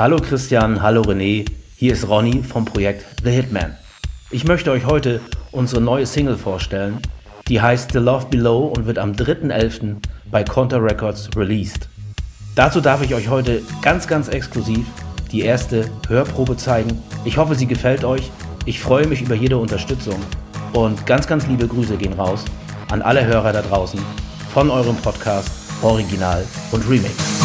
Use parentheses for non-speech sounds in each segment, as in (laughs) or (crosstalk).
Hallo Christian, hallo René, hier ist Ronny vom Projekt The Hitman. Ich möchte euch heute unsere neue Single vorstellen, die heißt The Love Below und wird am 3.11. bei Conta Records released. Dazu darf ich euch heute ganz, ganz exklusiv die erste Hörprobe zeigen. Ich hoffe, sie gefällt euch. Ich freue mich über jede Unterstützung und ganz, ganz liebe Grüße gehen raus an alle Hörer da draußen von eurem Podcast Original und Remix.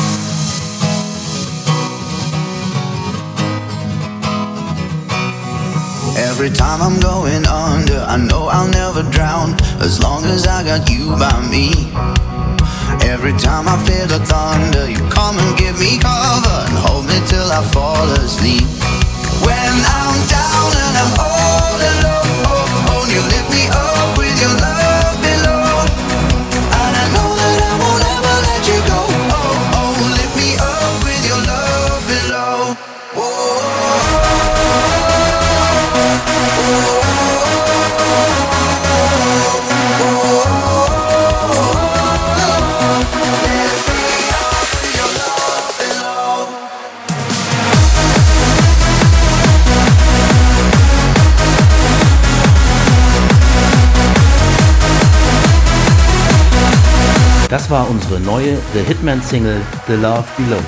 Every time I'm going under, I know I'll never drown as long as I got you by me. Every time I feel the thunder, you come and give me cover and hold me till I fall asleep. When I'm down and I'm all alone, oh, oh, you lift me Das war unsere neue The Hitman Single The Love Below.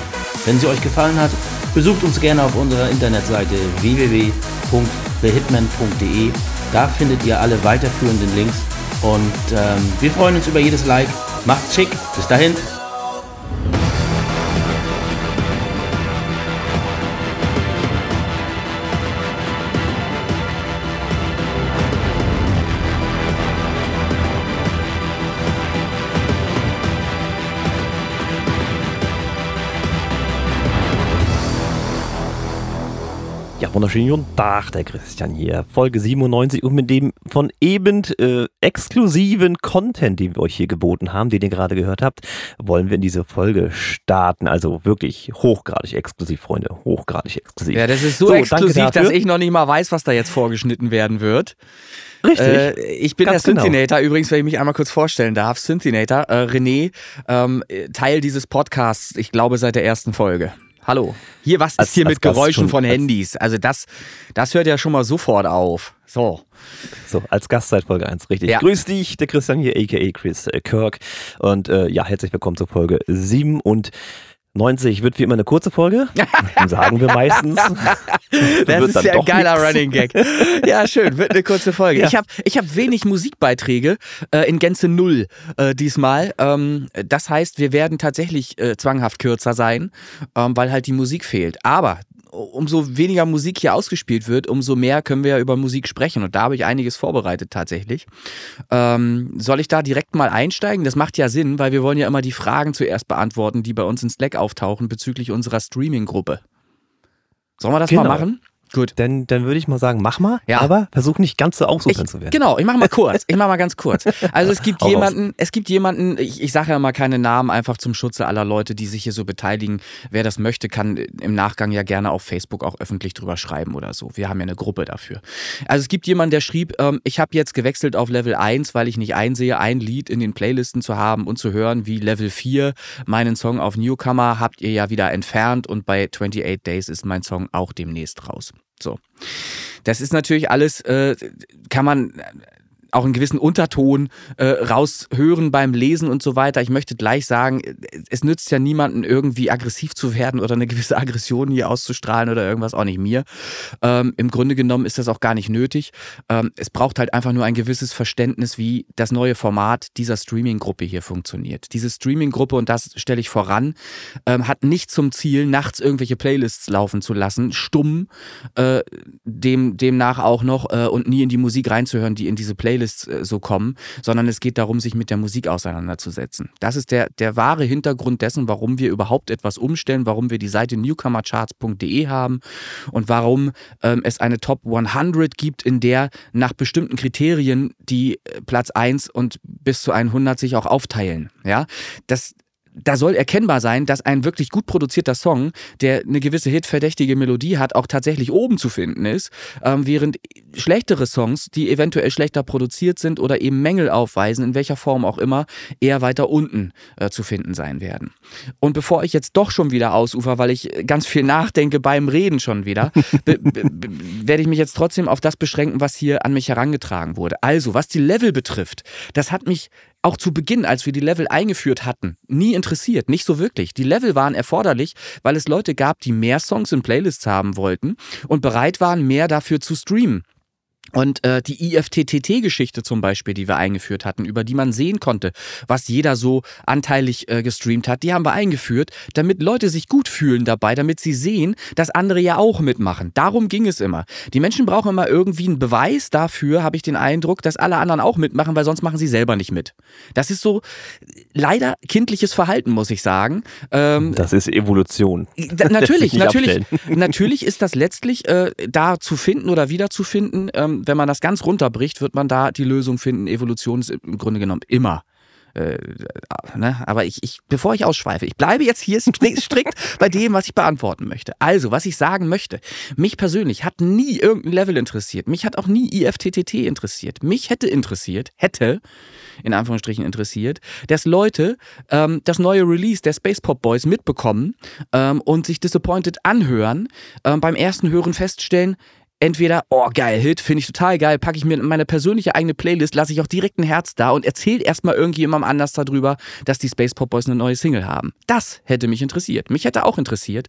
Wenn sie euch gefallen hat, besucht uns gerne auf unserer Internetseite www.thehitman.de. Da findet ihr alle weiterführenden Links und ähm, wir freuen uns über jedes Like. Macht's schick. Bis dahin. Wunderschönen guten Tag, der Christian hier. Folge 97 und mit dem von eben äh, exklusiven Content, den wir euch hier geboten haben, den ihr gerade gehört habt, wollen wir in diese Folge starten. Also wirklich hochgradig exklusiv, Freunde. Hochgradig exklusiv. Ja, das ist so, So, exklusiv, dass ich noch nicht mal weiß, was da jetzt vorgeschnitten werden wird. Richtig. Äh, ich bin Ganz der genau. Synthinator, übrigens, wenn ich mich einmal kurz vorstellen darf. Synthinator, äh, René, ähm, äh, Teil dieses Podcasts, ich glaube seit der ersten Folge. Hallo. Hier, was Als- ist hier als mit Gast Geräuschen schon, von Handys? Also das, das hört ja schon mal sofort auf. So. So, als Gast seit Folge 1, richtig. Ja. Grüß dich, der Christian hier, a.k.a. Chris äh, Kirk. Und äh, ja, herzlich willkommen zur Folge 97. Wird wie immer eine kurze Folge, (laughs) sagen wir meistens. Das ist ja ein geiler nix. Running Gag. Ja, schön. Wird eine kurze Folge. Ja. Ich habe ich hab wenig Musikbeiträge, äh, in Gänze null äh, diesmal. Ähm, das heißt, wir werden tatsächlich äh, zwanghaft kürzer sein, ähm, weil halt die Musik fehlt. Aber umso weniger Musik hier ausgespielt wird, umso mehr können wir ja über Musik sprechen. Und da habe ich einiges vorbereitet tatsächlich. Ähm, soll ich da direkt mal einsteigen? Das macht ja Sinn, weil wir wollen ja immer die Fragen zuerst beantworten, die bei uns in Slack auftauchen bezüglich unserer Streaming-Gruppe. Sollen wir das Genau. mal machen? Gut. Dann, dann würde ich mal sagen, mach mal, Ja. aber versuch nicht ganz so ausufern zu werden. genau, ich mache mal (laughs) kurz. Ich mache mal ganz kurz. Also es gibt Hau raus. jemanden, es gibt jemanden, ich, ich sage ja mal keine Namen, einfach zum Schutze aller Leute, die sich hier so beteiligen. Wer das möchte, kann im Nachgang ja gerne auf Facebook auch öffentlich drüber schreiben oder so. Wir haben ja eine Gruppe dafür. Also es gibt jemanden, der schrieb, ähm, ich habe jetzt gewechselt auf Level 1, weil ich nicht einsehe, ein Lied in den Playlisten zu haben und zu hören, wie Level 4 meinen Song auf Newcomer habt ihr ja wieder entfernt und bei 28 Days ist mein Song auch demnächst raus. So. Das ist natürlich alles, äh, kann man auch einen gewissen Unterton äh, raushören beim Lesen und so weiter. Ich möchte gleich sagen, es nützt ja niemanden irgendwie aggressiv zu werden oder eine gewisse Aggression hier auszustrahlen oder irgendwas, auch nicht mir. Ähm, Im Grunde genommen ist das auch gar nicht nötig. Ähm, es braucht halt einfach nur ein gewisses Verständnis, wie das neue Format dieser Streaming-Gruppe hier funktioniert. Diese Streaming-Gruppe, und das stelle ich voran, ähm, hat nicht zum Ziel, nachts irgendwelche Playlists laufen zu lassen, stumm, äh, dem, demnach auch noch äh, und nie in die Musik reinzuhören, die in diese Playlists äh, so kommen, sondern es geht darum, sich mit der Musik auseinanderzusetzen. Das ist der, der wahre Hintergrund dessen, warum wir überhaupt etwas umstellen, warum wir die Seite newcomercharts.de haben und warum ähm, es eine Top 100 gibt, in der nach bestimmten Kriterien die äh, Platz 1 und bis zu 100 sich auch aufteilen. Ja, das da soll erkennbar sein, dass ein wirklich gut produzierter Song, der eine gewisse hitverdächtige Melodie hat, auch tatsächlich oben zu finden ist, ähm, während schlechtere Songs, die eventuell schlechter produziert sind oder eben Mängel aufweisen, in welcher Form auch immer, eher weiter unten äh, zu finden sein werden. Und bevor ich jetzt doch schon wieder ausufer, weil ich ganz viel nachdenke beim Reden schon wieder, (laughs) werde ich mich jetzt trotzdem auf das beschränken, was hier an mich herangetragen wurde. Also, was die Level betrifft, das hat mich auch zu Beginn, als wir die Level eingeführt hatten, nie interessiert, nicht so wirklich. Die Level waren erforderlich, weil es Leute gab, die mehr Songs in Playlists haben wollten und bereit waren, mehr dafür zu streamen. Und äh, die IFTTT-Geschichte zum Beispiel, die wir eingeführt hatten, über die man sehen konnte, was jeder so anteilig äh, gestreamt hat, die haben wir eingeführt, damit Leute sich gut fühlen dabei, damit sie sehen, dass andere ja auch mitmachen. Darum ging es immer. Die Menschen brauchen immer irgendwie einen Beweis dafür, habe ich den Eindruck, dass alle anderen auch mitmachen, weil sonst machen sie selber nicht mit. Das ist so leider kindliches Verhalten, muss ich sagen. Ähm, das ist Evolution. Da, natürlich, (laughs) natürlich, natürlich ist das letztlich äh, da zu finden oder wiederzufinden. Ähm, wenn man das ganz runterbricht, wird man da die Lösung finden. Evolution ist im Grunde genommen immer äh, ne? Aber ich, ich, bevor ich ausschweife, ich bleibe jetzt hier strikt (laughs) bei dem, was ich beantworten möchte. Also, was ich sagen möchte, mich persönlich hat nie irgendein Level interessiert. Mich hat auch nie IFTTT interessiert. Mich hätte interessiert, hätte, in Anführungsstrichen interessiert, dass Leute ähm, das neue Release der Space Pop Boys mitbekommen ähm, und sich Disappointed anhören, ähm, beim ersten Hören feststellen, entweder, oh geil, Hit, finde ich total geil, packe ich mir in meine persönliche eigene Playlist, lasse ich auch direkt ein Herz da und erzähle erstmal irgendjemandem anders darüber, dass die Space Pop Boys eine neue Single haben. Das hätte mich interessiert. Mich hätte auch interessiert,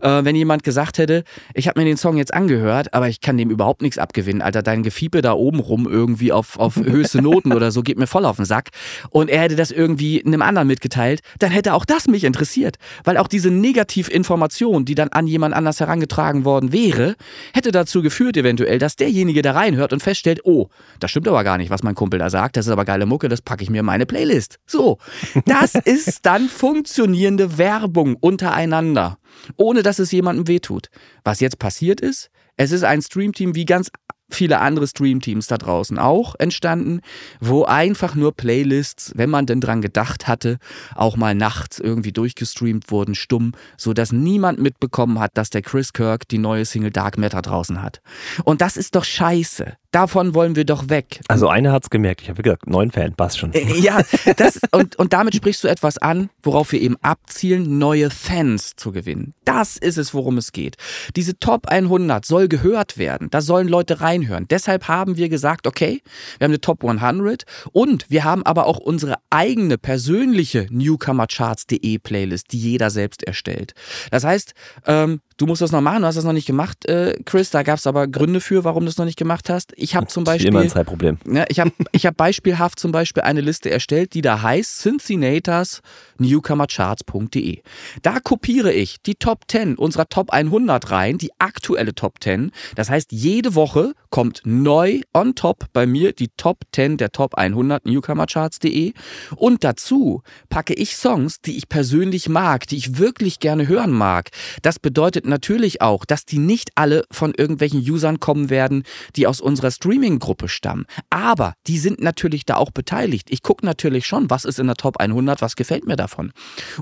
äh, wenn jemand gesagt hätte, ich habe mir den Song jetzt angehört, aber ich kann dem überhaupt nichts abgewinnen. Alter, dein Gefiepe da oben rum irgendwie auf, auf (laughs) höchste Noten oder so geht mir voll auf den Sack. Und er hätte das irgendwie einem anderen mitgeteilt, dann hätte auch das mich interessiert. Weil auch diese Negativinformation, die dann an jemand anders herangetragen worden wäre, hätte dazu geführt eventuell, dass derjenige da reinhört und feststellt, oh, das stimmt aber gar nicht, was mein Kumpel da sagt, das ist aber geile Mucke, das packe ich mir in meine Playlist. So, das (laughs) ist dann funktionierende Werbung untereinander, ohne dass es jemandem wehtut. Was jetzt passiert ist, es ist ein Streamteam wie ganz viele andere Streamteams da draußen auch entstanden, wo einfach nur Playlists, wenn man denn dran gedacht hatte, auch mal nachts irgendwie durchgestreamt wurden, stumm, so dass niemand mitbekommen hat, dass der Chris Kirk die neue Single Dark Matter draußen hat. Und das ist doch scheiße. Davon wollen wir doch weg. Also einer hat's gemerkt, ich habe gesagt, neun Fan, passt schon. Äh, ja, das, und, und damit sprichst du etwas an, worauf wir eben abzielen, neue Fans zu gewinnen. Das ist es, worum es geht. Diese Top 100 soll gehört werden. Da sollen Leute reinhören. Deshalb haben wir gesagt, okay, wir haben eine Top 100 und wir haben aber auch unsere eigene persönliche Newcomercharts.de Playlist, die jeder selbst erstellt. Das heißt, ähm, du musst das noch machen, du hast das noch nicht gemacht, äh, Chris. Da gab es aber Gründe für, warum du es noch nicht gemacht hast. Ich habe zum Beispiel. Immer ein Zeitproblem. Ja, ich habe ich hab beispielhaft zum Beispiel eine Liste erstellt, die da heißt Cincinnati's newcomercharts.de. Da kopiere ich die Top 10 unserer Top 100 rein, die aktuelle Top 10. Das heißt, jede Woche kommt neu on top bei mir die Top 10 der Top 100 newcomercharts.de und dazu packe ich Songs, die ich persönlich mag, die ich wirklich gerne hören mag. Das bedeutet natürlich auch, dass die nicht alle von irgendwelchen Usern kommen werden, die aus unserer Streaming-Gruppe stammen. Aber die sind natürlich da auch beteiligt. Ich gucke natürlich schon, was ist in der Top 100, was gefällt mir davon.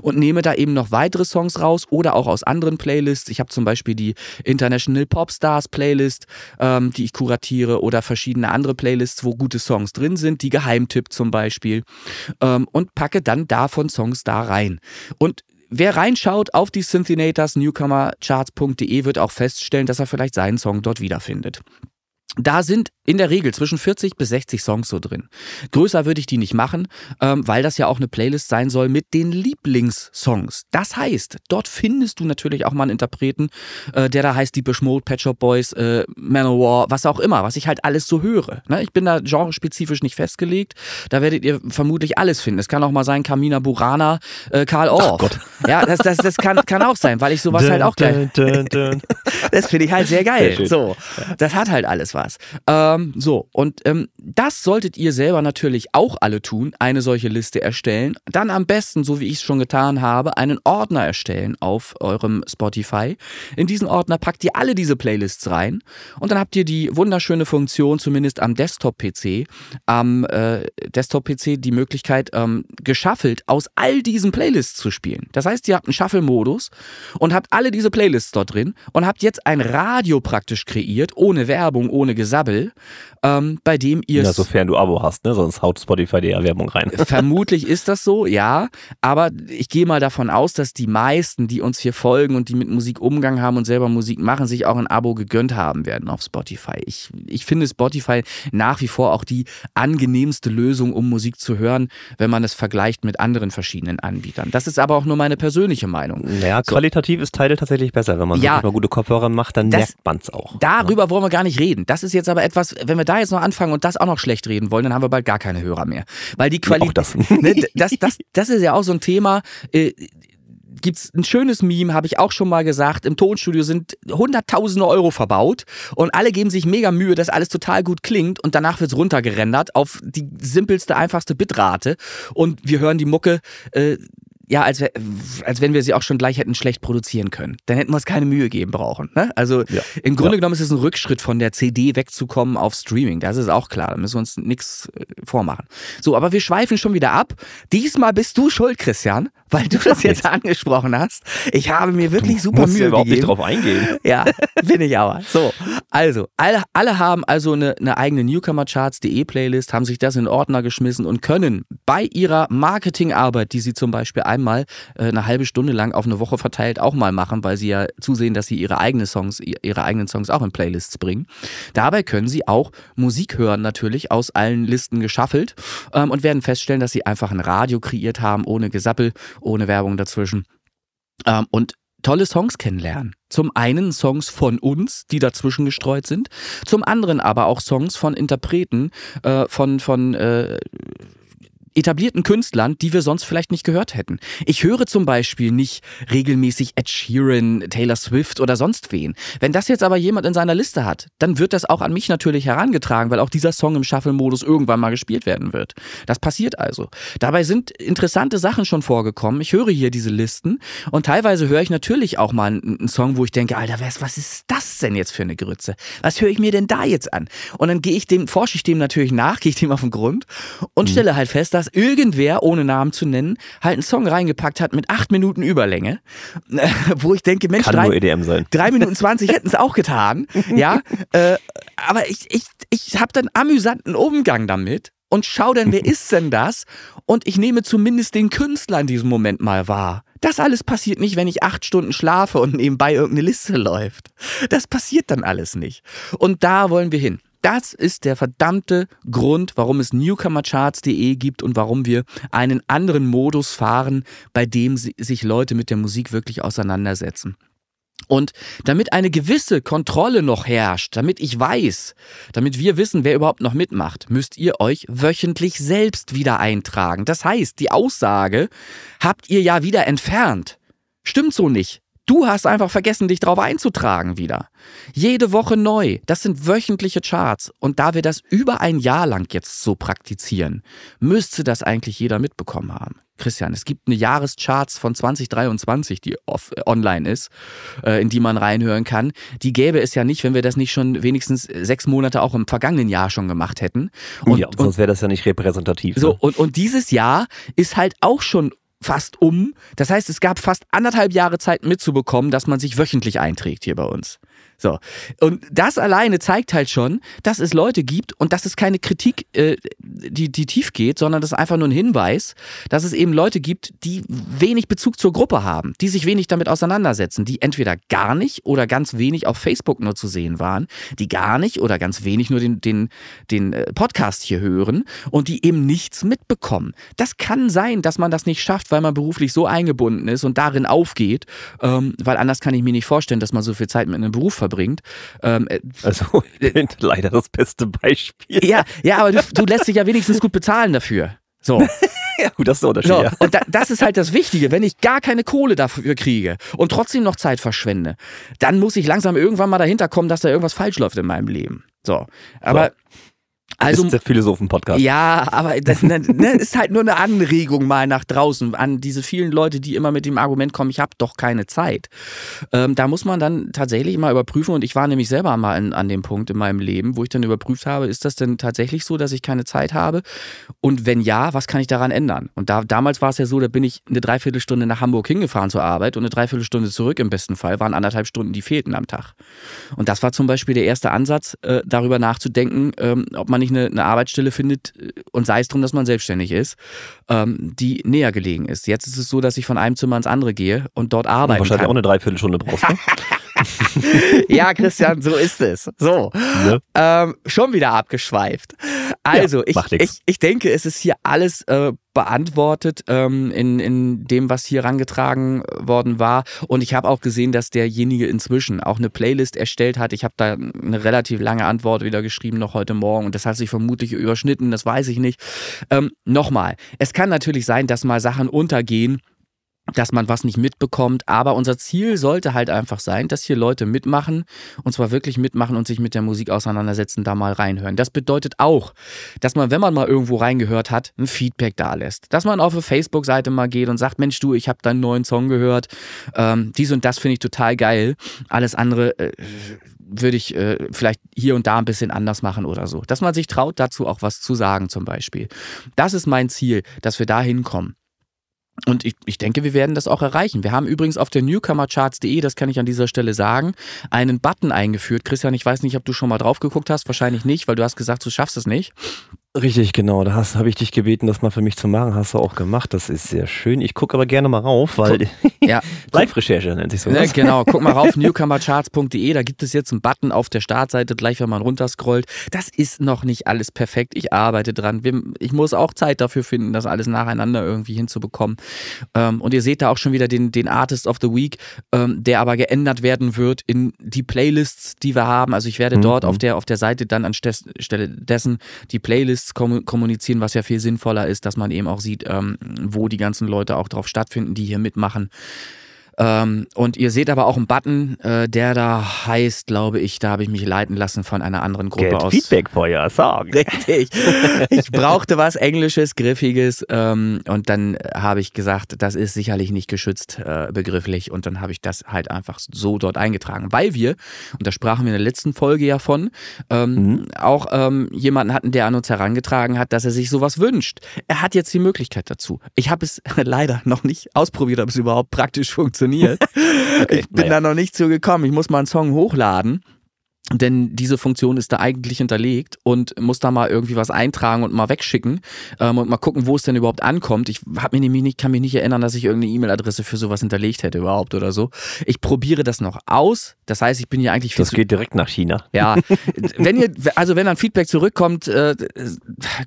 Und nehme da eben noch weitere Songs raus oder auch aus anderen Playlists. Ich habe zum Beispiel die International Popstars Playlist, ähm, die ich kuratiere oder verschiedene andere Playlists, wo gute Songs drin sind, die Geheimtipp zum Beispiel. Ähm, und packe dann davon Songs da rein. Und Wer reinschaut auf die Synthinators newcomercharts.de wird auch feststellen, dass er vielleicht seinen Song dort wiederfindet. Da sind in der Regel zwischen 40 bis 60 Songs so drin. Größer würde ich die nicht machen, ähm, weil das ja auch eine Playlist sein soll mit den Lieblingssongs. Das heißt, dort findest du natürlich auch mal einen Interpreten, äh, der da heißt Deepish Mode, Pet Shop Boys, äh, Manowar, was auch immer, was ich halt alles so höre. Ne? Ich bin da genrespezifisch nicht festgelegt. Da werdet ihr vermutlich alles finden. Es kann auch mal sein Kamina Burana, äh, Karl Orff. Ja, das, das, das kann, kann auch sein, weil ich sowas dun, halt auch geil. Dun, dun, (laughs) Das finde ich halt sehr Sehr geil. schön. so, das hat halt alles was. Ähm, so, und ähm, das solltet ihr selber natürlich auch alle tun, eine solche Liste erstellen. Dann am besten, so wie ich es schon getan habe, einen Ordner erstellen auf eurem Spotify. In diesen Ordner packt ihr alle diese Playlists rein und dann habt ihr die wunderschöne Funktion, zumindest am Desktop-PC, am äh, Desktop-PC die Möglichkeit, ähm, geschaffelt aus all diesen Playlists zu spielen. Das heißt, ihr habt einen Shuffle-Modus und habt alle diese Playlists dort drin und habt jetzt ein Radio praktisch kreiert, ohne Werbung, ohne Gesabbel, ähm, bei dem ihr Ja, sofern du Abo hast, ne? Sonst haut Spotify dir ja Werbung rein. Vermutlich ist das so, ja. Aber ich gehe mal davon aus, dass die meisten, die uns hier folgen und die mit Musik Umgang haben und selber Musik machen, sich auch ein Abo gegönnt haben werden auf Spotify. Ich, ich finde Spotify nach wie vor auch die angenehmste Lösung, um Musik zu hören, wenn man es vergleicht mit anderen verschiedenen Anbietern. Das ist aber auch nur meine persönliche Meinung. Naja, qualitativ ist Teile tatsächlich besser. Wenn man Ja. mal gute Kopfhörer macht, dann Das- merkt man es auch. Darüber wollen wir gar nicht reden. Das ist jetzt aber etwas, wenn wir da jetzt noch anfangen und das auch noch schlecht reden wollen, dann haben wir bald gar keine Hörer mehr. Weil die Qualität. das. (laughs) ne, das, das, das ist ja auch so ein Thema. Äh, Gibt's ein schönes Meme, habe ich auch schon mal gesagt. Im Tonstudio sind hunderttausende Euro verbaut und alle geben sich mega Mühe, dass alles total gut klingt und danach wird's runtergerendert auf die simpelste, einfachste Bitrate und wir hören die Mucke äh, ja, als, wär- als wenn wir sie auch schon gleich hätten schlecht produzieren können. Dann hätten wir uns keine Mühe geben brauchen. Ne? Also Ja. im Grunde Ja. genommen ist es ein Rückschritt von der CD wegzukommen auf Streaming. Das ist auch klar. Da müssen wir uns nichts vormachen. So, aber wir schweifen schon wieder ab. Diesmal bist du schuld, Christian, weil du das jetzt angesprochen hast. Ich habe mir wirklich super Musst du Mühe überhaupt nicht gegeben. drauf eingehen. (laughs) Ja, bin ich aber. So, also, alle, alle haben also eine, eine eigene Newcomercharts.de Playlist, haben sich das in Ordner geschmissen und können bei ihrer Marketingarbeit, die sie zum Beispiel einmal äh, eine halbe Stunde lang auf eine Woche verteilt auch mal machen, weil sie ja zusehen, dass sie ihre eigenen Songs, ihre eigenen Songs auch in Playlists bringen. Dabei können sie auch Musik hören, natürlich aus allen Listen geschaffelt ähm, und werden feststellen, dass sie einfach ein Radio kreiert haben, ohne Gesappel, ohne Werbung dazwischen. Ähm, und tolle Songs kennenlernen. Zum einen Songs von uns, die dazwischen gestreut sind, zum anderen aber auch Songs von Interpreten, äh, von, von äh, etablierten Künstlern, die wir sonst vielleicht nicht gehört hätten. Ich höre zum Beispiel nicht regelmäßig Ed Sheeran, Taylor Swift oder sonst wen. Wenn das jetzt aber jemand in seiner Liste hat, dann wird das auch an mich natürlich herangetragen, weil auch dieser Song im Shuffle-Modus irgendwann mal gespielt werden wird. Das passiert also. Dabei sind interessante Sachen schon vorgekommen. Ich höre hier diese Listen und teilweise höre ich natürlich auch mal einen, Song, wo ich denke, Alter, was, was ist das denn jetzt für eine Grütze? Was höre ich mir denn da jetzt an? Und dann gehe ich dem, forsche ich dem natürlich nach, (laughs) gehe ich dem auf den Grund und stelle halt fest, dass irgendwer, ohne Namen zu nennen, halt einen Song reingepackt hat mit acht Minuten Überlänge, äh, wo ich denke, Mensch, Kann drei, nur EDM sein. Drei Minuten 20 hätten es auch getan. (laughs) Ja, äh, aber ich, ich, ich habe dann amüsanten Umgang damit und schau dann, wer (laughs) ist denn das? Und ich nehme zumindest den Künstler in diesem Moment mal wahr. Das alles passiert nicht, wenn ich acht Stunden schlafe und nebenbei irgendeine Liste läuft. Das passiert dann alles nicht. Und da wollen wir hin. Das ist der verdammte Grund, warum es newcomercharts.de gibt und warum wir einen anderen Modus fahren, bei dem si- sich Leute mit der Musik wirklich auseinandersetzen. Und damit eine gewisse Kontrolle noch herrscht, damit ich weiß, damit wir wissen, wer überhaupt noch mitmacht, müsst ihr euch wöchentlich selbst wieder eintragen. Das heißt, die Aussage habt ihr ja wieder entfernt. Stimmt so nicht. Du hast einfach vergessen, dich drauf einzutragen wieder. Jede Woche neu. Das sind wöchentliche Charts. Und da wir das über ein Jahr lang jetzt so praktizieren, müsste das eigentlich jeder mitbekommen haben. Christian, es gibt eine Jahrescharts von 2023, die off, äh, online ist, äh, in die man reinhören kann. Die gäbe es ja nicht, wenn wir das nicht schon wenigstens sechs Monate auch im vergangenen Jahr schon gemacht hätten. Und, ja, und sonst wäre das ja nicht repräsentativ. so, ne? und, und dieses Jahr ist halt auch schon fast um. Das heißt, es gab fast anderthalb Jahre Zeit mitzubekommen, dass man sich wöchentlich einträgt hier bei uns. So. Und das alleine zeigt halt schon, dass es Leute gibt und das ist keine Kritik, äh, die, die tief geht, sondern das ist einfach nur ein Hinweis, dass es eben Leute gibt, die wenig Bezug zur Gruppe haben, die sich wenig damit auseinandersetzen, die entweder gar nicht oder ganz wenig auf Facebook nur zu sehen waren, die gar nicht oder ganz wenig nur den, den, den äh, Podcast hier hören und die eben nichts mitbekommen. Das kann sein, dass man das nicht schafft, weil man beruflich so eingebunden ist und darin aufgeht, ähm, weil anders kann ich mir nicht vorstellen, dass man so viel Zeit mit einem Beruf verbringt. Ähm, äh, Also, bin leider das beste Beispiel. ja, ja, aber du, du lässt dich ja wenigstens gut bezahlen dafür. So. (laughs) ja, gut, das ist der Unterschied. So, Ja. und da, das ist halt das Wichtige. Wenn ich gar keine Kohle dafür kriege und trotzdem noch Zeit verschwende, dann muss ich langsam irgendwann mal dahinter kommen, dass da irgendwas falsch läuft in meinem Leben. So. Aber also. ist der Philosophen-Podcast. Ja, aber das ne, ne, ist halt nur eine Anregung mal nach draußen an diese vielen Leute, die immer mit dem Argument kommen, ich habe doch keine Zeit. Ähm, da muss man dann tatsächlich mal überprüfen und ich war nämlich selber mal an, an dem Punkt in meinem Leben, wo ich dann überprüft habe, ist das denn tatsächlich so, dass ich keine Zeit habe? Und wenn ja, was kann ich daran ändern? Und da, damals war es ja so, da bin ich eine Dreiviertelstunde nach Hamburg hingefahren zur Arbeit und eine Dreiviertelstunde zurück im besten Fall, waren anderthalb Stunden, die fehlten am Tag. Und das war zum Beispiel der erste Ansatz, äh, darüber nachzudenken, ähm, ob man nicht eine, eine Arbeitsstelle findet äh, und sei es drum, dass man selbstständig ist, ähm, die näher gelegen ist. Jetzt ist es so, dass ich von einem Zimmer ins andere gehe und dort arbeiten Wahrscheinlich kann. auch eine Dreiviertelstunde brauchst, ne? (laughs) (laughs) ja, Christian, so ist es. So. Ne? Ähm, schon wieder abgeschweift. Also, ich, macht nix. ich, ich denke, es ist hier alles äh, beantwortet ähm, in, in dem, was hier rangetragen worden war. Und ich habe auch gesehen, dass derjenige inzwischen auch eine Playlist erstellt hat. Ich habe da eine relativ lange Antwort wieder geschrieben, noch heute Morgen. Und das hat sich vermutlich überschnitten, das weiß ich nicht. Ähm, Nochmal, es kann natürlich sein, dass mal Sachen untergehen dass man was nicht mitbekommt. Aber unser Ziel sollte halt einfach sein, dass hier Leute mitmachen und zwar wirklich mitmachen und sich mit der Musik auseinandersetzen, da mal reinhören. Das bedeutet auch, dass man, wenn man mal irgendwo reingehört hat, ein Feedback da lässt. Dass man auf eine Facebook-Seite mal geht und sagt, Mensch du, ich habe deinen neuen Song gehört, ähm, dies und das finde ich total geil. Alles andere äh, würde ich äh, vielleicht hier und da ein bisschen anders machen oder so. Dass man sich traut, dazu auch was zu sagen zum Beispiel. Das ist mein Ziel, dass wir da hinkommen. Und ich, ich denke, wir werden das auch erreichen. Wir haben übrigens auf der newcomercharts.de, das kann ich an dieser Stelle sagen, einen Button eingeführt. Christian, ich weiß nicht, ob du schon mal drauf geguckt hast. Wahrscheinlich nicht, weil du hast gesagt, du schaffst es nicht. Richtig, genau. Da habe ich dich gebeten, das mal für mich zu machen. Hast du auch gemacht. Das ist sehr schön. Ich gucke aber gerne mal rauf, weil (laughs) Ja, Live-Recherche nennt sich so. Ne, genau, guck mal rauf, (laughs) newcomercharts.de, da gibt es jetzt einen Button auf der Startseite, gleich wenn man runterscrollt. Das ist noch nicht alles perfekt, ich arbeite dran. Ich muss auch Zeit dafür finden, das alles nacheinander irgendwie hinzubekommen. Ähm, und ihr seht da auch schon wieder den, den Artist of the Week, ähm, der aber geändert werden wird in die Playlists, die wir haben. Also ich werde Mhm. dort auf der, auf der Seite dann anstelle dessen die Playlists kommu- kommunizieren, was ja viel sinnvoller ist, dass man eben auch sieht, ähm, wo die ganzen Leute auch drauf stattfinden, die hier mitmachen. Ähm, und ihr seht aber auch einen Button, äh, der da heißt, glaube ich, da habe ich mich leiten lassen von einer anderen Gruppe Get aus. Feedback for your song. Richtig. Ich brauchte was Englisches, Griffiges ähm, und dann habe ich gesagt, das ist sicherlich nicht geschützt äh, begrifflich und dann habe ich das halt einfach so dort eingetragen, weil wir, und da sprachen wir in der letzten Folge ja von, ähm, auch ähm, jemanden hatten, der an uns herangetragen hat, dass er sich sowas wünscht. Er hat jetzt die Möglichkeit dazu. Ich habe es (laughs) leider noch nicht ausprobiert, ob es überhaupt praktisch funktioniert. (laughs) ich bin naja. da noch nicht zugekommen. Ich muss mal einen Song hochladen. Denn diese Funktion ist da eigentlich hinterlegt und muss da mal irgendwie was eintragen und mal wegschicken ähm, und mal gucken, wo es denn überhaupt ankommt. Ich hab mir nämlich nicht, kann mich nicht erinnern, dass ich irgendeine E-Mail-Adresse für sowas hinterlegt hätte überhaupt oder so. Ich probiere das noch aus. Das heißt, ich bin hier eigentlich Das geht direkt nach China. ja, (laughs) wenn ihr, also wenn dann Feedback zurückkommt, äh,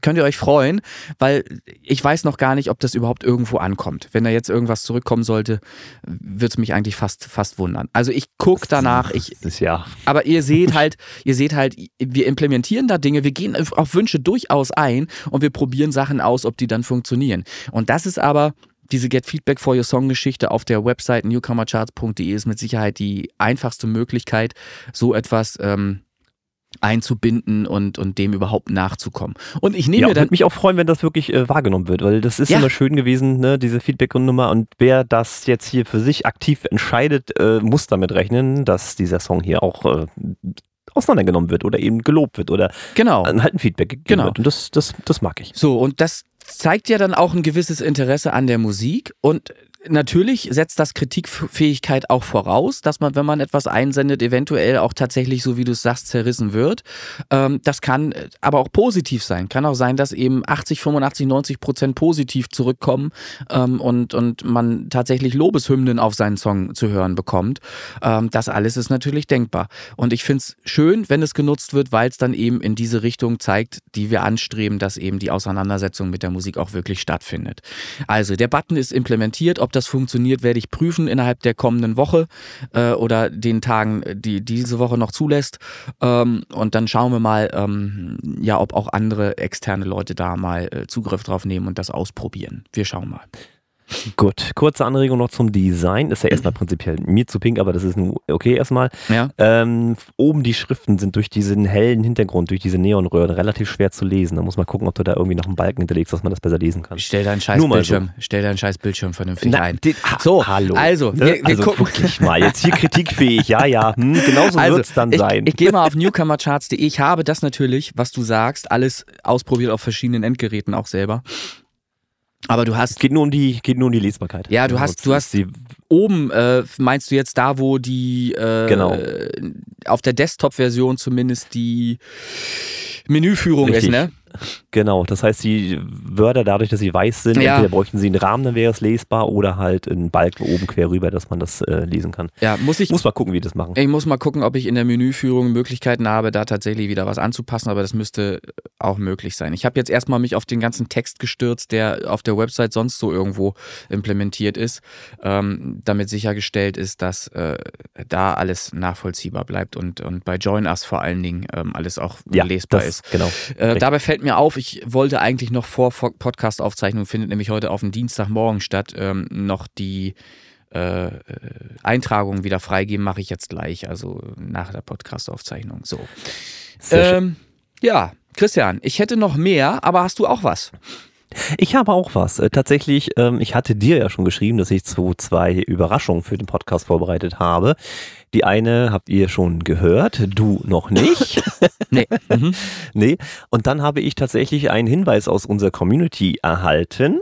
könnt ihr euch freuen, weil ich weiß noch gar nicht, ob das überhaupt irgendwo ankommt. Wenn da jetzt irgendwas zurückkommen sollte, würde es mich eigentlich fast, fast wundern. Also ich gucke danach, ich, Das ist ja. aber ihr seht halt, ihr seht halt, wir implementieren da Dinge, wir gehen auf auf Wünsche durchaus ein und wir probieren Sachen aus, ob die dann funktionieren. Und das ist aber diese Get Feedback for Your Song Geschichte auf der Website newcomercharts.de ist mit Sicherheit die einfachste Möglichkeit, so etwas ähm, einzubinden und, und dem überhaupt nachzukommen. Und ich nehme Ja, mir dann würde mich auch freuen, wenn das wirklich äh, wahrgenommen wird, weil das ist Ja. immer schön gewesen, ne, diese Feedback-Nummer. Und wer das jetzt hier für sich aktiv entscheidet, äh, muss damit rechnen, dass dieser Song hier auch äh, auseinandergenommen wird oder eben gelobt wird oder genau. halt ein Feedback gegeben Genau. wird. Und das, das, das mag ich. So, und das zeigt ja dann auch ein gewisses Interesse an der Musik und Natürlich setzt das Kritikfähigkeit auch voraus, dass man, wenn man etwas einsendet, eventuell auch tatsächlich, so wie du es sagst, zerrissen wird. Ähm, das kann äh, aber auch positiv sein. Kann auch sein, dass eben 80, 85, 90 Prozent positiv zurückkommen ähm, und, und man tatsächlich Lobeshymnen auf seinen Song zu hören bekommt. Ähm, das alles ist natürlich denkbar. Und ich finde es schön, wenn es genutzt wird, weil es dann eben in diese Richtung zeigt, die wir anstreben, dass eben die Auseinandersetzung mit der Musik auch wirklich stattfindet. Also der Button ist implementiert. Ob das funktioniert, werde ich prüfen innerhalb der kommenden Woche äh, oder den Tagen, die diese Woche noch zulässt. Ähm, und dann schauen wir mal, ähm, ja, ob auch andere externe Leute da mal äh, Zugriff drauf nehmen und das ausprobieren. Wir schauen mal. Gut, kurze Anregung noch zum Design. Ist ja erstmal prinzipiell mir zu pink, aber das ist nun okay erstmal. Ja. Ähm, oben die Schriften sind durch diesen hellen Hintergrund, durch diese Neonröhren relativ schwer zu lesen. Da muss man gucken, ob du da irgendwie noch einen Balken hinterlegst, dass man das besser lesen kann. Stell deinen scheiß mal so. Bildschirm, stell deinen scheiß Bildschirm vernünftig Na, ein. So, hallo. also, Ne? wir- wir also gucken- wirklich mal, jetzt hier (laughs) kritikfähig, ja, ja, hm, genau so wird's dann ich, sein. Ich gehe mal auf newcomercharts.de. Ich habe das natürlich, was du sagst, alles ausprobiert auf verschiedenen Endgeräten auch selber. Aber du hast geht nur um die, geht nur um die Lesbarkeit. Ja, du hast- du hast- die, oben, äh, meinst du jetzt da, wo die äh, Genau. auf der Desktop-Version zumindest die Menüführung Richtig. ist, ne? Genau, das heißt, die Wörter, dadurch, dass sie weiß sind, Ja. entweder bräuchten sie einen Rahmen, dann wäre es lesbar, oder halt einen Balken oben quer rüber, dass man das äh, lesen kann. Ja, muss ich. Muss mal gucken, wie das machen. Ich muss mal gucken, ob ich in der Menüführung Möglichkeiten habe, da tatsächlich wieder was anzupassen, aber das müsste auch möglich sein. Ich habe jetzt erstmal mich auf den ganzen Text gestürzt, der auf der Website sonst so irgendwo implementiert ist, ähm, damit sichergestellt ist, dass äh, da alles nachvollziehbar bleibt und, und bei Join Us vor allen Dingen ähm, alles auch Ja, lesbar das, ist. Genau. Äh, dabei fällt mir auf, ich wollte eigentlich noch vor Podcast-Aufzeichnung, findet nämlich heute auf dem Dienstagmorgen statt, ähm, noch die äh, äh, Eintragung wieder freigeben, mache ich jetzt gleich, also nach der Podcast-Aufzeichnung. So. Ähm, ja, Christian, ich hätte noch mehr, aber hast du auch was? Ich habe auch was. Äh, tatsächlich, ähm, ich hatte dir ja schon geschrieben, dass ich zu zwei Überraschungen für den Podcast vorbereitet habe. Die eine habt ihr schon gehört, du noch nicht. (laughs) (laughs) Nee. Mhm. nee. Und dann habe ich tatsächlich einen Hinweis aus unserer Community erhalten.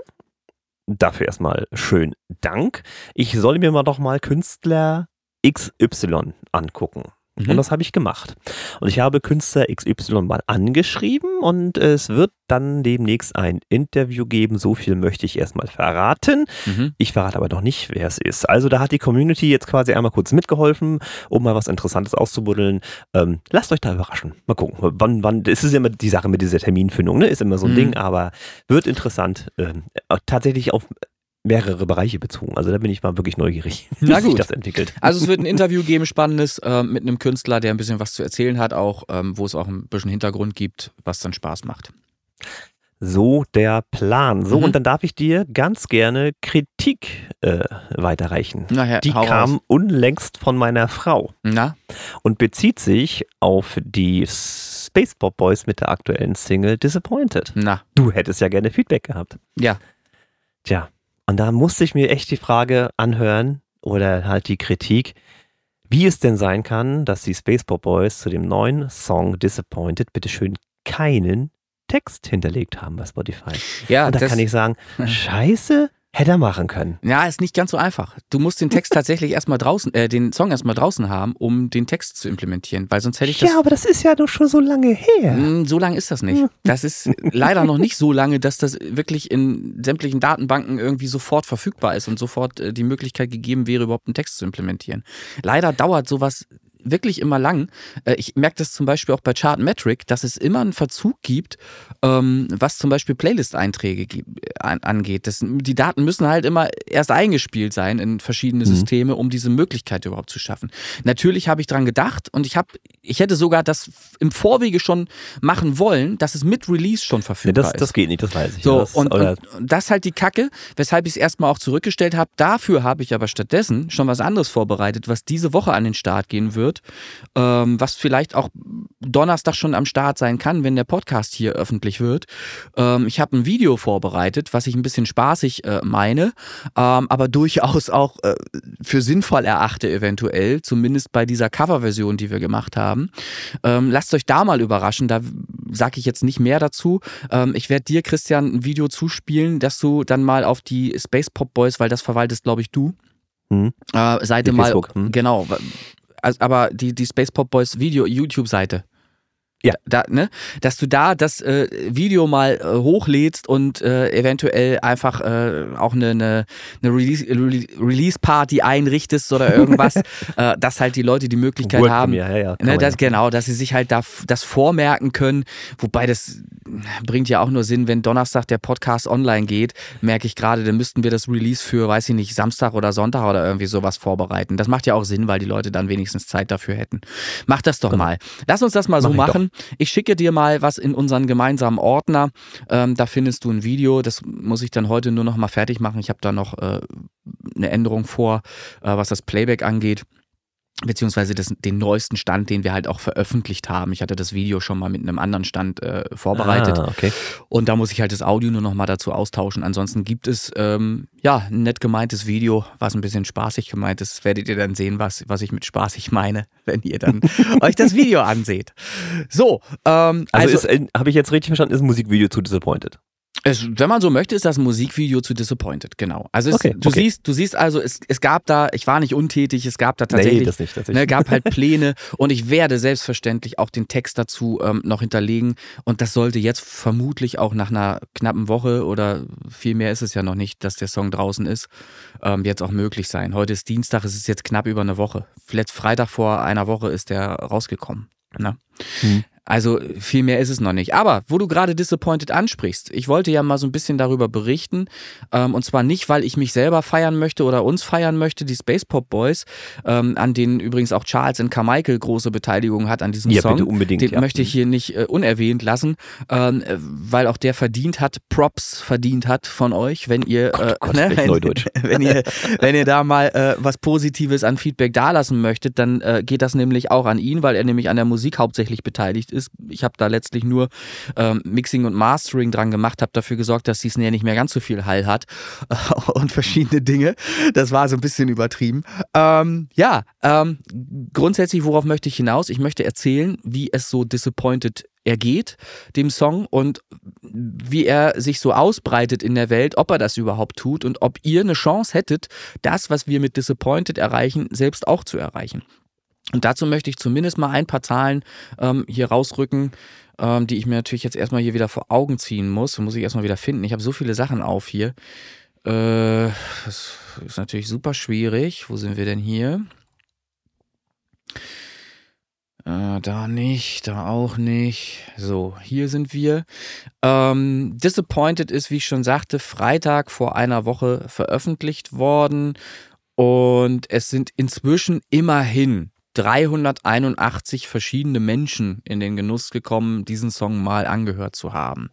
Dafür erstmal schön Dank. Ich soll mir mal doch mal Künstler XY angucken. Mhm. Und das habe ich gemacht. Und ich habe Künstler XY mal angeschrieben und es wird dann demnächst ein Interview geben. So viel möchte ich erstmal verraten. Mhm. Ich verrate aber noch nicht, wer es ist. Also da hat die Community jetzt quasi einmal kurz mitgeholfen, um mal was Interessantes auszubuddeln. Ähm, lasst euch da überraschen. Mal gucken. Wann, wann, es ist immer die Sache mit dieser Terminfindung, ne? Ist immer so ein Mhm. Ding, aber wird interessant. Ähm, äh, tatsächlich auf mehrere Bereiche bezogen. Also da bin ich mal wirklich neugierig, (laughs) wie sich das entwickelt. Also es wird ein (laughs) Interview geben, spannendes, äh, mit einem Künstler, der ein bisschen was zu erzählen hat, auch ähm, wo es auch ein bisschen Hintergrund gibt, was dann Spaß macht. So der Plan. So, Mhm. und dann darf ich dir ganz gerne Kritik äh, weiterreichen. Nachher, Die kam raus. unlängst von meiner Frau Na? und bezieht sich auf die Spacepop Boys mit der aktuellen Single Disappointed. Na. Du hättest ja gerne Feedback gehabt. Ja. Tja, und da musste ich mir echt die Frage anhören oder halt die Kritik, wie es denn sein kann, dass die Spacepop Boys zu dem neuen Song Disappointed bitteschön keinen Text hinterlegt haben bei Spotify. Ja, Und da kann ich sagen, (laughs) scheiße, hätte er machen können. Ja, ist nicht ganz so einfach. Du musst den Text (laughs) tatsächlich erstmal draußen, äh, den Song erstmal draußen haben, um den Text zu implementieren, weil sonst hätte ich das. Ja, aber das ist ja doch schon so lange her. Mm, So lange ist das nicht. Das ist leider noch nicht so lange, dass das wirklich in sämtlichen Datenbanken irgendwie sofort verfügbar ist und sofort äh, die Möglichkeit gegeben wäre, überhaupt einen Text zu implementieren. Leider dauert sowas wirklich immer lang. Äh, Ich merke das zum Beispiel auch bei Chartmetric, dass es immer einen Verzug gibt, ähm, was zum Beispiel Playlist-Einträge an- angeht. Das, die Daten müssen halt immer erst eingespielt sein in verschiedene Mhm. Systeme, um diese Möglichkeit überhaupt zu schaffen. Natürlich habe ich dran gedacht und ich habe, ich hätte sogar das im Vorwege schon machen wollen, dass es mit Release schon Nee, verfügbar das, ist. das geht nicht, das weiß ich. So, das, und, und das ist halt die Kacke, weshalb ich es erstmal auch zurückgestellt habe. Dafür habe ich aber stattdessen schon was anderes vorbereitet, was diese Woche an den Start gehen wird, ähm, was vielleicht auch Donnerstag schon am Start sein kann, wenn der Podcast hier öffentlich wird. Ähm, ich habe ein Video vorbereitet, was ich ein bisschen spaßig äh, meine, ähm, aber durchaus auch äh, für sinnvoll erachte eventuell, zumindest bei dieser Coverversion, die wir gemacht haben. Ähm, lasst euch da mal überraschen, da sage ich jetzt nicht mehr dazu. Ähm, ich werde dir, Christian, ein Video zuspielen, dass du dann mal auf die Space Pop Boys, weil das verwaltest, glaube ich, du, Hm. äh, Seite Die mal. Facebook, hm. Genau. Also, aber die, die Space Pop Boys Video, YouTube-Seite. Ja. Da, ne, dass du da das äh, Video mal äh, hochlädst und äh, eventuell einfach äh, auch eine, eine, eine Release- Rele- Release-Party einrichtest oder irgendwas, (laughs) äh, dass halt die Leute die Möglichkeit Word haben, ja, ja, Ne, man das, ja. genau, dass sie sich halt da das vormerken können, wobei das bringt ja auch nur Sinn, wenn Donnerstag der Podcast online geht, merke ich gerade, dann müssten wir das Release für, weiß ich nicht, Samstag oder Sonntag oder irgendwie sowas vorbereiten. Das macht ja auch Sinn, weil die Leute dann wenigstens Zeit dafür hätten. Mach das doch mal. Lass uns das mal so Mach ich Ich schicke dir mal was in unseren gemeinsamen Ordner. Ähm, da findest du ein Video. Das muss ich dann heute nur noch mal fertig machen. Ich habe da noch äh, eine Änderung vor, äh, was das Playback angeht beziehungsweise das, den neuesten Stand, den wir halt auch veröffentlicht haben. Ich hatte das Video schon mal mit einem anderen Stand äh, vorbereitet Ah, okay. und da muss ich halt das Audio nur noch mal dazu austauschen. Ansonsten gibt es ähm, ja ein nett gemeintes Video, was ein bisschen spaßig gemeint ist. Werdet ihr dann sehen, was, was ich mit spaßig meine, (laughs) wenn ihr dann (laughs) euch das Video anseht. So, ähm, Also, also, ist, habe ich jetzt richtig verstanden, ist ein Musikvideo zu Disappointed. Es, wenn man so möchte, ist das Musikvideo zu Disappointed, genau. Also es, Okay, du okay. siehst, du siehst also, es, es gab da, ich war nicht untätig, es gab da tatsächlich nee, das nicht. Das nicht. Ne, gab halt Pläne (laughs) und ich werde selbstverständlich auch den Text dazu ähm, noch hinterlegen und das sollte jetzt vermutlich auch nach einer knappen Woche oder viel mehr ist es ja noch nicht, dass der Song draußen ist, ähm, jetzt auch möglich sein. Heute ist Dienstag, es ist jetzt knapp über eine Woche. Letzt Freitag vor einer Woche ist der rausgekommen. Ne? Hm. Also viel mehr ist es noch nicht. Aber wo du gerade Disappointed ansprichst, ich wollte ja mal so ein bisschen darüber berichten. Ähm, und zwar nicht, weil ich mich selber feiern möchte oder uns feiern möchte, die Space Pop Boys, ähm, an denen übrigens auch Charles and Carmichael große Beteiligung hat an diesem Ja, Song. bitte unbedingt, Den ja. möchte ich hier nicht äh, unerwähnt lassen, ähm, äh, weil auch der verdient hat, Props verdient hat von euch, wenn ihr, äh, Gott, ne, wenn, Neudeutsch. (laughs) wenn ihr, wenn ihr da mal äh, was Positives an Feedback dalassen möchtet, dann äh, geht das nämlich auch an ihn, weil er nämlich an der Musik hauptsächlich beteiligt ist. Ich habe da letztlich nur ähm, Mixing und Mastering dran gemacht, habe dafür gesorgt, dass die Snare nicht mehr ganz so viel Hall hat (laughs) und verschiedene Dinge. Das war so ein bisschen übertrieben. Ähm, ja, ähm, grundsätzlich, worauf möchte ich hinaus? Ich möchte erzählen, wie es so Disappointed ergeht, dem Song und wie er sich so ausbreitet in der Welt, ob er das überhaupt tut und ob ihr eine Chance hättet, das, was wir mit Disappointed erreichen, selbst auch zu erreichen. Und dazu möchte ich zumindest mal ein paar Zahlen ähm, hier rausrücken, ähm, die ich mir natürlich jetzt erstmal hier wieder vor Augen ziehen muss. Muss ich erstmal wieder finden. Ich habe so viele Sachen auf hier. Äh, das ist natürlich super schwierig. Wo sind wir denn hier? Äh, da nicht, da auch nicht. So, hier sind wir. Ähm, Disappointed ist, wie ich schon sagte, Freitag vor einer Woche veröffentlicht worden. Und es sind inzwischen immerhin 381 verschiedene Menschen in den Genuss gekommen, diesen Song mal angehört zu haben.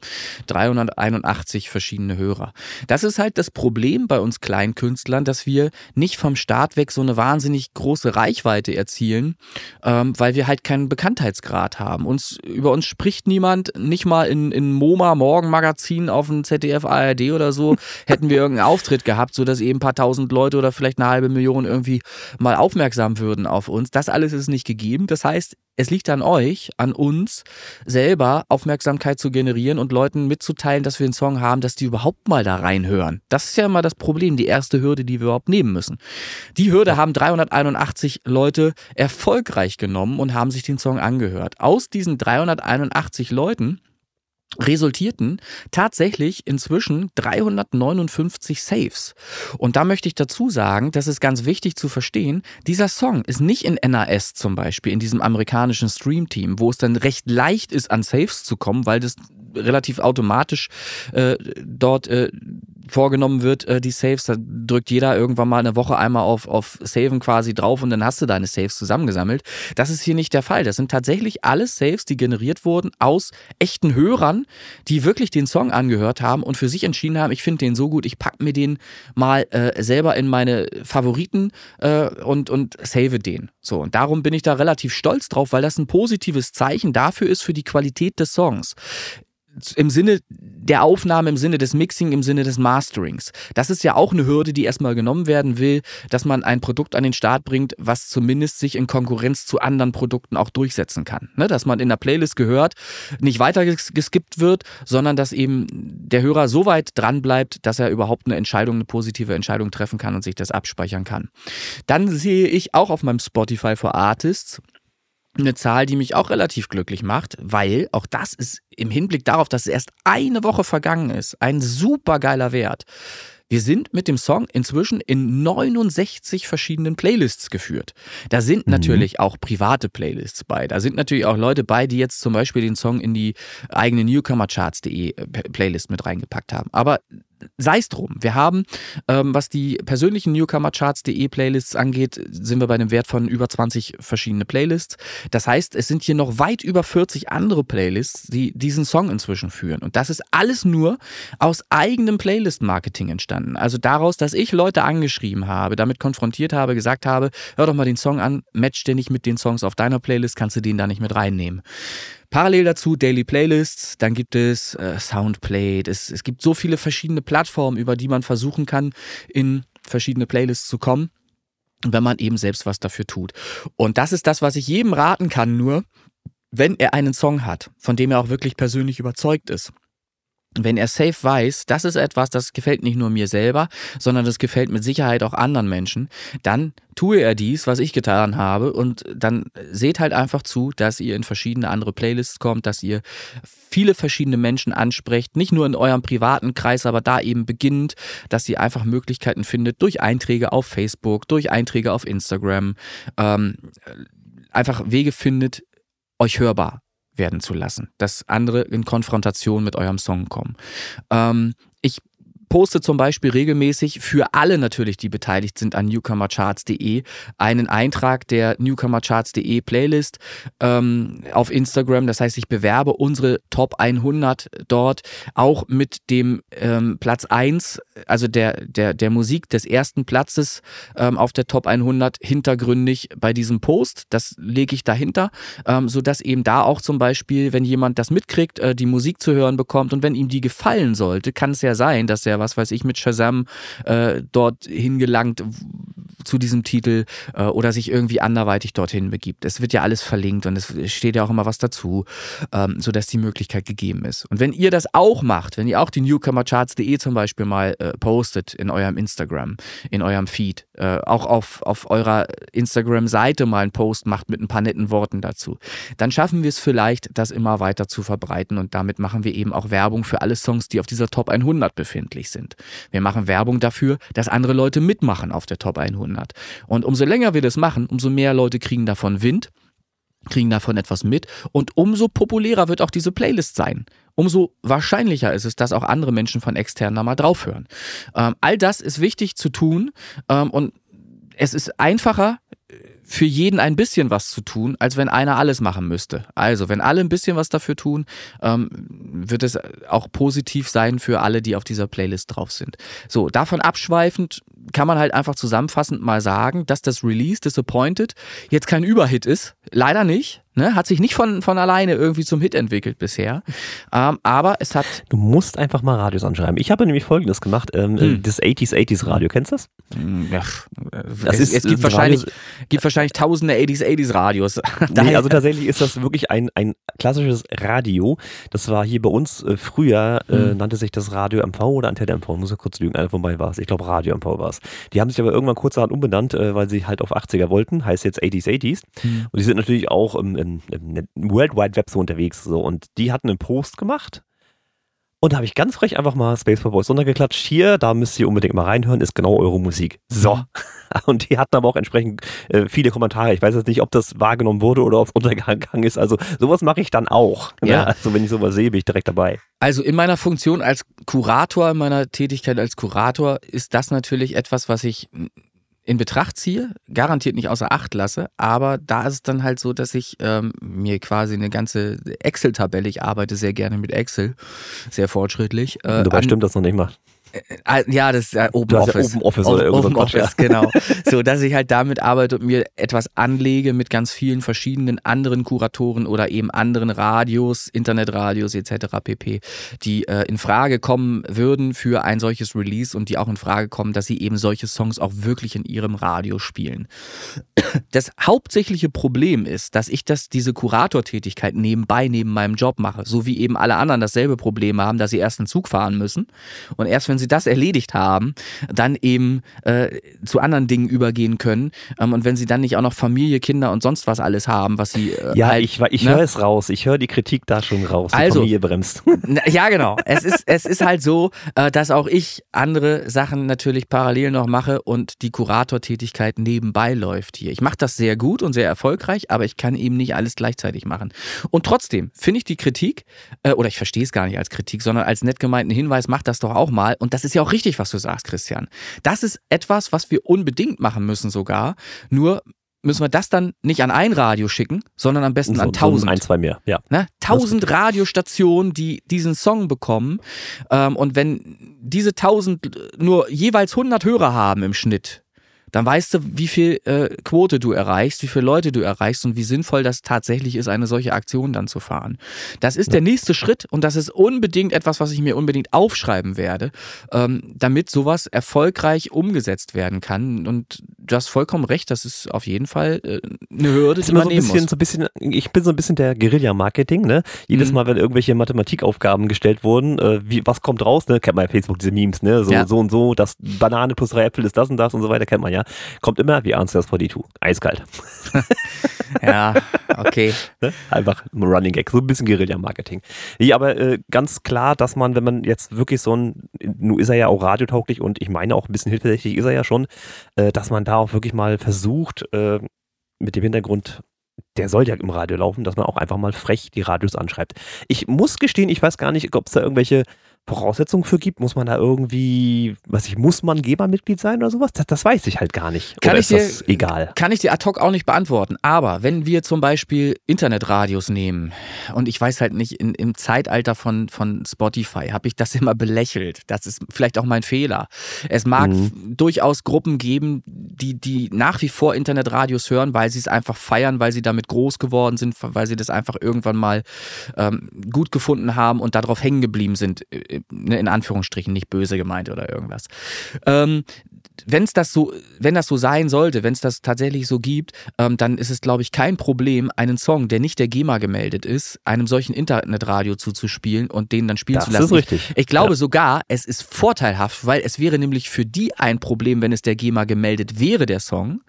381 verschiedene Hörer. Das ist halt das Problem bei uns Kleinkünstlern, dass wir nicht vom Start weg so eine wahnsinnig große Reichweite erzielen, ähm, weil wir halt keinen Bekanntheitsgrad haben. Uns, über uns spricht niemand, nicht mal in, in MoMA Morgenmagazin auf dem ZDF ARD oder so, (laughs) hätten wir irgendeinen Auftritt gehabt, sodass eben ein paar tausend Leute oder vielleicht eine halbe Million irgendwie mal aufmerksam würden auf uns. Das alles ist nicht gegeben. Das heißt, es liegt an euch, an uns, selber Aufmerksamkeit zu generieren und Leuten mitzuteilen, dass wir einen Song haben, dass die überhaupt mal da reinhören. Das ist ja immer das Problem, die erste Hürde, die wir überhaupt nehmen müssen. Die Hürde haben 381 Leute erfolgreich genommen und haben sich den Song angehört. Aus diesen 381 Leuten resultierten tatsächlich inzwischen 359 Saves. Und da möchte ich dazu sagen, das ist ganz wichtig zu verstehen, dieser Song ist nicht in NAS zum Beispiel, in diesem amerikanischen Stream-Team, wo es dann recht leicht ist, an Saves zu kommen, weil das relativ automatisch äh, dort äh, vorgenommen wird, äh, die Saves. Da drückt jeder irgendwann mal eine Woche einmal auf, auf Saven quasi drauf und dann hast du deine Saves zusammengesammelt. Das ist hier nicht der Fall. Das sind tatsächlich alle Saves, die generiert wurden aus echten Hörern, die wirklich den Song angehört haben und für sich entschieden haben, ich finde den so gut, ich pack mir den mal äh, selber in meine Favoriten äh, und, und save den. So, und darum bin ich da relativ stolz drauf, weil das ein positives Zeichen dafür ist für die Qualität des Songs im Sinne der Aufnahme, im Sinne des Mixing, im Sinne des Masterings. Das ist ja auch eine Hürde, die erstmal genommen werden will, dass man ein Produkt an den Start bringt, was zumindest sich in Konkurrenz zu anderen Produkten auch durchsetzen kann. Ne? Dass man in der Playlist gehört, nicht weiter ges- geskippt wird, sondern dass eben der Hörer so weit dran bleibt, dass er überhaupt eine Entscheidung, eine positive Entscheidung treffen kann und sich das abspeichern kann. Dann sehe ich auch auf meinem Spotify for Artists eine Zahl, die mich auch relativ glücklich macht, weil auch das ist im Hinblick darauf, dass erst eine Woche vergangen ist, ein super geiler Wert. Wir sind mit dem Song inzwischen in 69 verschiedenen Playlists geführt. Da sind mhm. natürlich auch private Playlists bei. Da sind natürlich auch Leute bei, die jetzt zum Beispiel den Song in die eigene Newcomercharts.de äh, Playlist mit reingepackt haben. Aber sei es drum. Wir haben, ähm, was die persönlichen Newcomercharts.de Playlists angeht, sind wir bei einem Wert von über 20 verschiedene Playlists. Das heißt, es sind hier noch weit über 40 andere Playlists, die diesen Song inzwischen führen. Und das ist alles nur aus eigenem Playlist-Marketing entstanden. Also daraus, dass ich Leute angeschrieben habe, damit konfrontiert habe, gesagt habe, hör doch mal den Song an, match den nicht mit den Songs auf deiner Playlist, kannst du den da nicht mit reinnehmen. Parallel dazu Daily Playlists, dann gibt es äh, Soundplate. Es, es gibt so viele verschiedene Plattformen, über die man versuchen kann, in verschiedene Playlists zu kommen, wenn man eben selbst was dafür tut. Und das ist das, was ich jedem raten kann, nur wenn er einen Song hat, von dem er auch wirklich persönlich überzeugt ist wenn er safe weiß, das ist etwas, das gefällt nicht nur mir selber, sondern das gefällt mit Sicherheit auch anderen Menschen, dann tue er dies, was ich getan habe und dann seht halt einfach zu, dass ihr in verschiedene andere Playlists kommt, dass ihr viele verschiedene Menschen ansprecht, nicht nur in eurem privaten Kreis, aber da eben beginnt, dass ihr einfach Möglichkeiten findet durch Einträge auf Facebook, durch Einträge auf Instagram, ähm, einfach Wege findet, euch hörbar werden zu lassen, dass andere in Konfrontation mit eurem Song kommen. Ähm, ich poste zum Beispiel regelmäßig für alle natürlich, die beteiligt sind an newcomercharts.de, einen Eintrag der newcomercharts.de Playlist ähm, auf Instagram. Das heißt, ich bewerbe unsere Top 100 dort auch mit dem ähm, Platz 1, also der, der, der Musik des ersten Platzes ähm, auf der Top 100 hintergründig bei diesem Post. Das lege ich dahinter, ähm, sodass eben da auch zum Beispiel, wenn jemand das mitkriegt, äh, die Musik zu hören bekommt und wenn ihm die gefallen sollte, kann es ja sein, dass er was weiß ich, mit Shazam äh, dort hingelangt zu diesem Titel äh, oder sich irgendwie anderweitig dorthin begibt. Es wird ja alles verlinkt und es steht ja auch immer was dazu, ähm, sodass die Möglichkeit gegeben ist. Und wenn ihr das auch macht, wenn ihr auch die Newcomercharts.de zum Beispiel mal äh, postet in eurem Instagram, in eurem Feed, äh, auch auf, auf eurer Instagram-Seite mal einen Post macht mit ein paar netten Worten dazu, dann schaffen wir es vielleicht, das immer weiter zu verbreiten und damit machen wir eben auch Werbung für alle Songs, die auf dieser Top 100 befindlich sind. Wir machen Werbung dafür, dass andere Leute mitmachen auf der Top 100. Und umso länger wir das machen, umso mehr Leute kriegen davon Wind kriegen davon etwas mit und umso populärer wird auch diese Playlist sein. Umso wahrscheinlicher ist es, dass auch andere Menschen von extern da mal draufhören. Ähm, all das ist wichtig zu tun ähm, und es ist einfacher, für jeden ein bisschen was zu tun, als wenn einer alles machen müsste. Also, wenn alle ein bisschen was dafür tun, ähm, wird es auch positiv sein für alle, die auf dieser Playlist drauf sind. So, davon abschweifend kann man halt einfach zusammenfassend mal sagen, dass das Release Disappointed jetzt kein Überhit ist. Leider nicht. Ne? Hat sich nicht von, von alleine irgendwie zum Hit entwickelt bisher. Ähm, aber es hat. Du musst einfach mal Radios anschreiben. Ich habe nämlich folgendes gemacht: ähm, hm. Das 80s 80s Radio. Kennst du das? Hm, ja, das es, ist, es gibt, wahrscheinlich, gibt wahrscheinlich tausende 80s 80s Radios. (laughs) nee, also tatsächlich ist das wirklich ein, ein klassisches Radio. Das war hier bei uns äh, früher, äh, hm. nannte sich das Radio MV oder Antenne MV. Muss ja kurz lügen, einer von beiden war es. Ich glaube, Radio MV war es. Die haben sich aber irgendwann kurzerhand umbenannt, äh, weil sie halt auf 80er wollten. Heißt jetzt 80s 80s. Hm. Und die sind natürlich auch im, im, im World Wide Web so unterwegs. So. Und die hatten einen Post gemacht. Und da habe ich ganz frech einfach mal Space Boys runtergeklatscht. Hier, da müsst ihr unbedingt mal reinhören, ist genau eure Musik. So. (laughs) Und die hatten aber auch entsprechend äh, viele Kommentare. Ich weiß jetzt nicht, ob das wahrgenommen wurde oder ob es (laughs) untergegangen ist. Also sowas mache ich dann auch. Ne? Ja. Also wenn ich sowas sehe, bin ich direkt dabei. Also in meiner Funktion als Kurator, in meiner Tätigkeit als Kurator ist das natürlich etwas, was ich in Betracht ziehe, garantiert nicht außer Acht lasse, aber da ist es dann halt so, dass ich ähm, mir quasi eine ganze Excel-Tabelle, ich arbeite sehr gerne mit Excel, sehr fortschrittlich. Äh, Dabei stimmt das noch nicht mal. Äh, äh, ja, das ist ja Open Office. Ja Open Office oder Open, Open Office, ja. genau. (laughs) So, dass ich halt damit arbeite und mir etwas anlege mit ganz vielen verschiedenen anderen Kuratoren oder eben anderen Radios, Internetradios etc. pp, die äh, in Frage kommen würden für ein solches Release und die auch in Frage kommen, dass sie eben solche Songs auch wirklich in ihrem Radio spielen. Das hauptsächliche Problem ist, dass ich das, diese Kuratortätigkeit nebenbei neben meinem Job mache, so wie eben alle anderen dasselbe Problem haben, dass sie erst einen Zug fahren müssen und erst wenn sie sie das erledigt haben, dann eben äh, zu anderen Dingen übergehen können. Ähm, und wenn sie dann nicht auch noch Familie, Kinder und sonst was alles haben, was sie. Äh, Ja, halt, ich, ich ne? höre es raus. Ich höre die Kritik da schon raus. Die Also- Familie bremst. (laughs) Ja, genau. Es ist, es ist halt so, äh, dass auch ich andere Sachen natürlich parallel noch mache und die Kuratortätigkeit nebenbei läuft hier. Ich mache das sehr gut und sehr erfolgreich, aber ich kann eben nicht alles gleichzeitig machen. Und trotzdem finde ich die Kritik, äh, oder ich verstehe es gar nicht als Kritik, sondern als nett gemeinten Hinweis, mach das doch auch mal. Und das ist ja auch richtig, was du sagst, Christian. Das ist etwas, was wir unbedingt machen müssen sogar. Nur müssen wir das dann nicht an ein Radio schicken, sondern am besten So, an so tausend. ein, zwei mehr. Ja. Ne? Tausend Radiostationen, die diesen Song bekommen. Ähm, und wenn diese tausend nur jeweils 100 Hörer haben im Schnitt, dann weißt du, wie viel äh, Quote du erreichst, wie viele Leute du erreichst und wie sinnvoll das tatsächlich ist, eine solche Aktion dann zu fahren. Das ist der nächste Schritt und das ist unbedingt etwas, was ich mir unbedingt aufschreiben werde, ähm, damit sowas erfolgreich umgesetzt werden kann. Und du hast vollkommen recht, das ist auf jeden Fall äh, eine Hürde, die man so ein nehmen bisschen, muss. so ein bisschen, ich bin so ein bisschen der Guerilla-Marketing, ne? Jedes Mhm. Mal, wenn irgendwelche Mathematikaufgaben gestellt wurden, äh, wie, was kommt raus, ne? Kennt man ja Facebook, diese Memes, ne? So, Ja. so und so, das Banane plus drei Äpfel ist das und das und so weiter, kennt man ja. Kommt immer, wie answers 42. Eiskalt. (laughs) Ja, okay. (laughs) Ne? Einfach ein Running Gag, so ein bisschen Guerilla-Marketing. Nee, aber äh, ganz klar, dass man, wenn man jetzt wirklich so ein, nun ist er ja auch radiotauglich und ich meine auch ein bisschen hilfsberechtigt ist er ja schon, äh, dass man da auch wirklich mal versucht, äh, mit dem Hintergrund, der soll ja im Radio laufen, dass man auch einfach mal frech die Radios anschreibt. Ich muss gestehen, ich weiß gar nicht, ob es da irgendwelche Voraussetzungen für gibt. Muss man da irgendwie, was ich, muss man GEMA-Mitglied sein oder sowas? Das, das weiß ich halt gar nicht. Kann oder ich dir- egal? Kann ich dir ad hoc auch nicht beantworten. Aber wenn wir zum Beispiel Internetradios nehmen, und ich weiß halt nicht, in, im Zeitalter von, von Spotify habe ich das (laughs) immer belächelt. Das ist vielleicht auch mein Fehler. Es mag Mhm. durchaus Gruppen geben, die, die nach wie vor Internetradios hören, weil sie es einfach feiern, weil sie damit groß geworden sind, weil sie das einfach irgendwann mal ähm, gut gefunden haben und darauf hängen geblieben sind. Äh, ne, In Anführungsstrichen, nicht böse gemeint oder irgendwas. Ähm, wenn es das so, wenn das so sein sollte, wenn es das tatsächlich so gibt, ähm, dann ist es, glaube ich, kein Problem, einen Song, der nicht der GEMA gemeldet ist, einem solchen Internetradio zuzuspielen und den dann spielen Das zu lassen. ist richtig. Ich, ich glaube Ja. sogar, es ist vorteilhaft, weil es wäre nämlich für die ein Problem, wenn es der GEMA gemeldet wäre, der Song.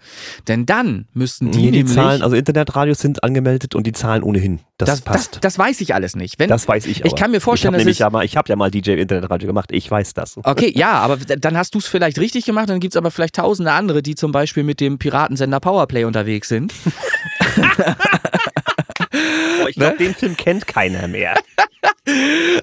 Denn dann müssten die, Nee, die nämlich. Zahlen, also Internetradios sind angemeldet und die Zahlen ohnehin. Das, das, das, passt. das weiß ich alles nicht. Wenn, Das, weiß ich Ich aber. kann mir vorstellen, ich dass hab nämlich es- ja mal, ich habe ja mal DJ Internetradio gemacht. Ich weiß das. Okay, ja, aber dann hast du es vielleicht richtig gemacht, dann gibt es aber vielleicht tausende andere, die zum Beispiel mit dem Piratensender Powerplay unterwegs sind. (laughs) Ich glaube, den Film kennt keiner mehr. (laughs)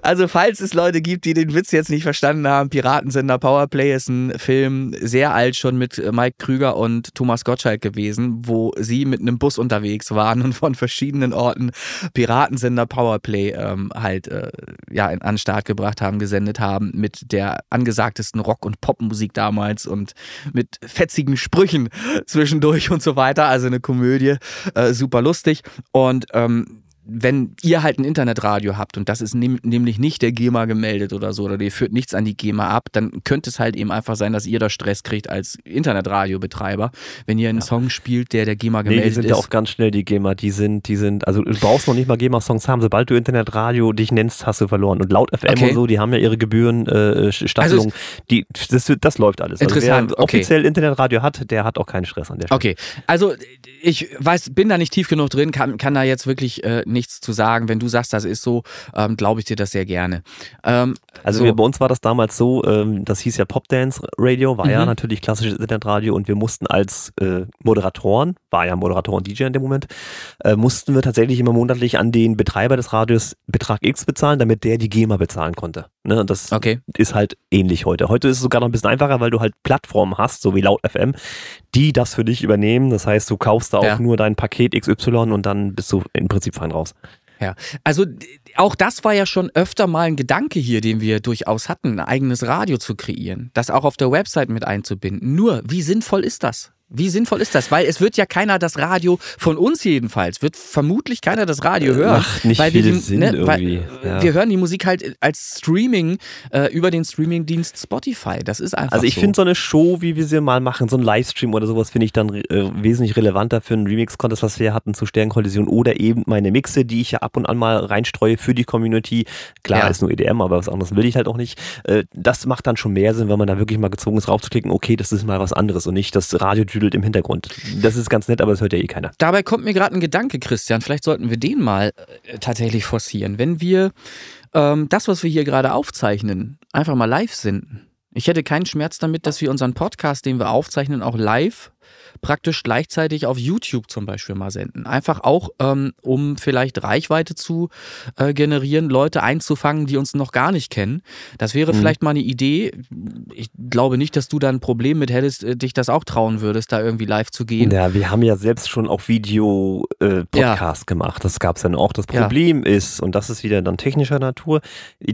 Also, falls es Leute gibt, die den Witz jetzt nicht verstanden haben, Piratensender Powerplay ist ein Film, sehr alt schon mit äh, Mike Krüger und Thomas Gottschalk gewesen, wo sie mit einem Bus unterwegs waren und von verschiedenen Orten Piratensender Powerplay ähm, halt äh, ja, an den Start gebracht haben, gesendet haben mit der angesagtesten Rock- und Popmusik damals und mit fetzigen Sprüchen (laughs) zwischendurch und so weiter. Also eine Komödie, äh, super lustig. Und ähm, wenn ihr halt ein Internetradio habt und das ist nehm, nämlich nicht der GEMA gemeldet oder so, oder ihr führt nichts an die GEMA ab, dann könnte es halt eben einfach sein, dass ihr da Stress kriegt als Internetradiobetreiber, wenn ihr einen Song spielt, der der GEMA Nee, gemeldet die sind ist. ja auch ganz schnell, die GEMA. Die sind, die sind, also du brauchst noch nicht mal GEMA-Songs haben. Sobald du Internetradio dich nennst, hast du verloren. Und laut FM Okay. und so, die haben ja ihre Gebühren, äh, Staffelung. die, das, das läuft alles. Interessant, Also wer okay. offiziell Internetradio hat, der hat auch keinen Stress an der Stelle. Okay, also ich weiß, bin da nicht tief genug drin, kann, kann da jetzt wirklich äh, nichts zu sagen. Wenn du sagst, das ist so, ähm, glaube ich dir das sehr gerne. Ähm, Also so. wir, bei uns war das damals so, ähm, das hieß ja Popdance Radio, war ja Mhm. natürlich klassisches Internetradio und wir mussten als äh, Moderatoren, war ja Moderator und DJ in dem Moment, äh, mussten wir tatsächlich immer monatlich an den Betreiber des Radios Betrag X bezahlen, damit der die GEMA bezahlen konnte. Ne? Und das Okay. ist halt ähnlich heute. Heute ist es sogar noch ein bisschen einfacher, weil du halt Plattformen hast, so wie Laut FM, die das für dich übernehmen. Das heißt, du kaufst da auch Ja. nur dein Paket XY und dann bist du im Prinzip fein raus. Ja, also auch das war ja schon öfter mal ein Gedanke hier, den wir durchaus hatten, ein eigenes Radio zu kreieren, das auch auf der Website mit einzubinden. Nur, wie sinnvoll ist das? Wie sinnvoll ist das? Weil es wird ja keiner das Radio, von uns jedenfalls, wird vermutlich keiner das Radio hören. Macht nicht weil wir viel die, Sinn ne, irgendwie, ja. Wir hören die Musik halt als Streaming äh, über den Streamingdienst Spotify. Das ist einfach Also ich so. finde so eine Show, wie wir sie mal machen, so ein Livestream oder sowas, finde ich dann äh, wesentlich relevanter für einen Remix-Contest, was wir hatten zu Sternkollision oder eben meine Mixe, die ich ja ab und an mal reinstreue für die Community. Klar, Ja. ist nur EDM, aber was anderes will ich halt auch nicht. Äh, das macht dann schon mehr Sinn, wenn man da wirklich mal gezwungen ist, raufzuklicken, okay, das ist mal was anderes und nicht das Radio düdelt im Hintergrund. Das ist ganz nett, aber das hört ja eh keiner. Dabei kommt mir gerade ein Gedanke, Christian. Vielleicht sollten wir den mal äh, tatsächlich forcieren. Wenn wir ähm, das, was wir hier gerade aufzeichnen, einfach mal live senden. Ich hätte keinen Schmerz damit, dass wir unseren Podcast, den wir aufzeichnen, auch live praktisch gleichzeitig auf YouTube zum Beispiel mal senden. Einfach auch, ähm, um vielleicht Reichweite zu äh, generieren, Leute einzufangen, die uns noch gar nicht kennen. Das wäre vielleicht mal eine Idee. Ich glaube nicht, dass du da ein Problem mit hättest, äh, dich das auch trauen würdest, da irgendwie live zu gehen. Ja, wir haben ja selbst schon auch Video-Podcast gemacht. Das gab es dann auch. Das Ja. Problem ist, und das ist wieder dann technischer Natur,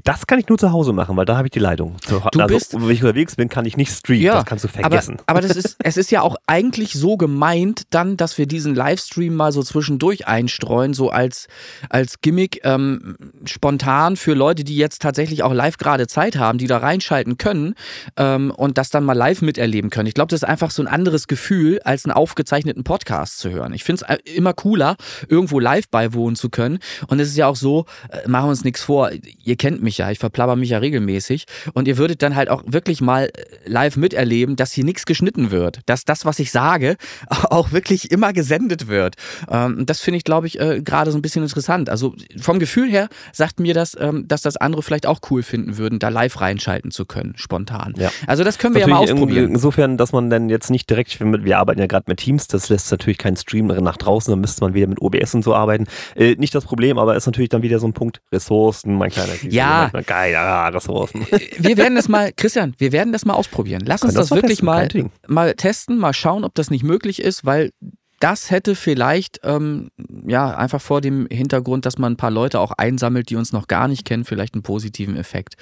das kann ich nur zu Hause machen, weil da habe ich die Leitung. Du also, bist- wenn ich unterwegs bin, kann ich nicht streamen. das kannst du vergessen. Aber, aber das ist, es ist ja auch (laughs) eigentlich so gemeint, dann, dass wir diesen Livestream mal so zwischendurch einstreuen, so als, als Gimmick ähm, spontan für Leute, die jetzt tatsächlich auch live gerade Zeit haben, die da reinschalten können ähm, und das dann mal live miterleben können. Ich glaube, das ist einfach so ein anderes Gefühl, als einen aufgezeichneten Podcast zu hören. Ich finde es immer cooler, irgendwo live beiwohnen zu können. Und es ist ja auch so, äh, machen wir uns nichts vor, ihr kennt mich ja, ich verplapper mich ja regelmäßig und ihr würdet dann halt auch wirklich mal äh, live miterleben, dass hier nichts geschnitten wird, dass das, was ich sage, (laughs) auch wirklich immer gesendet wird. Ähm, das finde ich, glaube ich, äh, gerade so ein bisschen interessant. Also vom Gefühl her sagt mir das, ähm, dass das andere vielleicht auch cool finden würden, da live reinschalten zu können, spontan. Ja. Also das können wir ja mal Natürlich ausprobieren. Insofern, dass man dann jetzt nicht direkt, wir wir arbeiten ja gerade mit Teams, das lässt natürlich keinen Stream nach draußen, dann müsste man wieder mit OBS und so arbeiten. Äh, nicht das Problem, aber ist natürlich dann wieder so ein Punkt, Ressourcen, mein kleiner Ja. manchmal Geil, ja, Ressourcen. wir werden das mal, Christian, wir werden das mal ausprobieren. Lass uns das, das wirklich testen, mal, mal testen, mal schauen, ob das nicht möglich ist, weil das hätte vielleicht, ähm, ja, einfach vor dem Hintergrund, dass man ein paar Leute auch einsammelt, die uns noch gar nicht kennen, vielleicht einen positiven Effekt.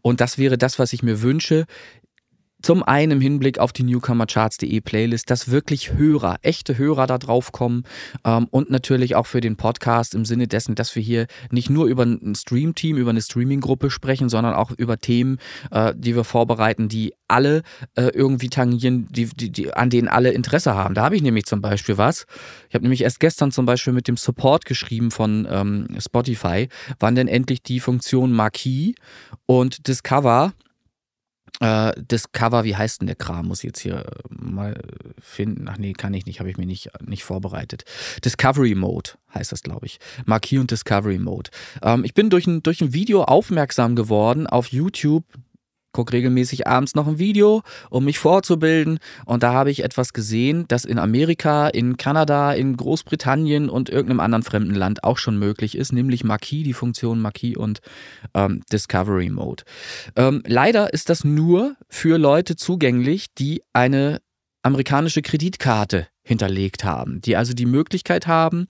Und das wäre das, was ich mir wünsche. Zum einen im Hinblick auf die Newcomercharts.de Playlist, dass wirklich Hörer, echte Hörer da drauf kommen ähm, und natürlich auch für den Podcast im Sinne dessen, dass wir hier nicht nur über ein Stream-Team, über eine Streaming-Gruppe sprechen, sondern auch über Themen, äh, die wir vorbereiten, die alle äh, irgendwie tangieren, die, die, die, an denen alle Interesse haben. Da habe ich nämlich zum Beispiel was. Ich habe nämlich erst gestern zum Beispiel mit dem Support geschrieben von ähm, Spotify, wann denn endlich die Funktion Marquee und Discover äh, Discover, wie heißt denn der Kram? Muss ich jetzt hier äh, mal finden. Ach nee, kann ich nicht, habe ich mir nicht, nicht vorbereitet. Discovery Mode heißt das, glaube ich. Marquee und Discovery Mode. Ähm, ich bin durch ein, durch ein Video aufmerksam geworden auf YouTube. Guck regelmäßig abends noch ein Video, um mich vorzubilden. Und da habe ich etwas gesehen, das in Amerika, in Kanada, in Großbritannien und irgendeinem anderen fremden Land auch schon möglich ist, nämlich Marquee, die Funktion Marquee und ähm, Discovery Mode. Ähm, leider ist das nur für Leute zugänglich, die eine amerikanische Kreditkarte hinterlegt haben, die also die Möglichkeit haben,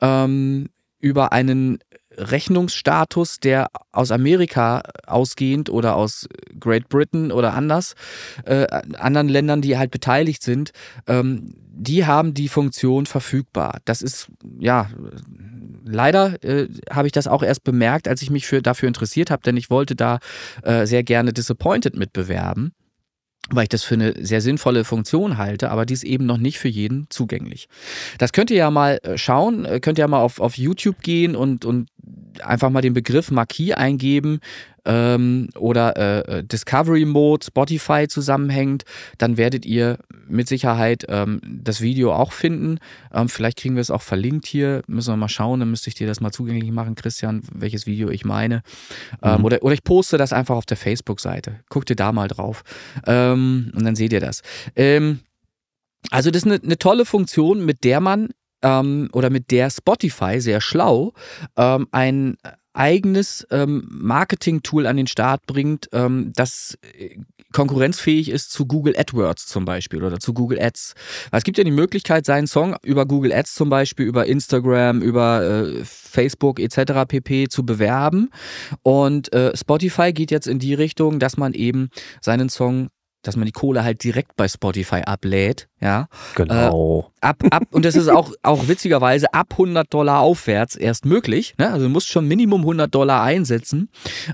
ähm, über einen Rechnungsstatus, der aus Amerika ausgehend oder aus Great Britain oder anders, äh, anderen Ländern, die halt beteiligt sind, ähm, die haben die Funktion verfügbar. Das ist, ja, leider äh, habe ich das auch erst bemerkt, als ich mich für, dafür interessiert habe, denn ich wollte da äh, sehr gerne Disappointed mitbewerben weil ich das für eine sehr sinnvolle Funktion halte, aber die ist eben noch nicht für jeden zugänglich. Das könnt ihr ja mal äh, schauen, äh, könnt ihr ja mal auf, auf YouTube gehen und, und einfach mal den Begriff Marquis eingeben ähm, oder äh, Discovery Mode, Spotify zusammenhängt, dann werdet ihr mit Sicherheit ähm, das Video auch finden. Ähm, vielleicht kriegen wir es auch verlinkt hier, müssen wir mal schauen, dann müsste ich dir das mal zugänglich machen, Christian, welches Video ich meine. Ähm, oder, oder ich poste das einfach auf der Facebook-Seite. Guckt ihr da mal drauf ähm, und dann seht ihr das. Ähm, also das ist eine, eine tolle Funktion, mit der man oder mit der Spotify sehr schlau ähm, ein eigenes ähm, Marketing-Tool an den Start bringt, ähm, das äh, konkurrenzfähig ist zu Google AdWords zum Beispiel oder zu Google Ads. Es gibt ja die Möglichkeit, seinen Song über Google Ads zum Beispiel, über Instagram, über äh, Facebook etc. pp. zu bewerben. Und äh, Spotify geht jetzt in die Richtung, dass man eben seinen Song dass man die Kohle halt direkt bei Spotify ablädt, ja. Genau. Äh, ab, ab, und das ist auch, auch witzigerweise ab 100 Dollar aufwärts erst möglich, ne? Also du musst schon Minimum 100 Dollar einsetzen,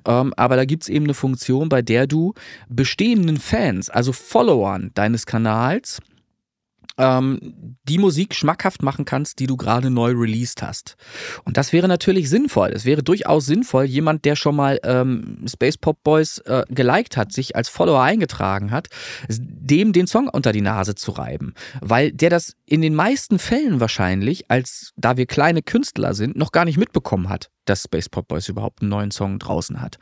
ähm, aber da gibt es eben eine Funktion, bei der du bestehenden Fans, also Followern deines Kanals, ähm, die Musik schmackhaft machen kannst, die du gerade neu released hast. Und das wäre natürlich sinnvoll. Es wäre durchaus sinnvoll, jemand, der schon mal ähm, Space Pop Boys äh, geliked hat, sich als Follower eingetragen hat, dem den Song unter die Nase zu reiben. Weil der das in den meisten Fällen wahrscheinlich, als da wir kleine Künstler sind, noch gar nicht mitbekommen hat dass Space Pop Boys überhaupt einen neuen Song draußen hat.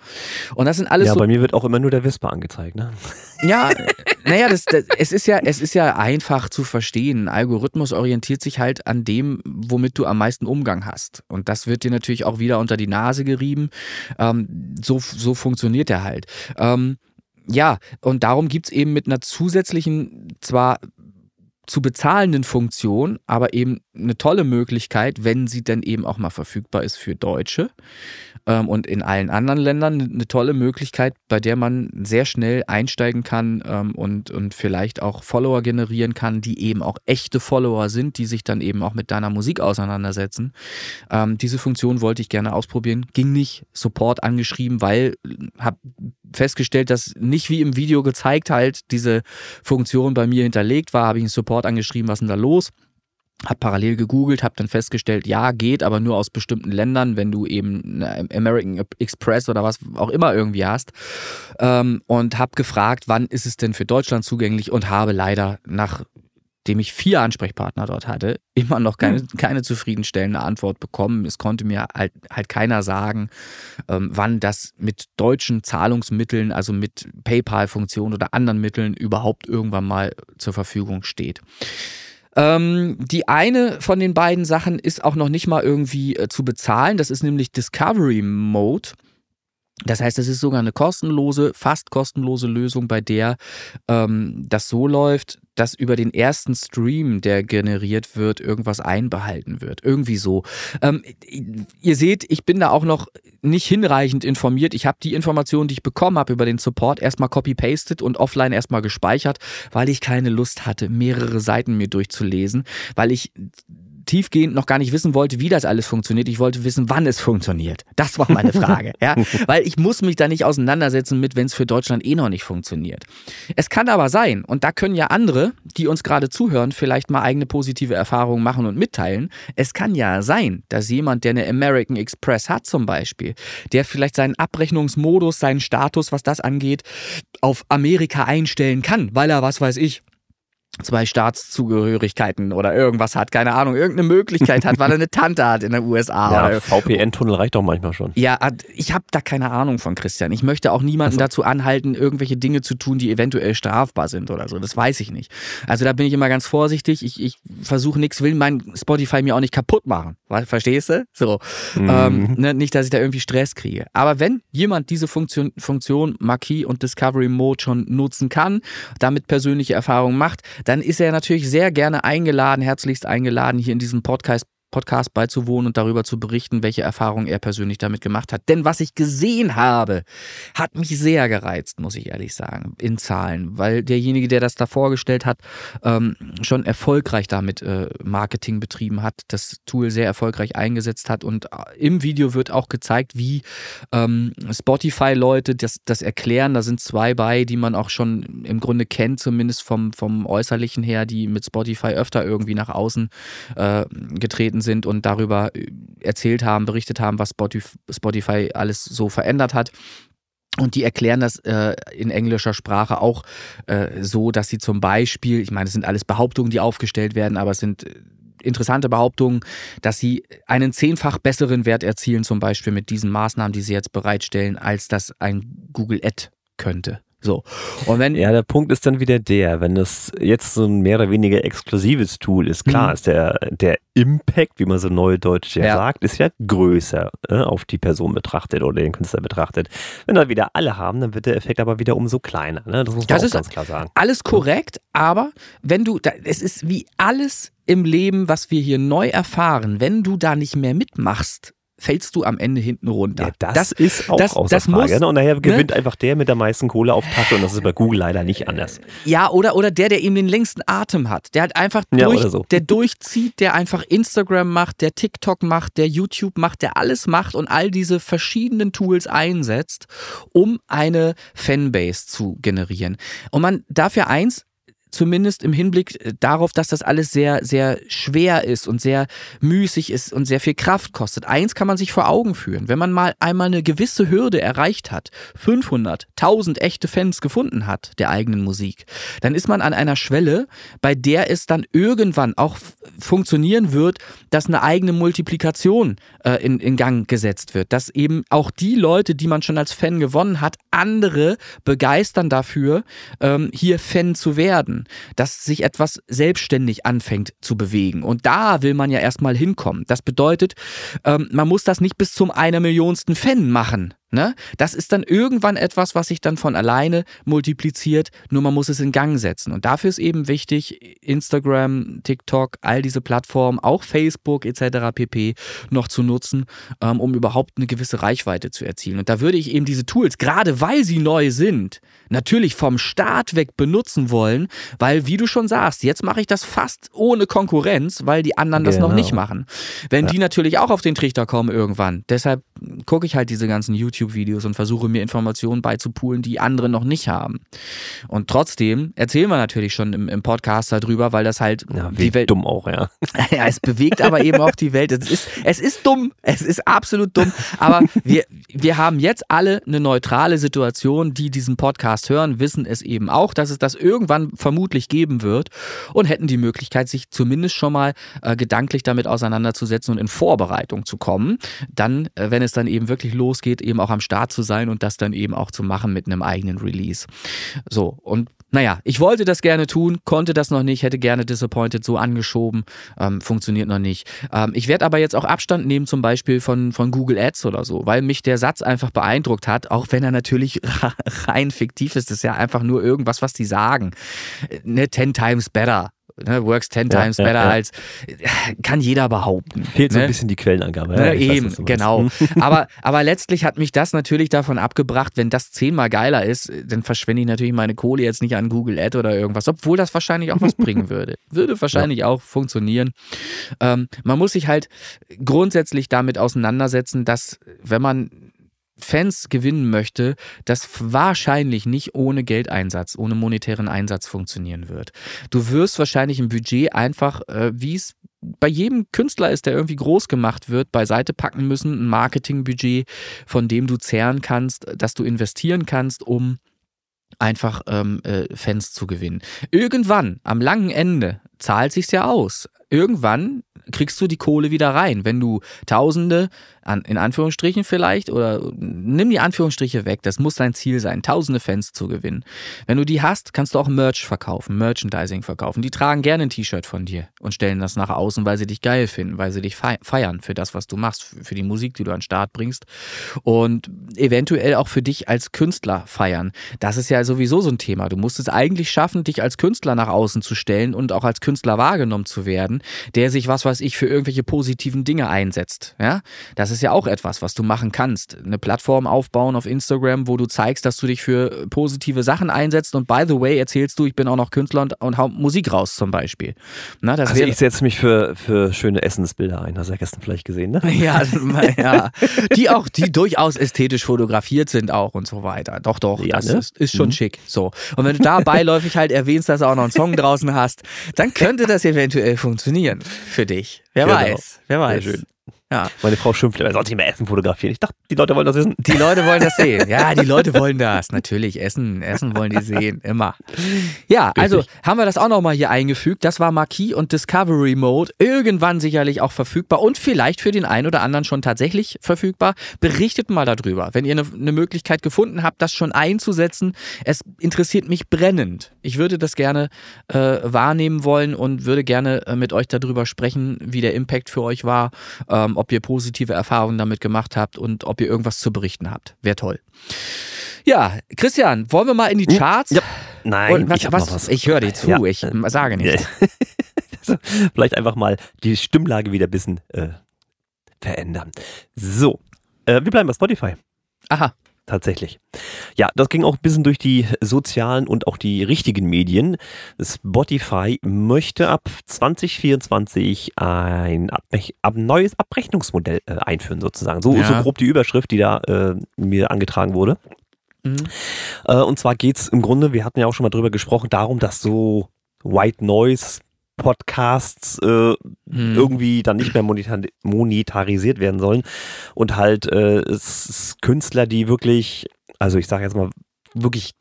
Und das sind alles ja, so bei mir wird auch immer nur der Whisper angezeigt, ne? (laughs) Ja, naja, das, das, es, ist ja, es ist ja einfach zu verstehen. Ein Algorithmus orientiert sich halt an dem, womit du am meisten Umgang hast. Und das wird dir natürlich auch wieder unter die Nase gerieben. Ähm, so, so funktioniert er halt. Ähm, ja, und darum gibt es eben mit einer zusätzlichen, zwar zu bezahlenden Funktion, aber eben eine tolle Möglichkeit, wenn sie dann eben auch mal verfügbar ist für Deutsche ähm, und in allen anderen Ländern eine tolle Möglichkeit, bei der man sehr schnell einsteigen kann ähm, und, und vielleicht auch Follower generieren kann, die eben auch echte Follower sind, die sich dann eben auch mit deiner Musik auseinandersetzen. Ähm, diese Funktion wollte ich gerne ausprobieren, ging nicht, Support angeschrieben, weil habe festgestellt, dass nicht wie im Video gezeigt halt diese Funktion bei mir hinterlegt war, habe ich einen Support angeschrieben, was ist denn da los? Hab parallel gegoogelt, hab dann festgestellt, ja, geht, aber nur aus bestimmten Ländern, wenn du eben American Express oder was auch immer irgendwie hast. Ähm, und hab gefragt, wann ist es denn für Deutschland zugänglich und habe leider nach dem ich vier Ansprechpartner dort hatte, immer noch keine, hm. keine zufriedenstellende Antwort bekommen. Es konnte mir halt, halt keiner sagen, ähm, wann das mit deutschen Zahlungsmitteln, also mit PayPal-Funktionen oder anderen Mitteln überhaupt irgendwann mal zur Verfügung steht. Ähm, die eine von den beiden Sachen ist auch noch nicht mal irgendwie äh, zu bezahlen. Das ist nämlich Discovery Mode. Das heißt, es ist sogar eine kostenlose, fast kostenlose Lösung, bei der ähm, das so läuft, dass über den ersten Stream, der generiert wird, irgendwas einbehalten wird. Irgendwie so. Ähm, ihr seht, ich bin da auch noch nicht hinreichend informiert. Ich habe die Informationen, die ich bekommen habe über den Support, erstmal copy-pasted und offline erstmal gespeichert, weil ich keine Lust hatte, mehrere Seiten mir durchzulesen, weil ich tiefgehend noch gar nicht wissen wollte, wie das alles funktioniert. Ich wollte wissen, wann es funktioniert. Das war meine Frage. ja? (laughs) Weil ich muss mich da nicht auseinandersetzen mit, wenn es für Deutschland eh noch nicht funktioniert. Es kann aber sein, und da können ja andere, die uns gerade zuhören, vielleicht mal eigene positive Erfahrungen machen und mitteilen. Es kann ja sein, dass jemand, der eine American Express hat zum Beispiel, der vielleicht seinen Abrechnungsmodus, seinen Status, was das angeht, auf Amerika einstellen kann, weil er, was weiß ich, zwei Staatszugehörigkeiten oder irgendwas hat, keine Ahnung, irgendeine Möglichkeit hat, weil er eine Tante hat in den USA. Ja, VPN-Tunnel reicht doch manchmal schon. Ja, ich habe da keine Ahnung von Christian. Ich möchte auch niemanden also. dazu anhalten, irgendwelche Dinge zu tun, die eventuell strafbar sind oder so. Das weiß ich nicht. Also da bin ich immer ganz vorsichtig. Ich, ich versuche nichts, will mein Spotify mir auch nicht kaputt machen. Verstehst du? So. Mhm. Ähm, ne, nicht, dass ich da irgendwie Stress kriege. Aber wenn jemand diese Funktion, Funktion Marquis und Discovery Mode schon nutzen kann, damit persönliche Erfahrungen macht, dann ist er natürlich sehr gerne eingeladen, herzlichst eingeladen, hier in diesem Podcast Podcast beizuwohnen und darüber zu berichten, welche Erfahrungen er persönlich damit gemacht hat. Denn was ich gesehen habe, hat mich sehr gereizt, muss ich ehrlich sagen, in Zahlen, weil derjenige, der das da vorgestellt hat, ähm, schon erfolgreich damit äh, Marketing betrieben hat, das Tool sehr erfolgreich eingesetzt hat und äh, im Video wird auch gezeigt, wie ähm, Spotify-Leute das, das erklären. Da sind zwei bei, die man auch schon im Grunde kennt, zumindest vom, vom Äußerlichen her, die mit Spotify öfter irgendwie nach außen äh, getreten aufgetreten sind und darüber äh, erzählt haben, berichtet haben, was Spotify alles so verändert hat. Und die erklären das äh, in englischer Sprache auch äh, so, dass sie zum Beispiel, ich meine, es sind alles Behauptungen, die aufgestellt werden, aber es sind äh, interessante Behauptungen, dass sie einen zehnfach besseren Wert erzielen, zum Beispiel mit diesen Maßnahmen, die sie jetzt bereitstellen, als das ein Google Ad könnte. So. Und wenn ja, der Punkt ist dann wieder der, wenn das jetzt so ein mehr oder weniger exklusives Tool ist, klar mhm. ist der, der Impact, wie man so neudeutsch ja, ja. sagt, ist ja größer äh, auf die Person betrachtet oder den Künstler betrachtet. Wenn dann wieder alle haben, dann wird der Effekt aber wieder umso kleiner. Ne? Das muss man das auch ganz klar sagen. Alles korrekt, aber wenn du, da, es ist wie alles im Leben, was wir hier neu erfahren, wenn du da nicht mehr mitmachst, fällst du am Ende hinten runter. Ja, das, ist auch das, außer das Frage. muss, ne? Und daher gewinnt einfach der mit der meisten Kohle auf Tasche und das ist bei Google leider nicht anders. Ja, oder, oder der, der eben den längsten Atem hat. Der halt einfach Ja, durch, oder so. der durchzieht, der einfach Instagram macht, der TikTok macht, der YouTube macht, der alles macht und all diese verschiedenen Tools einsetzt, um eine Fanbase zu generieren. Und man darf ja eins zumindest im Hinblick äh, darauf, dass das alles sehr, sehr schwer ist und sehr müßig ist und sehr viel Kraft kostet. Eins kann man sich vor Augen führen. Wenn man mal einmal eine gewisse Hürde erreicht hat, 500, 1000 echte Fans gefunden hat der eigenen Musik, dann ist man an einer Schwelle, bei der es dann irgendwann auch funktionieren wird, dass eine eigene Multiplikation äh, in, in Gang gesetzt wird. Dass eben auch die Leute, die man schon als Fan gewonnen hat, andere begeistern dafür, ähm, hier Fan zu werden. Dass sich etwas selbstständig anfängt zu bewegen. Und da will man ja erstmal hinkommen. Das bedeutet, ähm, man muss das nicht bis zum einer Millionsten Fan machen. Ne? Das ist dann irgendwann etwas, was sich dann von alleine multipliziert, nur man muss es in Gang setzen. Und dafür ist eben wichtig, Instagram, TikTok, all diese Plattformen, auch Facebook etc. pp. noch zu nutzen, ähm, um überhaupt eine gewisse Reichweite zu erzielen. Und da würde ich eben diese Tools, gerade weil sie neu sind, natürlich vom Start weg benutzen wollen, weil, wie du schon sagst, jetzt mache ich das fast ohne Konkurrenz, weil die anderen das noch Genau. nicht machen. Wenn die natürlich auch auf den Trichter kommen irgendwann, deshalb gucke ich halt diese ganzen YouTube-Videos und versuche mir Informationen beizupulen, die andere noch nicht haben. Und trotzdem erzählen wir natürlich schon im, im Podcast darüber, weil das halt Ja, die wie Welt. dumm auch, ja. (laughs) Ja, es bewegt aber eben auch die Welt. Es ist, es ist dumm. Es ist absolut dumm. Aber wir, wir haben jetzt alle eine neutrale Situation, die diesen Podcast hören, wissen es eben auch, dass es das irgendwann vermutlich geben wird und hätten die Möglichkeit, sich zumindest schon mal äh, gedanklich damit auseinanderzusetzen und in Vorbereitung zu kommen. Dann, äh, wenn es dann eben wirklich losgeht, eben auch am Start zu sein und das dann eben auch zu machen mit einem eigenen Release. So, und naja, ich wollte das gerne tun, konnte das noch nicht, hätte gerne Disappointed so angeschoben, ähm, funktioniert noch nicht. Ähm, ich werde aber jetzt auch Abstand nehmen, zum Beispiel von, von Google Ads oder so, weil mich der Satz einfach beeindruckt hat, auch wenn er natürlich (laughs) rein fiktiv ist, das ist ja einfach nur irgendwas, was die sagen. Ne, 10 times better. Ne, works 10 Ja, times better ja. als kann jeder behaupten. Fehlt so ne? ein bisschen die Quellenangabe. Ne, weiß, eben, meinst. genau. Hm. (laughs) aber, aber letztlich hat mich das natürlich davon abgebracht, wenn das zehnmal geiler ist, dann verschwende ich natürlich meine Kohle jetzt nicht an Google Ad oder irgendwas, obwohl das wahrscheinlich auch was bringen würde. (laughs) Würde wahrscheinlich auch funktionieren. Ähm, man muss sich halt grundsätzlich damit auseinandersetzen, dass wenn man Fans gewinnen möchte, das wahrscheinlich nicht ohne Geldeinsatz, ohne monetären Einsatz funktionieren wird. Du wirst wahrscheinlich ein Budget einfach, äh, wie es bei jedem Künstler ist, der irgendwie groß gemacht wird, beiseite packen müssen, ein Marketingbudget, von dem du zehren kannst, dass du investieren kannst, um einfach ähm, äh, Fans zu gewinnen. Irgendwann, am langen Ende, zahlt sich's ja aus. Irgendwann kriegst du die Kohle wieder rein, wenn du Tausende, an, in Anführungsstrichen vielleicht, oder nimm die Anführungsstriche weg, das muss dein Ziel sein, Tausende Fans zu gewinnen. Wenn du die hast, kannst du auch Merch verkaufen, Merchandising verkaufen. Die tragen gerne ein T-Shirt von dir und stellen das nach außen, weil sie dich geil finden, weil sie dich fei- feiern für das, was du machst, für für die Musik, die du an den Start bringst und eventuell auch für dich als Künstler feiern. Das ist ja sowieso so ein Thema. Du musst es eigentlich schaffen, dich als Künstler nach außen zu stellen und auch als Künstler wahrgenommen zu werden, der sich, was weiß ich, für irgendwelche positiven Dinge einsetzt. Ja, das ist ja auch etwas, was du machen kannst. Eine Plattform aufbauen auf Instagram, wo du zeigst, dass du dich für positive Sachen einsetzt und by the way erzählst du, ich bin auch noch Künstler und, und hau Musik raus zum Beispiel. Na, das Also ich setze mich für, für schöne Essensbilder ein. Hast du ja gestern vielleicht gesehen, ne? (laughs) ja, ja, die auch, die durchaus ästhetisch fotografiert sind auch und so weiter. Doch, doch, Ja, das ne? ist, ist schon Mhm. schick. So. Und wenn du da beiläufig halt erwähnst, dass du auch noch einen Song draußen hast, dann könnte das eventuell funktionieren für dich. Wer Genau. weiß, wer weiß. Sehr schön. Ja. Meine Frau schimpft, er sollte nicht mehr Essen fotografieren. Ich dachte, die Leute wollen das wissen. Die Leute wollen das sehen. Ja, die Leute wollen das. (laughs) Natürlich. Essen, Essen wollen die sehen. Immer. Ja, also haben wir das auch nochmal hier eingefügt. Das war Marquis und Discovery Mode. Irgendwann sicherlich auch verfügbar und vielleicht für den einen oder anderen schon tatsächlich verfügbar. Berichtet mal darüber. Wenn ihr eine ne Möglichkeit gefunden habt, das schon einzusetzen. Es interessiert mich brennend. Ich würde das gerne äh, wahrnehmen wollen und würde gerne äh, mit euch darüber sprechen, wie der Impact für euch war, ähm, ob ihr positive Erfahrungen damit gemacht habt und ob ihr irgendwas zu berichten habt. Wäre toll. Ja, Christian, wollen wir mal in die Charts? Ja. Nein, was, ich was, was. Ich höre dir zu, Ja. ich sage nichts. (laughs) Also, vielleicht einfach mal die Stimmlage wieder ein bisschen äh, verändern. So, äh, wir bleiben bei Spotify. Aha. Tatsächlich. Ja, das ging auch ein bisschen durch die sozialen und auch die richtigen Medien. Spotify möchte ab 2024 ein Abrech ab neues Abrechnungsmodell äh, einführen, sozusagen. So, Ja. so grob die Überschrift, die da äh, mir angetragen wurde. Mhm. Äh, und zwar geht es im Grunde, wir hatten ja auch schon mal drüber gesprochen, darum, dass so White Noise Podcasts äh, Mhm. irgendwie dann nicht mehr monetar monetarisiert werden sollen und halt äh, Künstler, die wirklich, also ich sage jetzt mal, wirklich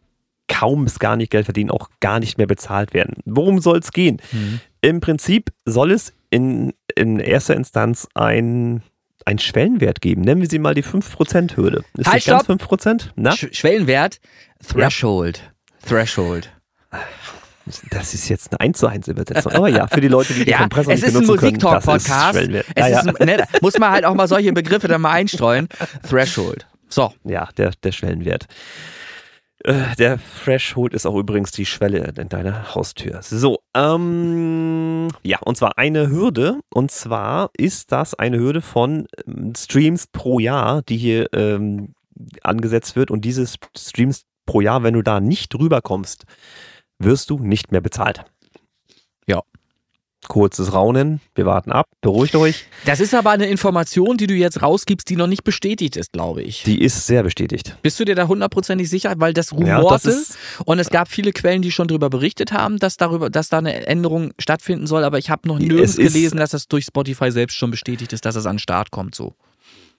kaum bis gar nicht Geld verdienen, auch gar nicht mehr bezahlt werden. Worum soll es gehen? Mhm. Im Prinzip soll es in, in erster Instanz ein, ein Schwellenwert geben. Nennen wir sie mal die 5%-Hürde. Ist Halt, nicht ganz stopp! 5%? Na? Sch Schwellenwert, Threshold. Threshold. Das ist jetzt eine 1 zu 1 Übersetzung. Aber ja, für die Leute, die die (laughs) Ja, Kompressor es nicht ist ein benutzen können, das ist Musiktalk-Podcast. Schwellenwert. Es Ja, ja. ein- ne, muss man halt auch mal solche Begriffe dann mal einstreuen. Threshold. So. Ja, der, der Schwellenwert. Äh, Der Threshold ist auch übrigens die Schwelle in deiner Haustür. So, ähm, ja, und zwar eine Hürde. Und zwar ist das eine Hürde von ähm, Streams pro Jahr, die hier ähm, angesetzt wird. Und diese Streams pro Jahr, wenn du da nicht drüber kommst, wirst du nicht mehr bezahlt. Ja. Kurzes Raunen, wir warten ab, beruhigt euch. Das ist aber eine Information, die du jetzt rausgibst, die noch nicht bestätigt ist, glaube ich. Die ist sehr bestätigt. Bist du dir da hundertprozentig sicher? Weil das Ja, rumorte das ist- und es gab viele Quellen, die schon darüber berichtet haben, dass darüber, dass da eine Änderung stattfinden soll, aber ich habe noch nirgends gelesen, dass das durch Spotify selbst schon bestätigt ist, dass es an den Start kommt. So.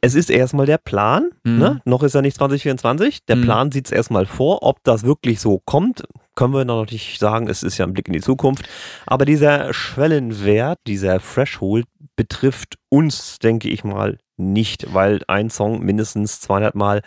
Es ist erstmal der Plan, Mhm. ne? noch ist er nicht 2024. Der Mhm. Plan sieht es erstmal vor. Ob das wirklich so kommt, können wir noch nicht sagen. Es ist ja ein Blick in die Zukunft. Aber dieser Schwellenwert, dieser Threshold betrifft uns, denke ich mal, nicht, weil ein Song mindestens 200 Mal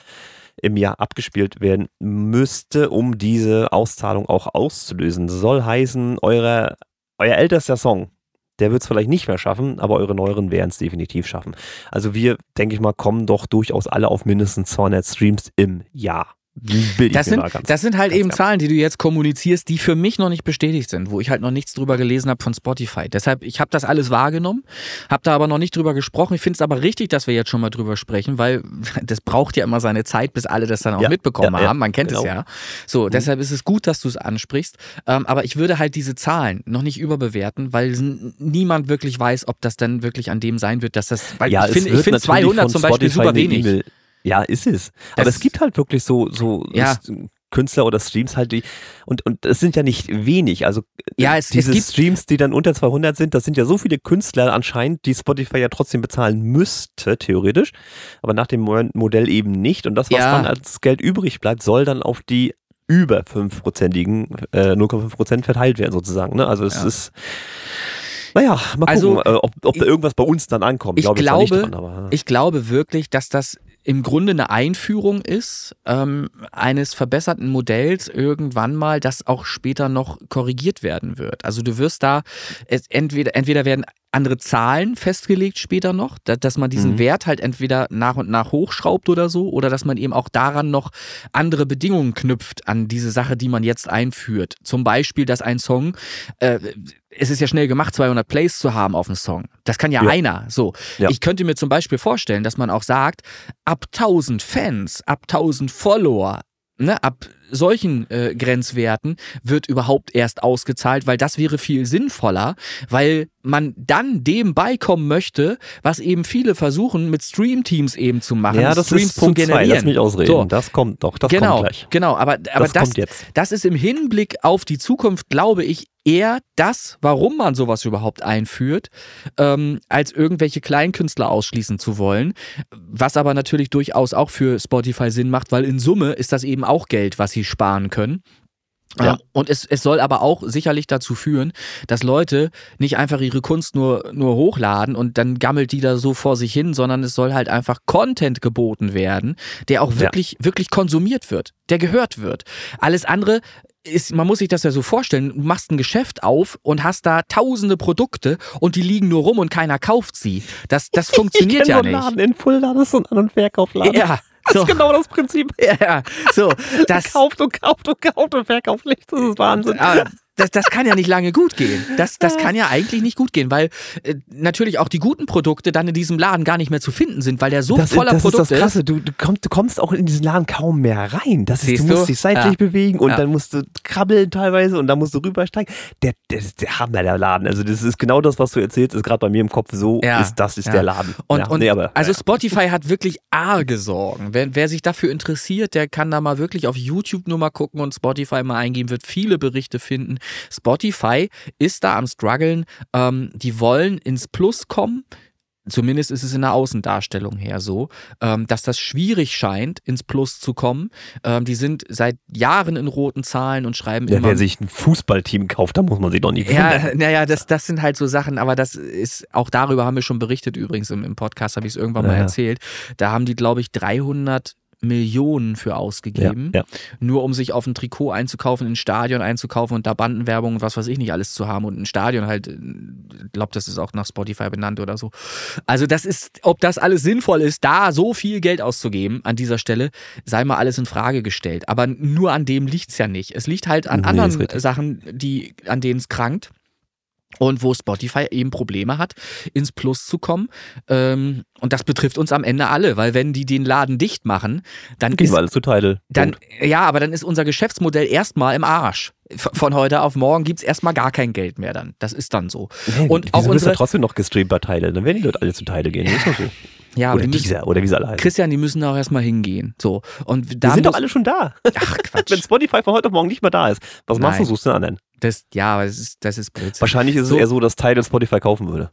im Jahr abgespielt werden müsste, um diese Auszahlung auch auszulösen. Das soll heißen, eure, euer ältester Song, der wird es vielleicht nicht mehr schaffen, aber eure neueren werden es definitiv schaffen. Also wir, denke ich mal, kommen doch durchaus alle auf mindestens 200 Streams im Jahr. Das sind, ganz- das sind halt eben. Zahlen, die du jetzt kommunizierst, die für mich noch nicht bestätigt sind, wo ich halt noch nichts drüber gelesen habe von Spotify. Deshalb, ich habe das alles wahrgenommen, habe da aber noch nicht drüber gesprochen. Ich finde es aber richtig, dass wir jetzt schon mal drüber sprechen, weil (laughs) das braucht ja immer seine Zeit, bis alle das dann auch Ja, mitbekommen ja, ja, haben. Man kennt es genau. ja. So, deshalb ist es gut, dass du es ansprichst. Ähm, aber ich würde halt diese Zahlen noch nicht überbewerten, weil niemand wirklich weiß, ob das dann wirklich an dem sein wird, dass das, weil Ja, ich es finde, natürlich 200 von zum Beispiel super wenig. E-Mail- Ja, ist es. Aber Das- es gibt halt wirklich so, so Ja. Künstler oder Streams halt, die, und, und es sind ja nicht wenig. Also Ja, es- es diese gibt- Streams, die dann unter 200 sind, das sind ja so viele Künstler anscheinend, die Spotify ja trotzdem bezahlen müsste, theoretisch. Aber nach dem Mo- Modell eben nicht. Und das, was Ja. dann als Geld übrig bleibt, soll dann auf die über 5%igen, äh, 0,5% verteilt werden sozusagen. Ne? Also es Ja. ist, naja, mal Also, gucken, äh, ob, ob da ich- irgendwas bei uns dann ankommt. ich nicht glaube- dran, aber, Ich glaube wirklich, dass das im Grunde eine Einführung ist ähm, eines verbesserten Modells irgendwann mal, das auch später noch korrigiert werden wird. Also du wirst da entweder entweder werden andere Zahlen festgelegt später noch, da, dass man diesen Mhm. Wert halt entweder nach und nach hochschraubt oder so, oder dass man eben auch daran noch andere Bedingungen knüpft an diese Sache, die man jetzt einführt. Zum Beispiel, dass ein Song, äh, es ist ja schnell gemacht, 200 Plays zu haben auf einem Song. Das kann ja, Ja. einer. So, Ja. ich könnte mir zum Beispiel vorstellen, dass man auch sagt, ab 1000 Fans, ab 1000 Follower, ne, ab solchen äh, Grenzwerten wird überhaupt erst ausgezahlt, weil das wäre viel sinnvoller, weil man dann dem beikommen möchte, was eben viele versuchen mit Streamteams eben zu machen, Ja, das Streams ist Punkt zu zwei. generieren. Lass mich ausreden. So. Das kommt doch. Das genau, kommt gleich. genau, aber, aber das, das, kommt jetzt. das ist im Hinblick auf die Zukunft, glaube ich, eher das, warum man sowas überhaupt einführt, ähm, als irgendwelche Kleinkünstler ausschließen zu wollen. Was aber natürlich durchaus auch für Spotify Sinn macht, weil in Summe ist das eben auch Geld, was sie sparen können. Ja. Ähm, Und es, es soll aber auch sicherlich dazu führen, dass Leute nicht einfach ihre Kunst nur, nur hochladen und dann gammelt die da so vor sich hin, sondern es soll halt einfach Content geboten werden, der auch Ja. wirklich, wirklich konsumiert wird, der gehört wird. Alles andere ist, man muss sich das ja so vorstellen, du machst ein Geschäft auf und hast da tausende Produkte und die liegen nur rum und keiner kauft sie. Das, das (laughs) funktioniert ich ja so einen nicht. Laden in Fulda, das ist so ein An- und Verkaufladen. Ja, Das so, ist genau das Prinzip. ja, so, (laughs) das, kauft und kauft und kauft und verkauft nichts. Das ist Wahnsinn. Das, das kann ja nicht lange gut gehen. Das, das kann ja eigentlich nicht gut gehen, weil äh, natürlich auch die guten Produkte dann in diesem Laden gar nicht mehr zu finden sind, weil der so das, voller das Produkte ist. Das Krasse. Du, du, kommst, du kommst auch in diesen Laden kaum mehr rein. Das ist, Siehst du du? musst dich seitlich Ja. bewegen und Ja. dann musst du krabbeln teilweise und dann musst du rübersteigen. Der, der, der Hammer, der Laden. Also das ist genau das, was du erzählst, ist gerade bei mir im Kopf so, Ja. ist das ist Ja. der Laden. Und, ja, und nee, aber, also ja. Spotify hat wirklich arge Sorgen. Wer, wer sich dafür interessiert, der kann da mal wirklich auf YouTube nur mal gucken und Spotify mal eingeben, wird viele Berichte finden. Spotify ist da am struggeln. Ähm, die wollen ins Plus kommen. Zumindest ist es in der Außendarstellung her so, ähm, dass das schwierig scheint, ins Plus zu kommen. Ähm, die sind seit Jahren in roten Zahlen und schreiben ja, immer wer sich ein Fußballteam kauft, da muss man sich doch nicht ja, wundern. naja, das, das sind halt so Sachen, aber das ist, auch darüber haben wir schon berichtet übrigens im, im Podcast, habe ich es irgendwann mal Ja. erzählt. Da haben die, glaube ich, 300 Millionen für ausgegeben, Ja, ja. nur um sich auf ein Trikot einzukaufen, ein Stadion einzukaufen und da Bandenwerbung und was weiß ich nicht alles zu haben und ein Stadion halt, ich glaube, das ist auch nach Spotify benannt oder so. Also das ist, ob das alles sinnvoll ist, da so viel Geld auszugeben an dieser Stelle, sei mal alles in Frage gestellt. Aber nur an dem liegt es ja nicht. Es liegt halt an Nee, anderen. Sachen, die, an denen es krankt. Und wo Spotify eben Probleme hat, ins Plus zu kommen. Ähm, und das betrifft uns am Ende alle, weil wenn die den Laden dicht machen, dann Gehen ist wir alles zu Tidal. dann, ja, aber dann ist unser Geschäftsmodell erstmal im Arsch. Von heute auf morgen gibt es erstmal gar kein Geld mehr dann. Das ist dann so. Nee, und auch unsere. trotzdem noch gestreamt bei Tidal? Dann werden die Leute alle zu Tidal gehen. Das ist so. (laughs) Ja, oder müssen, dieser, oder wie alle heißen. Christian, die müssen da auch erstmal hingehen. So. Und da Die sind doch alle schon da. Ach, (laughs) Quatsch. Wenn Spotify von heute auf morgen nicht mehr da ist, was machst du? Nein. Suchst du einen anderen? das, ja, aber das ist, das ist Blödsinn. Wahrscheinlich ist So. es eher so, dass Tidal Spotify kaufen würde.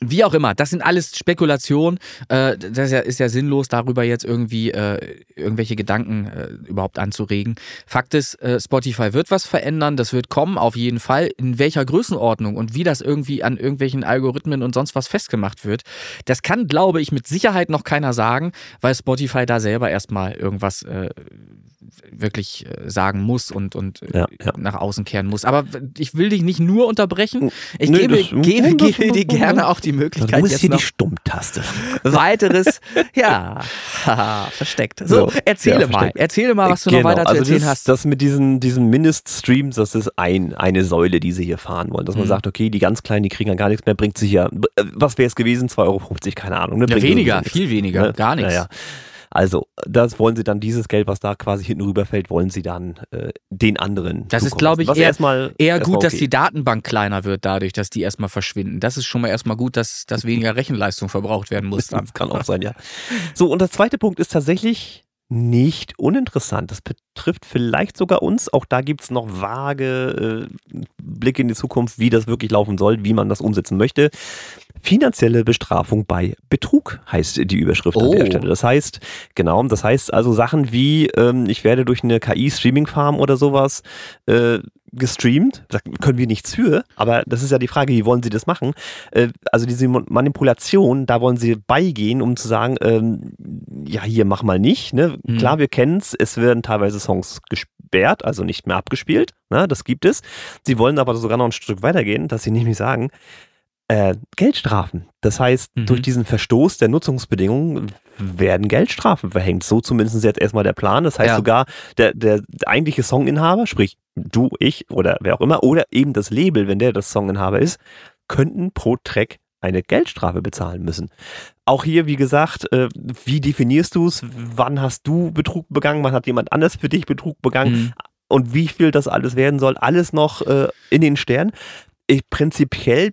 Wie auch immer, das sind alles Spekulationen. Äh, das ist ja, ist ja sinnlos, darüber jetzt irgendwie äh, irgendwelche Gedanken äh, überhaupt anzuregen. Fakt ist, äh, Spotify wird was verändern, das wird kommen, auf jeden Fall. In welcher Größenordnung und wie das irgendwie an irgendwelchen Algorithmen und sonst was festgemacht wird, das kann, glaube ich, mit Sicherheit noch keiner sagen, weil Spotify da selber erstmal irgendwas äh, wirklich äh, sagen muss und, und Ja, ja. nach außen kehren muss. Aber ich will dich nicht nur unterbrechen. Ich Nö, gebe, das- gebe, das- (laughs) gebe dir gerne auch die Möglichkeit, Du bist jetzt hier noch die Stummtaste. weiteres, ja, (laughs) versteckt. So, erzähle ja, mal, versteckt. erzähle mal, was du noch weiter zu also erzählen das, hast. Das mit diesen, diesen Mindeststreams, das ist ein, eine Säule, die sie hier fahren wollen. Dass man Mhm. sagt, okay, die ganz Kleinen, die kriegen ja gar nichts mehr, bringt sich ja, äh, was wäre es gewesen? 2,50 Euro, keine Ahnung. Ne? ja, weniger, viel weniger, Ne? gar nichts. Ja, ja. Also, das wollen sie dann, dieses Geld, was da quasi hinten rüberfällt, wollen sie dann äh, den anderen. Das ist, glaube ich, eher- erstmal, Eher erstmal gut, dass okay. die Datenbank kleiner wird dadurch, dass die erstmal verschwinden. Das ist schon mal erstmal gut, dass, dass weniger (laughs) Rechenleistung verbraucht werden muss dann. Das kann auch sein, ja. So, und der zweite Punkt ist tatsächlich nicht uninteressant. Das betrifft vielleicht sogar uns. Auch da gibt es noch vage äh, Blicke in die Zukunft, wie das wirklich laufen soll, wie man das umsetzen möchte. Finanzielle Bestrafung bei Betrug heißt die Überschrift an Oh. der Stelle. Das heißt, genau, das heißt also Sachen wie, ähm, ich werde durch eine KI-Streaming-Farm oder sowas äh, gestreamt. Da können wir nichts für, aber das ist ja die Frage, wie wollen sie das machen? Äh, also diese Manipulation, da wollen sie beigehen, um zu sagen, ähm, ja, hier mach mal nicht. Ne? Mhm. Klar, wir kennen es, es werden teilweise Songs gesperrt, also nicht mehr abgespielt. Ne? Das gibt es. Sie wollen aber sogar noch ein Stück weitergehen, dass sie nämlich sagen, äh, Geldstrafen. Das heißt, Mhm. durch diesen Verstoß der Nutzungsbedingungen werden Geldstrafen verhängt. So zumindest jetzt erstmal der Plan. Das heißt Ja. sogar, der, der eigentliche Songinhaber, sprich du, ich oder wer auch immer, oder eben das Label, wenn der das Songinhaber ist, könnten pro Track eine Geldstrafe bezahlen müssen. Auch hier, wie gesagt, äh, wie definierst du es? Wann hast du Betrug begangen? Wann hat jemand anders für dich Betrug begangen? Mhm. und wie viel das alles werden soll, alles noch äh, in den Sternen. Ich, prinzipiell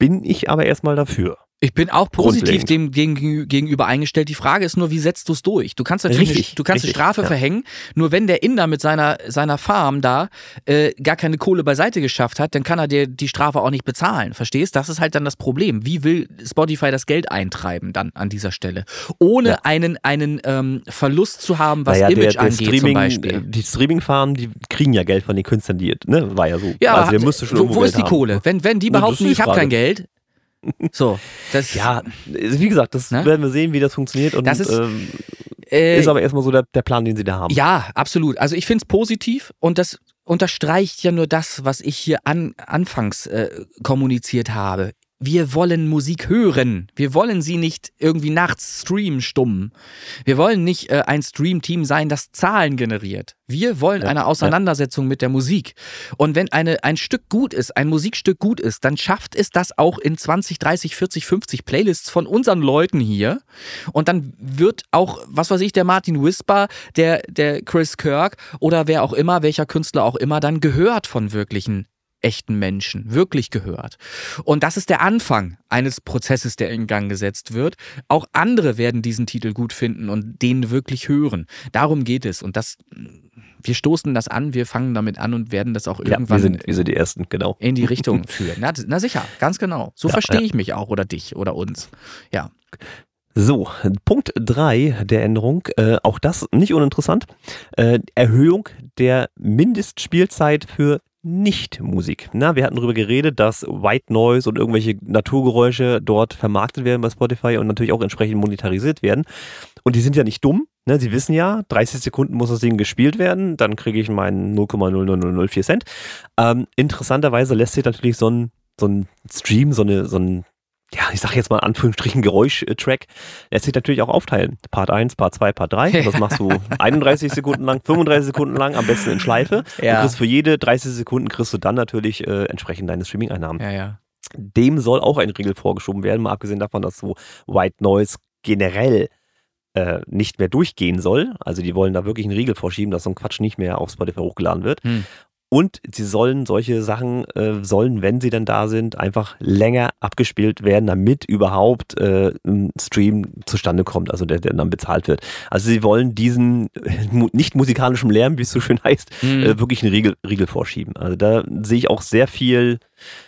bin ich aber erstmal dafür. Ich bin auch positiv dem gegen, gegenüber eingestellt. Die Frage ist nur, wie setzt du es durch? Du kannst natürlich Richtig, eine, du kannst eine richtig, Strafe ja. verhängen, nur wenn der Inder mit seiner, seiner Farm da äh, gar keine Kohle beiseite geschafft hat, dann kann er dir die Strafe auch nicht bezahlen. Verstehst? Das ist halt dann das Problem. Wie will Spotify das Geld eintreiben dann an dieser Stelle? Ohne Ja. einen, einen ähm, Verlust zu haben, was Naja, Image der, der angeht zum Streaming, Beispiel. äh, Die Streaming-Farmen, die kriegen ja Geld von den Künstlern, die, ne, war ja so. Ja, also hat- wo, wo ist die haben. Kohle? Wenn, wenn die behaupten, ich habe kein Geld. So, das Ja, wie gesagt, das Ne? werden wir sehen, wie das funktioniert. Und Das ist- ähm, äh, ist aber erstmal so der, der Plan, den sie da haben. Ja, absolut. Also ich finde es positiv und das unterstreicht ja nur das, was ich hier an, anfangs äh, kommuniziert habe. Wir wollen Musik hören. Wir wollen sie nicht irgendwie nachts streamen stumm. Wir wollen nicht äh, ein Stream-Team sein, das Zahlen generiert. Wir wollen Ja, eine Auseinandersetzung mit der Musik. Und wenn eine, ein Stück gut ist, ein Musikstück gut ist, dann schafft es das auch in 20, 30, 40, 50 Playlists von unseren Leuten hier. Und dann wird auch, was weiß ich, der Martin Whisper, der, der Chris Kirk oder wer auch immer, welcher Künstler auch immer, dann gehört von wirklichen echten Menschen, wirklich gehört. Und das ist der Anfang eines Prozesses, der in Gang gesetzt wird. Auch andere werden diesen Titel gut finden und den wirklich hören. Darum geht es. Und das, wir stoßen das an, wir fangen damit an und werden das auch Ja, wir irgendwann sind, wir sind die Ersten, genau. in die Richtung (laughs) führen. Na, na sicher, ganz genau. So Ja, verstehe ja. ich mich auch oder dich oder uns. Ja. So, Punkt 3 der Änderung, äh, auch das nicht uninteressant, äh, Erhöhung der Mindestspielzeit für Nicht-Musik. Na, wir hatten darüber geredet, dass White Noise und irgendwelche Naturgeräusche dort vermarktet werden bei Spotify und natürlich auch entsprechend monetarisiert werden. Und die sind ja nicht dumm. Ne? Sie wissen ja, 30 Sekunden muss das Ding gespielt werden, dann kriege ich meinen 0,00004 Cent. Ähm, interessanterweise lässt sich natürlich so ein, so ein Stream, so, eine, so ein ja, ich sage jetzt mal in Anführungsstrichen Geräusch-Track, lässt sich natürlich auch aufteilen. Part 1, Part 2, Part 3. Das (laughs) machst du 31 Sekunden lang, 35 Sekunden lang, am besten in Schleife. Ja. Du kriegst für jede 30 Sekunden kriegst du dann natürlich äh, entsprechend deine Streaming-Einnahmen. Ja, ja. Dem soll auch ein Riegel vorgeschoben werden, mal abgesehen davon, dass so White Noise generell äh, nicht mehr durchgehen soll. Also die wollen da wirklich einen Riegel vorschieben, dass so ein Quatsch nicht mehr auf Spotify hochgeladen wird. Hm. Und sie sollen solche Sachen, äh, sollen, wenn sie dann da sind, einfach länger abgespielt werden, damit überhaupt äh, ein Stream zustande kommt, also der, der dann bezahlt wird. Also sie wollen diesen äh, nicht musikalischen Lärm, wie es so schön heißt, Hm. äh, wirklich einen Riegel, Riegel vorschieben. Also da sehe ich auch sehr viel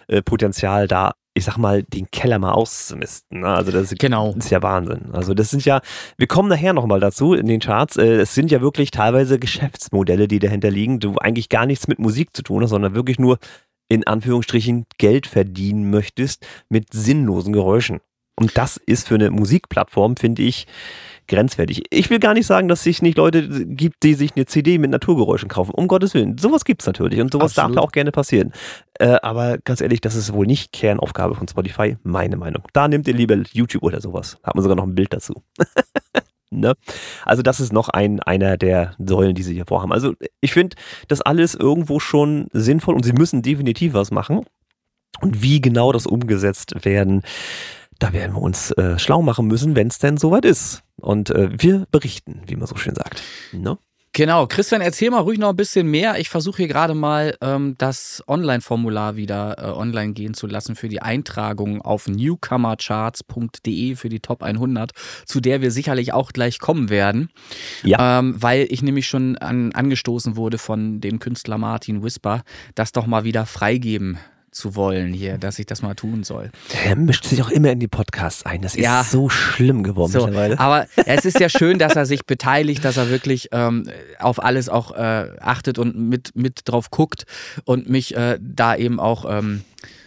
äh, Potenzial da, ich sag mal, den Keller mal auszumisten. Ne? Also das ist, Genau. ist ja Wahnsinn. Also das sind ja, wir kommen nachher nochmal dazu in den Charts, äh, es sind ja wirklich teilweise Geschäftsmodelle, die dahinter liegen, du eigentlich gar nichts mit Musik zu tun hast, sondern wirklich nur in Anführungsstrichen Geld verdienen möchtest mit sinnlosen Geräuschen. Und das ist für eine Musikplattform, finde ich, grenzwertig. Ich will gar nicht sagen, dass es nicht Leute gibt, die sich eine CD mit Naturgeräuschen kaufen. Um Gottes Willen. Sowas gibt es natürlich und sowas Absolut. darf auch gerne passieren. Äh, aber ganz ehrlich, das ist wohl nicht Kernaufgabe von Spotify, meine Meinung. Da nehmt ihr lieber YouTube oder sowas. Hat man sogar noch ein Bild dazu. (laughs) ne? Also das ist noch ein, einer der Säulen, die sie hier vorhaben. Also ich finde das alles irgendwo schon sinnvoll und sie müssen definitiv was machen. Und wie genau das umgesetzt werden, da werden wir uns äh, schlau machen müssen, wenn es denn soweit ist. Und äh, wir berichten, wie man so schön sagt. Ne? Genau, Christian, erzähl mal ruhig noch ein bisschen mehr. Ich versuche hier gerade mal ähm, das Online-Formular wieder äh, online gehen zu lassen für die Eintragung auf newcomercharts.de für die Top 100, zu der wir sicherlich auch gleich kommen werden. Ja. Ähm, weil ich nämlich schon an, angestoßen wurde von dem Künstler Martin Whisper, das doch mal wieder freigeben zu wollen hier, dass ich das mal tun soll. Er mischt sich auch immer in die Podcasts ein. Das ist Ja. so schlimm geworden So, mittlerweile. aber (laughs) es ist ja schön, dass er sich beteiligt, dass er wirklich ähm, auf alles auch äh, achtet und mit, mit drauf guckt und mich äh, da eben auch ähm,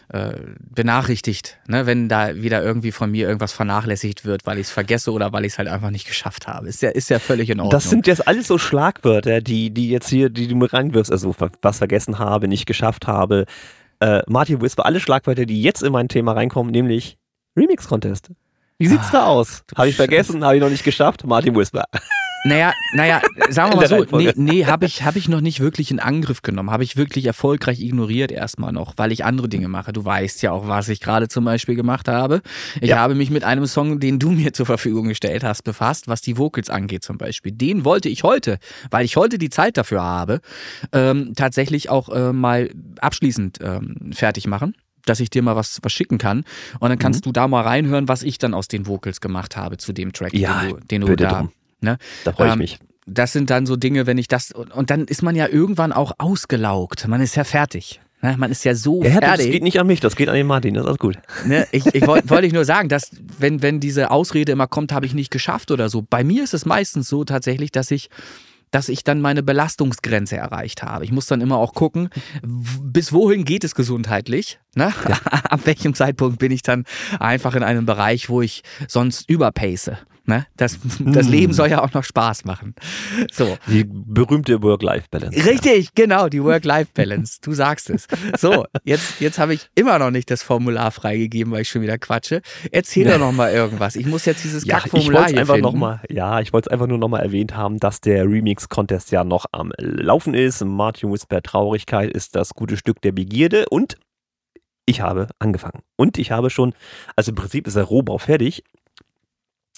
äh, benachrichtigt, ne, wenn da wieder irgendwie von mir irgendwas vernachlässigt wird, weil ich es vergesse oder weil ich es halt einfach nicht geschafft habe. Ist ja, ist ja völlig in Ordnung. Das sind jetzt alles so Schlagwörter, die, die jetzt hier, die du mir reinwirfst, also was vergessen habe, nicht geschafft habe. Äh, Martin Whisper, alle Schlagwörter, die jetzt in mein Thema reinkommen, nämlich Remix-Contest. Wie sieht's da aus? Habe ich vergessen, habe ich noch nicht geschafft? Martin Whisper. (laughs) Naja, naja, sagen wir mal so, nee, nee habe ich, hab ich noch nicht wirklich in Angriff genommen. Habe ich wirklich erfolgreich ignoriert erstmal noch, weil ich andere Dinge mache. Du weißt ja auch, was ich gerade zum Beispiel gemacht habe. Ich Ja. habe mich mit einem Song, den du mir zur Verfügung gestellt hast, befasst, was die Vocals angeht zum Beispiel. Den wollte ich heute, weil ich heute die Zeit dafür habe, ähm, tatsächlich auch äh, mal abschließend ähm, fertig machen dass ich dir mal was, was schicken kann. Und dann kannst du da mal reinhören, was ich dann aus den Vocals gemacht habe zu dem Track, Ja, den du, den du da. drum. Ne? Da freue ich Ähm, mich. das sind dann so Dinge, wenn ich das und, dann ist man ja irgendwann auch ausgelaugt. Man ist ja fertig. Ne? Man ist ja so Ja, das fertig. geht nicht an mich, das geht an den Martin, das ist alles gut. Ne? Ich, ich (laughs) wollte wollt nur sagen, dass wenn, wenn diese Ausrede immer kommt, habe ich nicht geschafft oder so. Bei mir ist es meistens so tatsächlich, dass ich dass ich dann meine Belastungsgrenze erreicht habe. Ich muss dann immer auch gucken, bis wohin geht es gesundheitlich. Ne? (laughs) Ab welchem Zeitpunkt bin ich dann einfach in einem Bereich, wo ich sonst überpace. Ne? Das, das Mm. Leben soll ja auch noch Spaß machen. So. Die berühmte Work-Life-Balance. Richtig, genau, die Work-Life-Balance. Du sagst es. So, jetzt, jetzt habe ich immer noch nicht das Formular freigegeben, weil ich schon wieder quatsche. Erzähl doch (laughs) noch mal irgendwas. Ich muss jetzt dieses Ja, Kackformular hier einfach finden. noch mal, ja, ich wollte es einfach nur noch mal erwähnt haben, dass der Remix-Contest ja noch am Laufen ist. Martin Whisper Traurigkeit ist das gute Stück der Begierde und ich habe angefangen. Und ich habe schon, also im Prinzip ist der Rohbau fertig.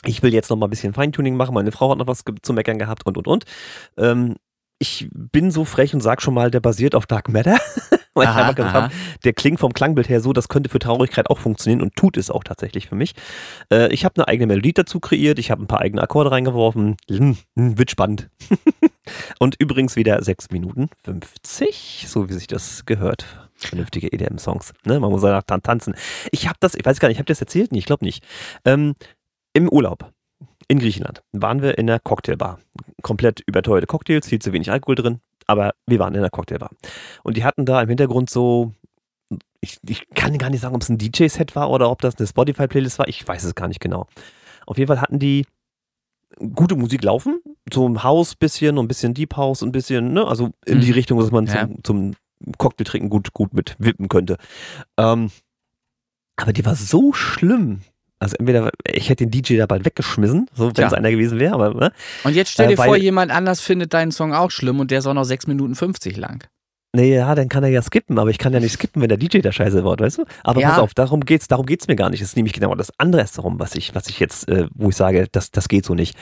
Ich will jetzt noch mal ein bisschen Feintuning machen. Meine Frau hat noch was zu meckern gehabt und und und. Ähm, ich bin so frech und sag schon mal, der basiert auf Dark Matter. (laughs) Weil ich Aha, einfach gesagt habe, der klingt vom Klangbild her so, das könnte für Traurigkeit auch funktionieren und tut es auch tatsächlich für mich. Äh, ich habe eine eigene Melodie dazu kreiert, ich habe ein paar eigene Akkorde reingeworfen. Hm, hm, wird spannend. (laughs) und übrigens wieder 6 Minuten 50, so wie sich das gehört. Vernünftige EDM-Songs. Ne? Man muss danach tanzen. Ich habe das, ich weiß gar nicht, ich habe das erzählt? Nee, ich glaube nicht. Ähm, Im Urlaub in Griechenland waren wir in einer Cocktailbar. Komplett überteuerte Cocktails, viel zu wenig Alkohol drin, aber wir waren in einer Cocktailbar. Und die hatten da im Hintergrund so, ich, ich kann gar nicht sagen, ob es ein DJ-Set war oder ob das eine Spotify-Playlist war, ich weiß es gar nicht genau. Auf jeden Fall hatten die gute Musik laufen, so ein Haus bisschen und ein bisschen Deep House und ein bisschen, ne, also in die Mhm. Richtung, dass man Ja. zum, zum Cocktailtrinken gut, gut mit wippen könnte. Ähm, aber die war so schlimm. Also entweder, ich hätte den DJ da bald weggeschmissen, so wenn es einer gewesen wäre, aber ne? Und jetzt stell Äh, dir vor, weil- jemand anders findet deinen Song auch schlimm und der ist auch noch 6 Minuten 50 lang. Nee, ja, dann kann er ja skippen, aber ich kann ja nicht skippen, wenn der DJ da scheiße wird, weißt du? Aber Ja. pass auf, darum geht's, darum geht's mir gar nicht. Es ist nämlich genau das andere ist darum, was ich, was ich jetzt, äh, wo ich sage, das, das geht so nicht.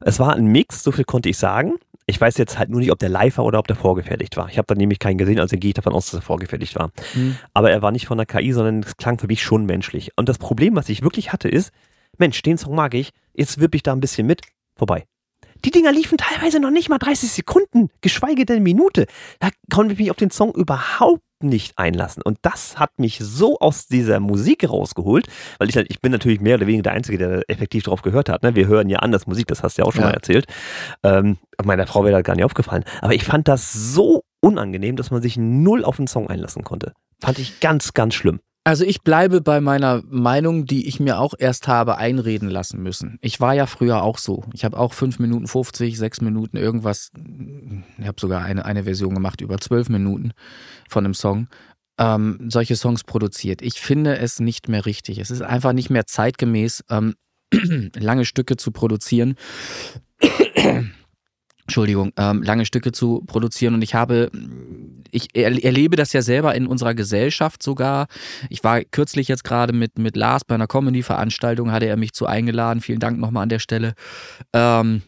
Es war ein Mix, so viel konnte ich sagen. Ich weiß jetzt halt nur nicht, ob der live war oder ob der vorgefertigt war. Ich habe da nämlich keinen gesehen, also gehe ich davon aus, dass er vorgefertigt war. Hm. Aber er war nicht von der KI, sondern es klang für mich schon menschlich. Und das Problem, was ich wirklich hatte, ist, Mensch, den Song mag ich, jetzt wippe ich da ein bisschen mit, vorbei. Die Dinger liefen teilweise noch nicht mal 30 Sekunden, geschweige denn Minute. Da konnte ich mich auf den Song überhaupt nicht einlassen. Und das hat mich so aus dieser Musik rausgeholt, weil ich, ich bin natürlich mehr oder weniger der Einzige, der effektiv drauf gehört hat. Ne? Wir hören ja anders Musik, das hast du ja auch schon Ja. mal erzählt. Ähm, meiner Frau wäre das gar nicht aufgefallen. Aber ich fand das so unangenehm, dass man sich null auf den Song einlassen konnte. Fand ich ganz, ganz schlimm. Also ich bleibe bei meiner Meinung, die ich mir auch erst habe einreden lassen müssen. Ich war ja früher auch so. Ich habe auch 5 Minuten 50, 6 Minuten irgendwas. Ich habe sogar eine, eine Version gemacht über 12 Minuten von einem Song. Ähm, solche Songs produziert. Ich finde es nicht mehr richtig. Es ist einfach nicht mehr zeitgemäß, ähm, (clears throat) lange Stücke zu produzieren. Entschuldigung, ähm, lange Stücke zu produzieren. Und ich habe, ich er, erlebe das ja selber in unserer Gesellschaft sogar. Ich war kürzlich jetzt gerade mit, mit Lars bei einer Comedy-Veranstaltung, hatte er mich zu eingeladen, vielen Dank nochmal an der Stelle, ähm,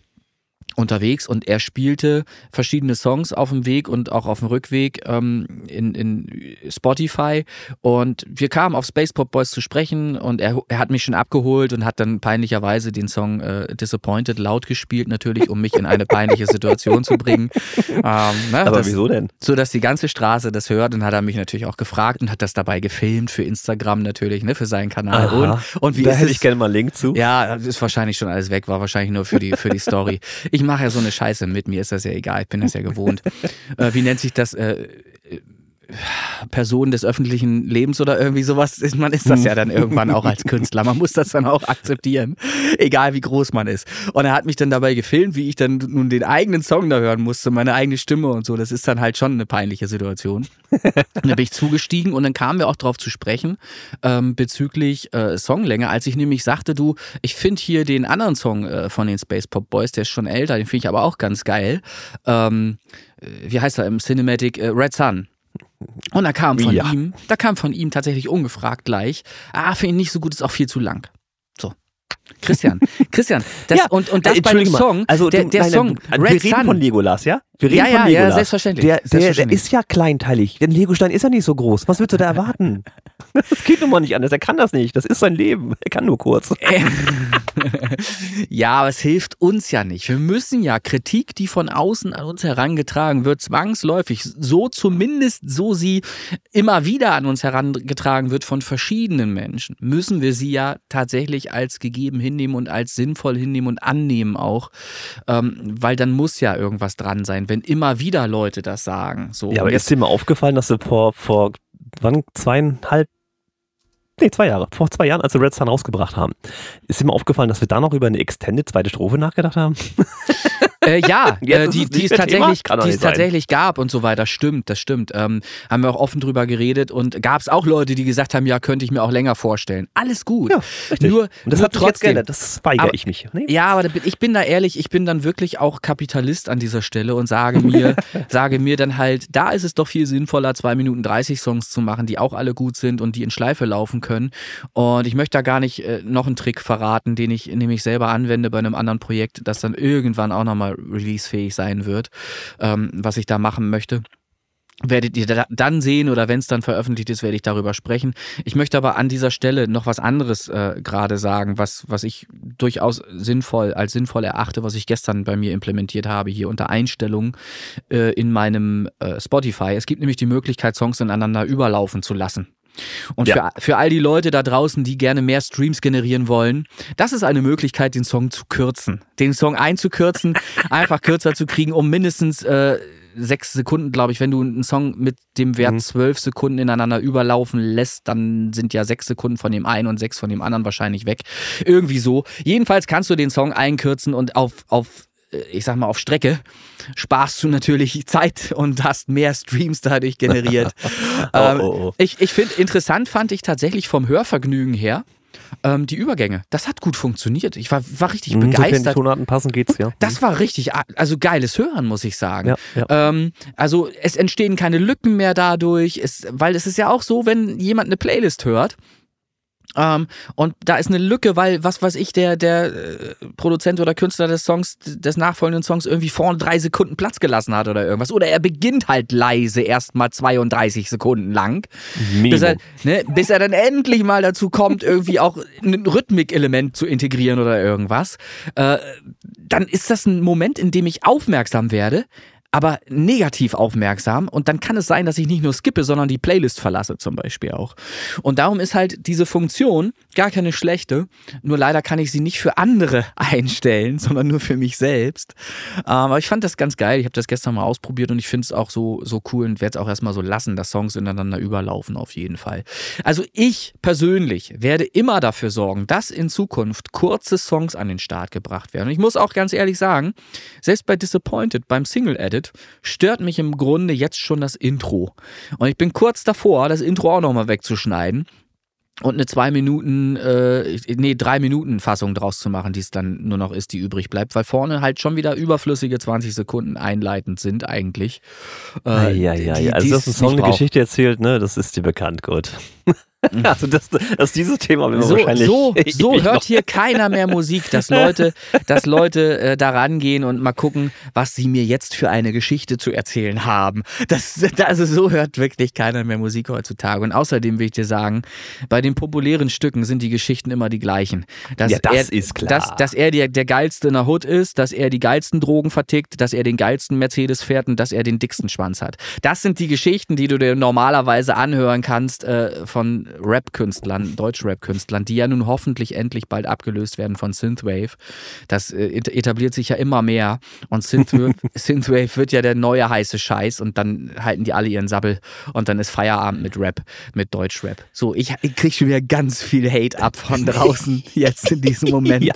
unterwegs und er spielte verschiedene Songs auf dem Weg und auch auf dem Rückweg ähm, in, in Spotify und wir kamen auf Space Pop Boys zu sprechen und er, er hat mich schon abgeholt und hat dann peinlicherweise den Song äh, Disappointed laut gespielt, natürlich, um mich in eine peinliche Situation zu bringen. (laughs) Ähm, ne, Aber das, wieso denn? so dass die ganze Straße das hört und hat er mich natürlich auch gefragt und hat das dabei gefilmt für Instagram natürlich, ne, für seinen Kanal. Aha. Und, und wie da ist hätte ich gerne mal einen Link zu. ja, das ist wahrscheinlich schon alles weg, war wahrscheinlich nur für die, für die Story. Ich (laughs) mache ja so eine Scheiße mit, mir ist das ja egal, ich bin das ja gewohnt. (laughs) äh, wie nennt sich das? Äh, Person des öffentlichen Lebens oder irgendwie sowas. ist- Man ist das ja dann irgendwann auch als Künstler. Man muss das dann auch akzeptieren, egal wie groß man ist. Und er hat mich dann dabei gefilmt, wie ich dann nun den eigenen Song da hören musste, meine eigene Stimme und so. Das ist dann halt schon eine peinliche Situation. Und da bin ich zugestiegen und dann kamen wir auch drauf zu sprechen ähm, bezüglich äh, Songlänge, als ich nämlich sagte, du, ich finde hier den anderen Song äh, von den Space Pop Boys, der ist schon älter, den finde ich aber auch ganz geil. Ähm, äh, wie heißt er im Cinematic? Äh, Red Sun. Und da kam von Ja. ihm, da kam von ihm tatsächlich ungefragt gleich, ah, finde ich nicht so gut, ist auch viel zu lang. So. Christian, (laughs) Christian, das, Ja, und, und Äh, das bei dem Song, also der, der nein, Song nein, Red wir reden Sun, von Legolas, ja? Wir reden Ja, von ja, ja, Legolas. selbstverständlich, Der, der, der selbstverständlich. ist ja kleinteilig. Der Legostein ist ja nicht so groß. Was willst du da erwarten? (laughs) Das geht nun mal nicht anders. Er kann das nicht. Das ist sein Leben. Er kann nur kurz. ja, aber es hilft uns ja nicht. Wir müssen ja Kritik, die von außen an uns herangetragen wird, zwangsläufig, so zumindest so sie immer wieder an uns herangetragen wird von verschiedenen Menschen, müssen wir sie ja tatsächlich als gegeben hinnehmen und als sinnvoll hinnehmen und annehmen auch, ähm, weil dann muss ja irgendwas dran sein, wenn immer wieder Leute das sagen. So, Ja, aber und ist dir mal aufgefallen, dass du vor, vor wann, zweieinhalb Nee, zwei Jahre. Vor zwei Jahren, als wir Red Sun rausgebracht haben. Ist mal aufgefallen, dass wir da noch über eine Extended zweite Strophe nachgedacht haben? (laughs) Äh, ja, (laughs) Jetzt äh, die, es die es tatsächlich, die es tatsächlich gab und so weiter. Stimmt, das stimmt. Ähm, haben wir auch offen drüber geredet und gab es auch Leute, die gesagt haben, ja, könnte ich mir auch länger vorstellen. Alles gut. Ja, richtig. Nur, Und das nur hat jetzt trotzdem. geändert. Das weigere Aber- ich mich. Nee? Ja, aber ich bin da ehrlich, ich bin dann wirklich auch Kapitalist an dieser Stelle und sage mir, (laughs) sage mir dann halt, da ist es doch viel sinnvoller, 2 Minuten 30 Songs zu machen, die auch alle gut sind und die in Schleife laufen können. Und ich möchte da gar nicht äh, noch einen Trick verraten, den ich nämlich selber anwende bei einem anderen Projekt, das dann irgendwann auch nochmal releasefähig sein wird, ähm, was ich da machen möchte. Werdet ihr da- dann sehen oder wenn es dann veröffentlicht ist, werde ich darüber sprechen. Ich möchte aber an dieser Stelle noch was anderes äh, gerade sagen, was, was ich durchaus sinnvoll, als sinnvoll erachte, was ich gestern bei mir implementiert habe, hier unter Einstellungen äh, in meinem äh, Spotify. Es gibt nämlich die Möglichkeit, Songs ineinander überlaufen zu lassen. Und Ja. für, für all die Leute da draußen, die gerne mehr Streams generieren wollen, das ist eine Möglichkeit, den Song zu kürzen. Den Song einzukürzen, (laughs) einfach kürzer zu kriegen, um mindestens äh, sechs Sekunden, glaube ich, wenn du einen Song mit dem Wert Mhm. zwölf Sekunden ineinander überlaufen lässt, dann sind ja sechs Sekunden von dem einen und sechs von dem anderen wahrscheinlich weg. Irgendwie so. Jedenfalls kannst du den Song einkürzen und auf, auf ich sag mal, auf Strecke sparst du natürlich Zeit und hast mehr Streams dadurch generiert. (laughs) ähm, oh, oh. Ich, ich finde, interessant fand ich tatsächlich vom Hörvergnügen her ähm, die Übergänge. Das hat gut funktioniert. Ich war, war richtig Hm, die begeistert. Tonarten passen, geht's, ja. Das war richtig, also geiles Hören, muss ich sagen. Ja, ja. Ähm, also es entstehen keine Lücken mehr dadurch, es, weil es ist ja auch so, wenn jemand eine Playlist hört. Ähm, und da ist eine Lücke, weil, was weiß ich, der, der äh, Produzent oder Künstler des Songs, des nachfolgenden Songs irgendwie vorne drei Sekunden Platz gelassen hat oder irgendwas. Oder er beginnt halt leise erstmal 32 Sekunden lang. Bis er, ne, bis er dann endlich mal dazu kommt, irgendwie auch ein Rhythmikelement zu integrieren oder irgendwas, äh, dann ist das ein Moment, in dem ich aufmerksam werde, aber negativ aufmerksam und dann kann es sein, dass ich nicht nur skippe, sondern die Playlist verlasse zum Beispiel auch. Und darum ist halt diese Funktion gar keine schlechte, nur leider kann ich sie nicht für andere (laughs) einstellen, sondern nur für mich selbst. Ähm, Aber ich fand das ganz geil, ich habe das gestern mal ausprobiert und ich finde es auch so, so cool und werde es auch erstmal so lassen, dass Songs ineinander überlaufen auf jeden Fall. Also ich persönlich werde immer dafür sorgen, dass in Zukunft kurze Songs an den Start gebracht werden. Und ich muss auch ganz ehrlich sagen, selbst bei Disappointed, beim Single-Edit, stört mich im Grunde jetzt schon das Intro. Und ich bin kurz davor, das Intro auch nochmal wegzuschneiden und eine zwei Minuten, äh, nee, drei Minuten Fassung draus zu machen, die es dann nur noch ist, die übrig bleibt, weil vorne halt schon wieder überflüssige 20 Sekunden einleitend sind eigentlich. Äh, ja, ja, die- ja. Also, die dass ein es Song nicht eine. Geschichte erzählt, ne, das ist dir bekannt, gut. (laughs) also, das, das dieses Thema So, wahrscheinlich. so, (laughs) so hört hier keiner mehr Musik, dass Leute, dass Leute äh, da rangehen und mal gucken, was sie mir jetzt für eine Geschichte zu erzählen haben. Das, also so hört wirklich keiner mehr Musik heutzutage. Und außerdem will ich dir sagen, bei den populären Stücken sind die Geschichten immer die gleichen. Dass Ja, das er, ist klar. Dass, dass er der, der geilste in der Hood ist, dass er die geilsten Drogen vertickt, dass er den geilsten Mercedes fährt und dass er den dicksten Schwanz hat. Das sind die Geschichten, die du dir normalerweise anhören kannst äh, von Rap-Künstlern, Deutsch-Rap-Künstlern, die ja nun hoffentlich endlich bald abgelöst werden von Synthwave. Das äh, et- etabliert sich ja immer mehr und Synthwave, (laughs) Synthwave wird ja der neue heiße Scheiß und dann halten die alle ihren Sabbel und dann ist Feierabend mit Rap, mit Deutsch-Rap. So, ich, ich krieg schon wieder ganz viel Hate ab von draußen (laughs) jetzt in diesem Moment. Ja.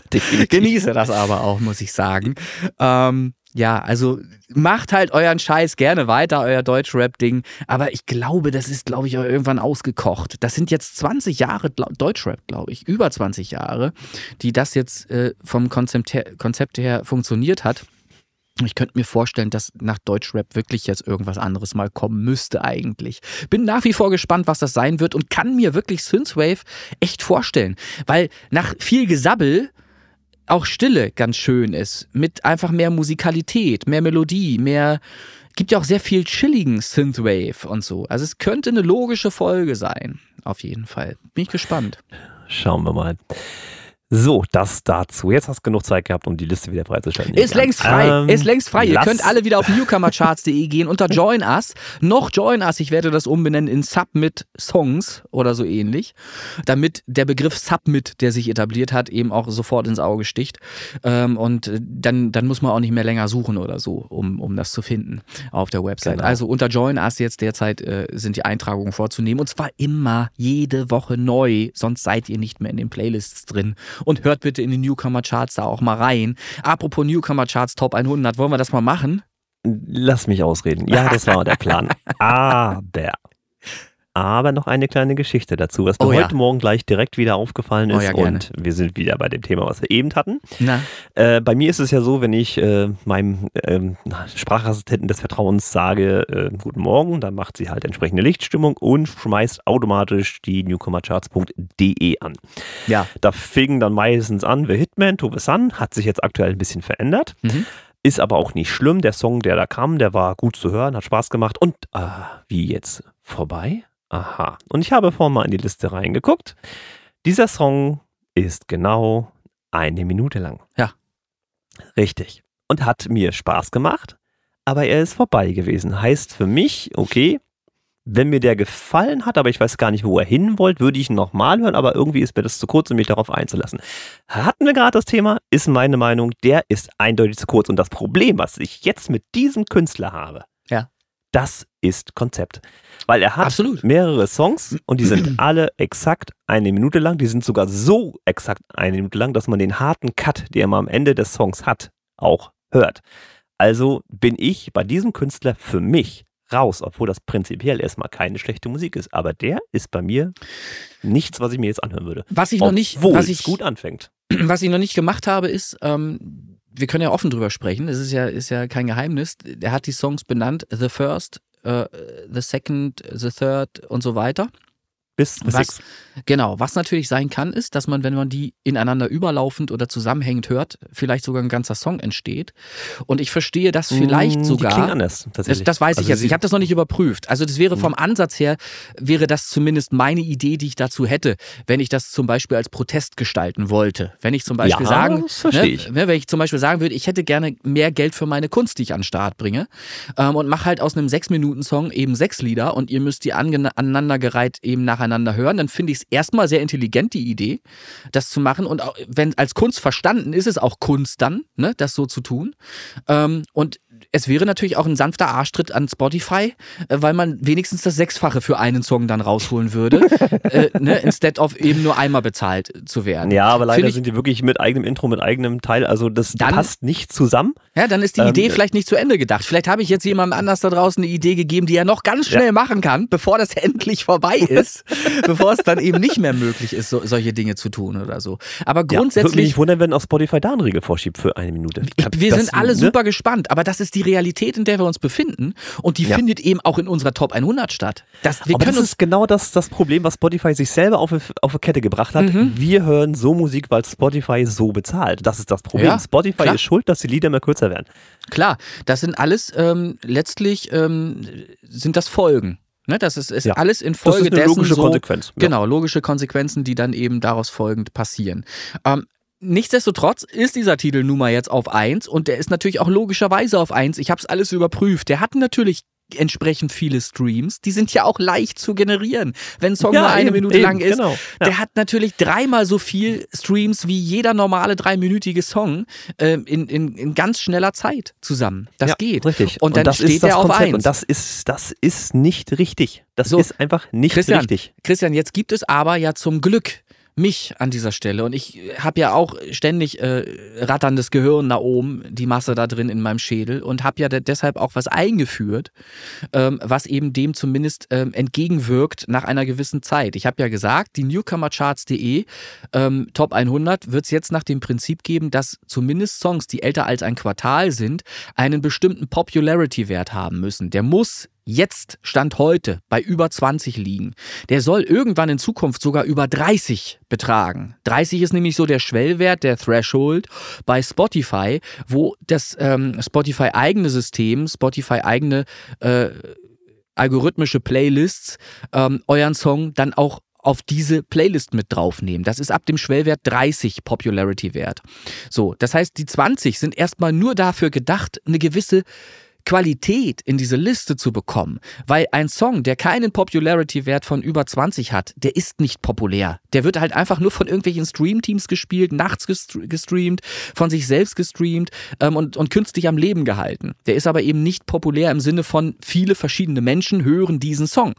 Genieße das aber auch, muss ich sagen. Ähm, ja, also macht halt euren Scheiß gerne weiter, euer Deutschrap-Ding. Aber ich glaube, das ist, glaube ich, irgendwann ausgekocht. Das sind jetzt 20 Jahre Deutschrap, glaube ich, über 20 Jahre, die das jetzt äh, vom Konzept her, Konzept her funktioniert hat. Ich könnte mir vorstellen, dass nach Deutschrap wirklich jetzt irgendwas anderes mal kommen müsste eigentlich. Bin nach wie vor gespannt, was das sein wird und kann mir wirklich Synthwave echt vorstellen. Weil nach viel Gesabbel auch Stille ganz schön ist. Mit einfach mehr Musikalität, mehr Melodie, mehr. Gibt ja auch sehr viel chilligen Synthwave und so. Also es könnte eine logische Folge sein. Auf jeden Fall. Bin ich gespannt. Schauen wir mal. So, das dazu. Jetzt hast du genug Zeit gehabt, um die Liste wieder freizustellen. Ist längst frei, Ähm, ist längst frei. Ihr könnt alle wieder auf newcomercharts.de gehen unter Join Us. Noch Join Us, ich werde das umbenennen in Submit Songs oder so ähnlich, damit der Begriff Submit, der sich etabliert hat, eben auch sofort ins Auge sticht. Ähm, und äh, dann, dann muss man auch nicht mehr länger suchen oder so, um, um das zu finden auf der Website. Genau. Also unter Join Us jetzt derzeit äh, sind die Eintragungen vorzunehmen und zwar immer jede Woche neu, sonst seid ihr nicht mehr in den Playlists drin. Und hört bitte in die Newcomer Charts da auch mal rein. Apropos Newcomer Charts Top 100, wollen wir das mal machen? Lass mich ausreden. Ja, das war der Plan. (laughs) Aber. Aber noch eine kleine Geschichte dazu, was mir Oh ja. heute Morgen gleich direkt wieder aufgefallen Oh ist. ja, gerne. und wir sind wieder bei dem Thema, was wir eben hatten. Äh, bei mir ist es ja so, wenn ich äh, meinem ähm, Sprachassistenten des Vertrauens sage, äh, guten Morgen, dann macht sie halt entsprechende Lichtstimmung und schmeißt automatisch die newcomercharts.de an. ja. Da fing dann meistens an, The Hitman, To The Sun, hat sich jetzt aktuell ein bisschen verändert. Mhm. Ist aber auch nicht schlimm. Der Song, der da kam, der war gut zu hören, hat Spaß gemacht. Und ah, wie jetzt? Vorbei? Aha. Und ich habe vorhin mal in die Liste reingeguckt. Dieser Song ist genau eine Minute lang. Ja. Richtig. Und hat mir Spaß gemacht, aber er ist vorbei gewesen. Heißt für mich, okay, wenn mir der gefallen hat, aber ich weiß gar nicht, wo er hin wollt, würde ich ihn nochmal hören, aber irgendwie ist mir das zu kurz, um mich darauf einzulassen. Hatten wir gerade das Thema, ist meine Meinung, der ist eindeutig zu kurz. Und das Problem, was ich jetzt mit diesem Künstler habe. Das ist Konzept. Weil er hat Absolut. mehrere Songs und die sind (clears throat) alle exakt eine Minute lang. Die sind sogar so exakt eine Minute lang, dass man den harten Cut, den man am Ende des Songs hat, auch hört. Also bin ich bei diesem Künstler für mich raus, obwohl das prinzipiell erstmal keine schlechte Musik ist. Aber der ist bei mir nichts, was ich mir jetzt anhören würde. Was ich noch nicht, Obwohl was es ich, gut anfängt. (clears throat) was ich noch nicht gemacht habe, ist, ähm, wir können ja offen drüber sprechen. Es ist ja, ist ja kein Geheimnis. Er hat die Songs benannt: The First, äh, The Second, The Third und so weiter. Bis Was, genau, was natürlich sein kann, ist, dass man, wenn man die ineinander überlaufend oder zusammenhängend hört, vielleicht sogar ein ganzer Song entsteht. Und ich verstehe das vielleicht Mm, Die sogar. klingen anders, Das, tatsächlich. das weiß ich Also jetzt. sie- Ich habe das noch nicht überprüft. Also das wäre Mhm. vom Ansatz her, wäre das zumindest meine Idee, die ich dazu hätte, wenn ich das zum Beispiel als Protest gestalten wollte. Wenn ich zum Beispiel Ja, sagen, das ne, ich. ne, wenn ich zum Beispiel sagen würde, ich hätte gerne mehr Geld für meine Kunst, die ich an den Start bringe ähm, und mache halt aus einem Sechs-Minuten-Song eben sechs Lieder und ihr müsst die aneinandergereiht eben nacheinander hören, dann finde ich es erstmal sehr intelligent, die Idee, das zu machen. Und wenn als Kunst verstanden ist es auch Kunst dann, ne, das so zu tun. Ähm, und es wäre natürlich auch ein sanfter Arschtritt an Spotify, äh, weil man wenigstens das Sechsfache für einen Song dann rausholen würde, (laughs) äh, ne, instead of eben nur einmal bezahlt zu werden. Ja, aber leider ich- sind die wirklich mit eigenem Intro, mit eigenem Teil. Also das Dann- passt nicht zusammen. Ja, dann ist die Ähm, Idee vielleicht nicht zu Ende gedacht. Vielleicht habe ich jetzt jemandem anders da draußen eine Idee gegeben, die er noch ganz schnell machen kann, bevor das (laughs) endlich vorbei ist, bevor es dann eben nicht mehr möglich ist, so, solche Dinge zu tun oder so. Aber Ja, würde mich grundsätzlich, wundern, wenn auf Spotify da einen Regel vorschiebt für eine Minute. ich, wir Das- sind alle ne? super gespannt, aber das ist die Realität, in der wir uns befinden und die Ja. findet eben auch in unserer Top 100 statt. Das, wir Aber können das ist genau das, das Problem, was Spotify sich selber auf, auf die Kette gebracht hat. Mhm. Wir hören so Musik, weil Spotify so bezahlt. Das ist das Problem. Ja, Spotify klar. ist schuld, dass die Lieder immer kürzer werden. Klar, das sind alles ähm, letztlich ähm, sind das Folgen. Ne, das ist, ist Ja. alles in Das Folge ist eine dessen logische so, Konsequenz. Ja. Genau, logische Konsequenzen, die dann eben daraus folgend passieren. Ähm, nichtsdestotrotz ist dieser Titel nun mal jetzt auf 1 und der ist natürlich auch logischerweise auf 1. Ich habe es alles überprüft. Der hat natürlich entsprechend viele Streams. Die sind ja auch leicht zu generieren. Wenn ein Song Ja, nur eine eben, Minute eben, lang ist, genau. Ja. der hat natürlich dreimal so viel Streams wie jeder normale dreiminütige Song ähm, in, in, in ganz schneller Zeit zusammen. Das ja, geht. Richtig. Und dann das steht ist das der auf Konzept. 1. Und das ist, das ist nicht richtig. Das So, ist einfach nicht Christian, richtig. Christian, jetzt gibt es aber ja zum Glück mich an dieser Stelle und ich habe ja auch ständig äh, ratterndes Gehirn da oben, die Masse da drin in meinem Schädel und habe ja de deshalb auch was eingeführt, ähm, was eben dem zumindest ähm, entgegenwirkt nach einer gewissen Zeit. Ich habe ja gesagt, die Newcomercharts.de ähm, Top 100 wird es jetzt nach dem Prinzip geben, dass zumindest Songs, die älter als ein Quartal sind, einen bestimmten Popularity-Wert haben müssen. Der muss jetzt, Stand heute, bei über 20 liegen. Der soll irgendwann in Zukunft sogar über 30 betragen. 30 ist nämlich so der Schwellwert, der Threshold bei Spotify, wo das ähm, Spotify eigene System, Spotify eigene äh, algorithmische Playlists ähm, euren Song dann auch auf diese Playlist mit draufnehmen. Das ist ab dem Schwellwert 30 Popularity-Wert. So, das heißt, die 20 sind erstmal nur dafür gedacht, eine gewisse Qualität in diese Liste zu bekommen. Weil ein Song, der keinen Popularity-Wert von über 20 hat, der ist nicht populär. Der wird halt einfach nur von irgendwelchen Streamteams gespielt, nachts gestreamt, von sich selbst gestreamt ähm, und, und künstlich am Leben gehalten. Der ist aber eben nicht populär im Sinne von viele verschiedene Menschen hören diesen Song.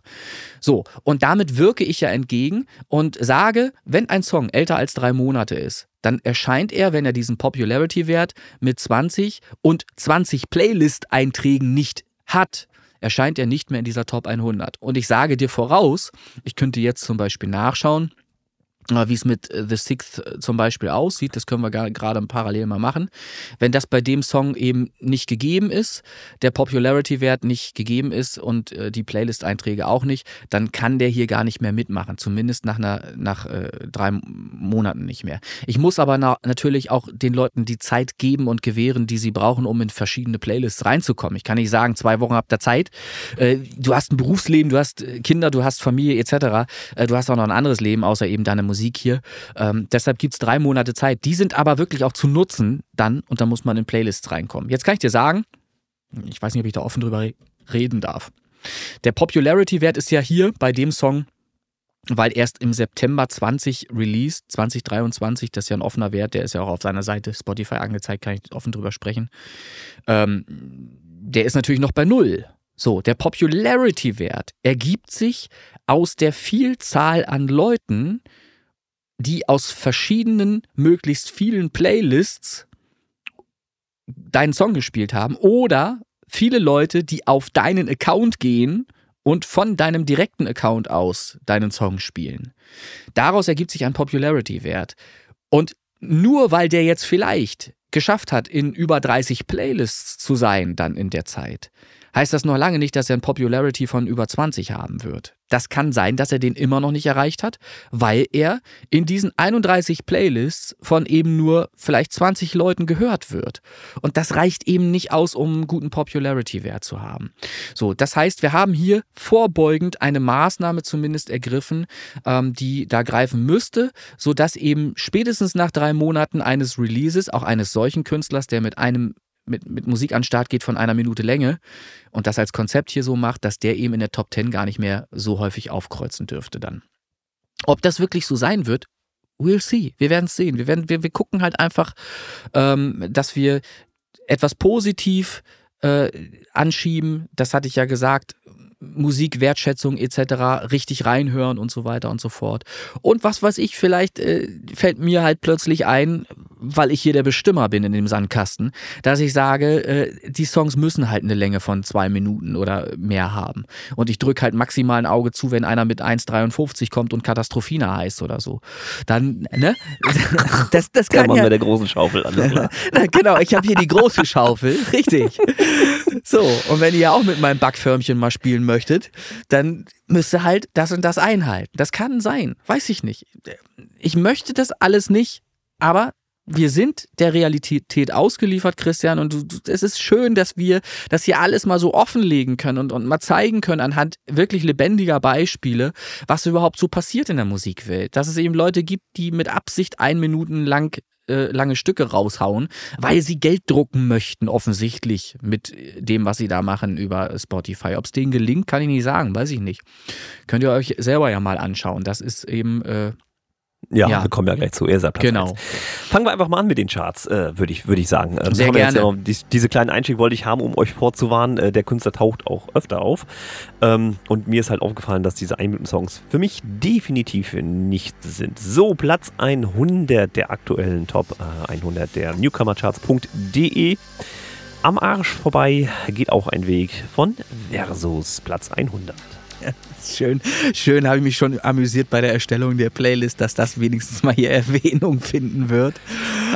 So, und damit wirke ich ja entgegen und sage, wenn ein Song älter als drei Monate ist, dann erscheint er, wenn er diesen Popularity-Wert mit 20 und 20 Playlist-Einträgen nicht hat, erscheint er nicht mehr in dieser Top 100. Und ich sage dir voraus, ich könnte jetzt zum Beispiel nachschauen, wie es mit äh, The Sixth äh, zum Beispiel aussieht, das können wir gerade parallel mal machen. Wenn das bei dem Song eben nicht gegeben ist, der Popularity-Wert nicht gegeben ist und äh, die Playlist-Einträge auch nicht, dann kann der hier gar nicht mehr mitmachen, zumindest nach, einer, nach äh, drei Monaten nicht mehr. Ich muss aber na natürlich auch den Leuten die Zeit geben und gewähren, die sie brauchen, um in verschiedene Playlists reinzukommen. Ich kann nicht sagen, zwei Wochen habt ihr Zeit, äh, du hast ein Berufsleben, du hast Kinder, du hast Familie etc., äh, du hast auch noch ein anderes Leben, außer eben deine Musik Musik hier. Ähm, deshalb gibt es drei Monate Zeit. Die sind aber wirklich auch zu nutzen dann und da muss man in Playlists reinkommen. Jetzt kann ich dir sagen, ich weiß nicht, ob ich da offen drüber reden darf. Der Popularity-Wert ist ja hier bei dem Song, weil erst im September 20 released, 2023, das ist ja ein offener Wert, der ist ja auch auf seiner Seite Spotify angezeigt, kann ich offen drüber sprechen. Ähm, der ist natürlich noch bei Null. So, der Popularity-Wert ergibt sich aus der Vielzahl an Leuten, die aus verschiedenen, möglichst vielen Playlists deinen Song gespielt haben oder viele Leute, die auf deinen Account gehen und von deinem direkten Account aus deinen Song spielen. Daraus ergibt sich ein Popularity-Wert. Und nur weil der jetzt vielleicht geschafft hat, in über 30 Playlists zu sein, dann in der Zeit, heißt das noch lange nicht, dass er ein Popularity von über 20 haben wird. Das kann sein, dass er den immer noch nicht erreicht hat, weil er in diesen 31 Playlists von eben nur vielleicht 20 Leuten gehört wird. Und das reicht eben nicht aus, um einen guten Popularity-Wert zu haben. So, das heißt, wir haben hier vorbeugend eine Maßnahme zumindest ergriffen, ähm, die da greifen müsste, sodass eben spätestens nach drei Monaten eines Releases, auch eines solchen Künstlers, der mit einem mit, mit Musik an den Start geht von einer Minute Länge und das als Konzept hier so macht, dass der eben in der Top 10 gar nicht mehr so häufig aufkreuzen dürfte dann. Ob das wirklich so sein wird, we'll see. Wir werden es sehen. Wir, werden, wir, wir gucken halt einfach, ähm, dass wir etwas positiv äh, anschieben. Das hatte ich ja gesagt. Musik, Wertschätzung etc. richtig reinhören und so weiter und so fort. Und was weiß ich, vielleicht äh, fällt mir halt plötzlich ein, weil ich hier der Bestimmer bin in dem Sandkasten, dass ich sage, äh, die Songs müssen halt eine Länge von zwei Minuten oder mehr haben. Und ich drücke halt maximal ein Auge zu, wenn einer mit 1,53 kommt und Katastrophina heißt oder so. Dann, ne? (laughs) Das, das kann man ja, mit der großen Schaufel an. Klar. (laughs) genau, ich habe hier die große Schaufel, (laughs) richtig. So, und wenn ihr auch mit meinem Backförmchen mal spielen möchtet, dann müsst ihr halt das und das einhalten. Das kann sein, weiß ich nicht. Ich möchte das alles nicht, aber wir sind der Realität ausgeliefert, Christian, und es ist schön, dass wir das hier alles mal so offenlegen können und, und mal zeigen können anhand wirklich lebendiger Beispiele, was überhaupt so passiert in der Musikwelt. Dass es eben Leute gibt, die mit Absicht ein Minuten lang äh, lange Stücke raushauen, weil sie Geld drucken möchten, offensichtlich mit dem, was sie da machen über Spotify. Ob es denen gelingt, kann ich nicht sagen, weiß ich nicht. Könnt ihr euch selber ja mal anschauen. Das ist eben äh, ja, ja, wir kommen ja gleich zu ESA Platz Genau. 1. Fangen wir einfach mal an mit den Charts, äh, würde ich, würd ich sagen. Ähm, Sehr gerne. Ja, die, diese kleinen Einstieg wollte ich haben, um euch vorzuwarnen. Äh, der Künstler taucht auch öfter auf. Ähm, und mir ist halt aufgefallen, dass diese 1-Minuten-Songs für mich definitiv nicht sind. So, Platz 100 der aktuellen Top äh, 100 der Newcomercharts.de. Am Arsch vorbei geht auch ein Weg von Versus Platz 100. (laughs) schön, schön habe ich mich schon amüsiert bei der Erstellung der Playlist, dass das wenigstens mal hier (laughs) Erwähnung finden wird.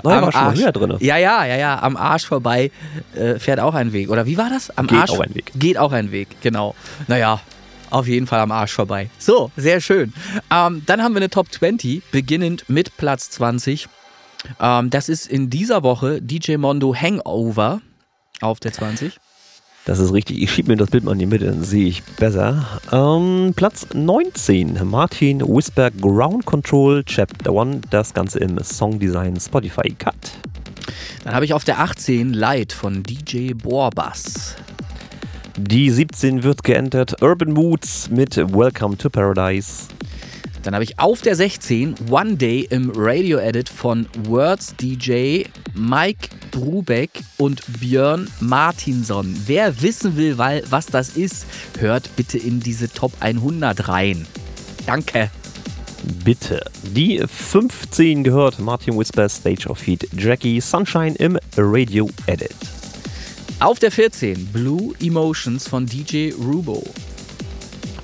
Nein, am Arsch, drin. Ja, ja, ja, ja. Am Arsch vorbei äh, fährt auch ein Weg. Oder wie war das? Am geht Arsch auch ein Weg. Geht auch ein Weg, genau. Naja, auf jeden Fall am Arsch vorbei. So, sehr schön. Ähm, dann haben wir eine Top 20, beginnend mit Platz 20. Ähm, das ist in dieser Woche DJ Mondo Hangover auf der 20. Das ist richtig. Ich schiebe mir das Bild mal in die Mitte, dann sehe ich besser. Ähm, Platz 19. Martin Whisper Ground Control Chapter 1. Das Ganze im Songdesign Spotify Cut. Dann habe ich auf der 18 Light von DJ Bohrbass. Die 17 wird geentert. Urban Moods mit Welcome to Paradise. Dann habe ich auf der 16 One Day im Radio Edit von Words DJ Mike Brubeck und Björn Martinson. Wer wissen will, was das ist, hört bitte in diese Top 100 rein. Danke. Bitte. Die 15 gehört Martin Whisper Stage of Heat Jackie Sunshine im Radio Edit. Auf der 14 Blue Emotions von DJ Rubo.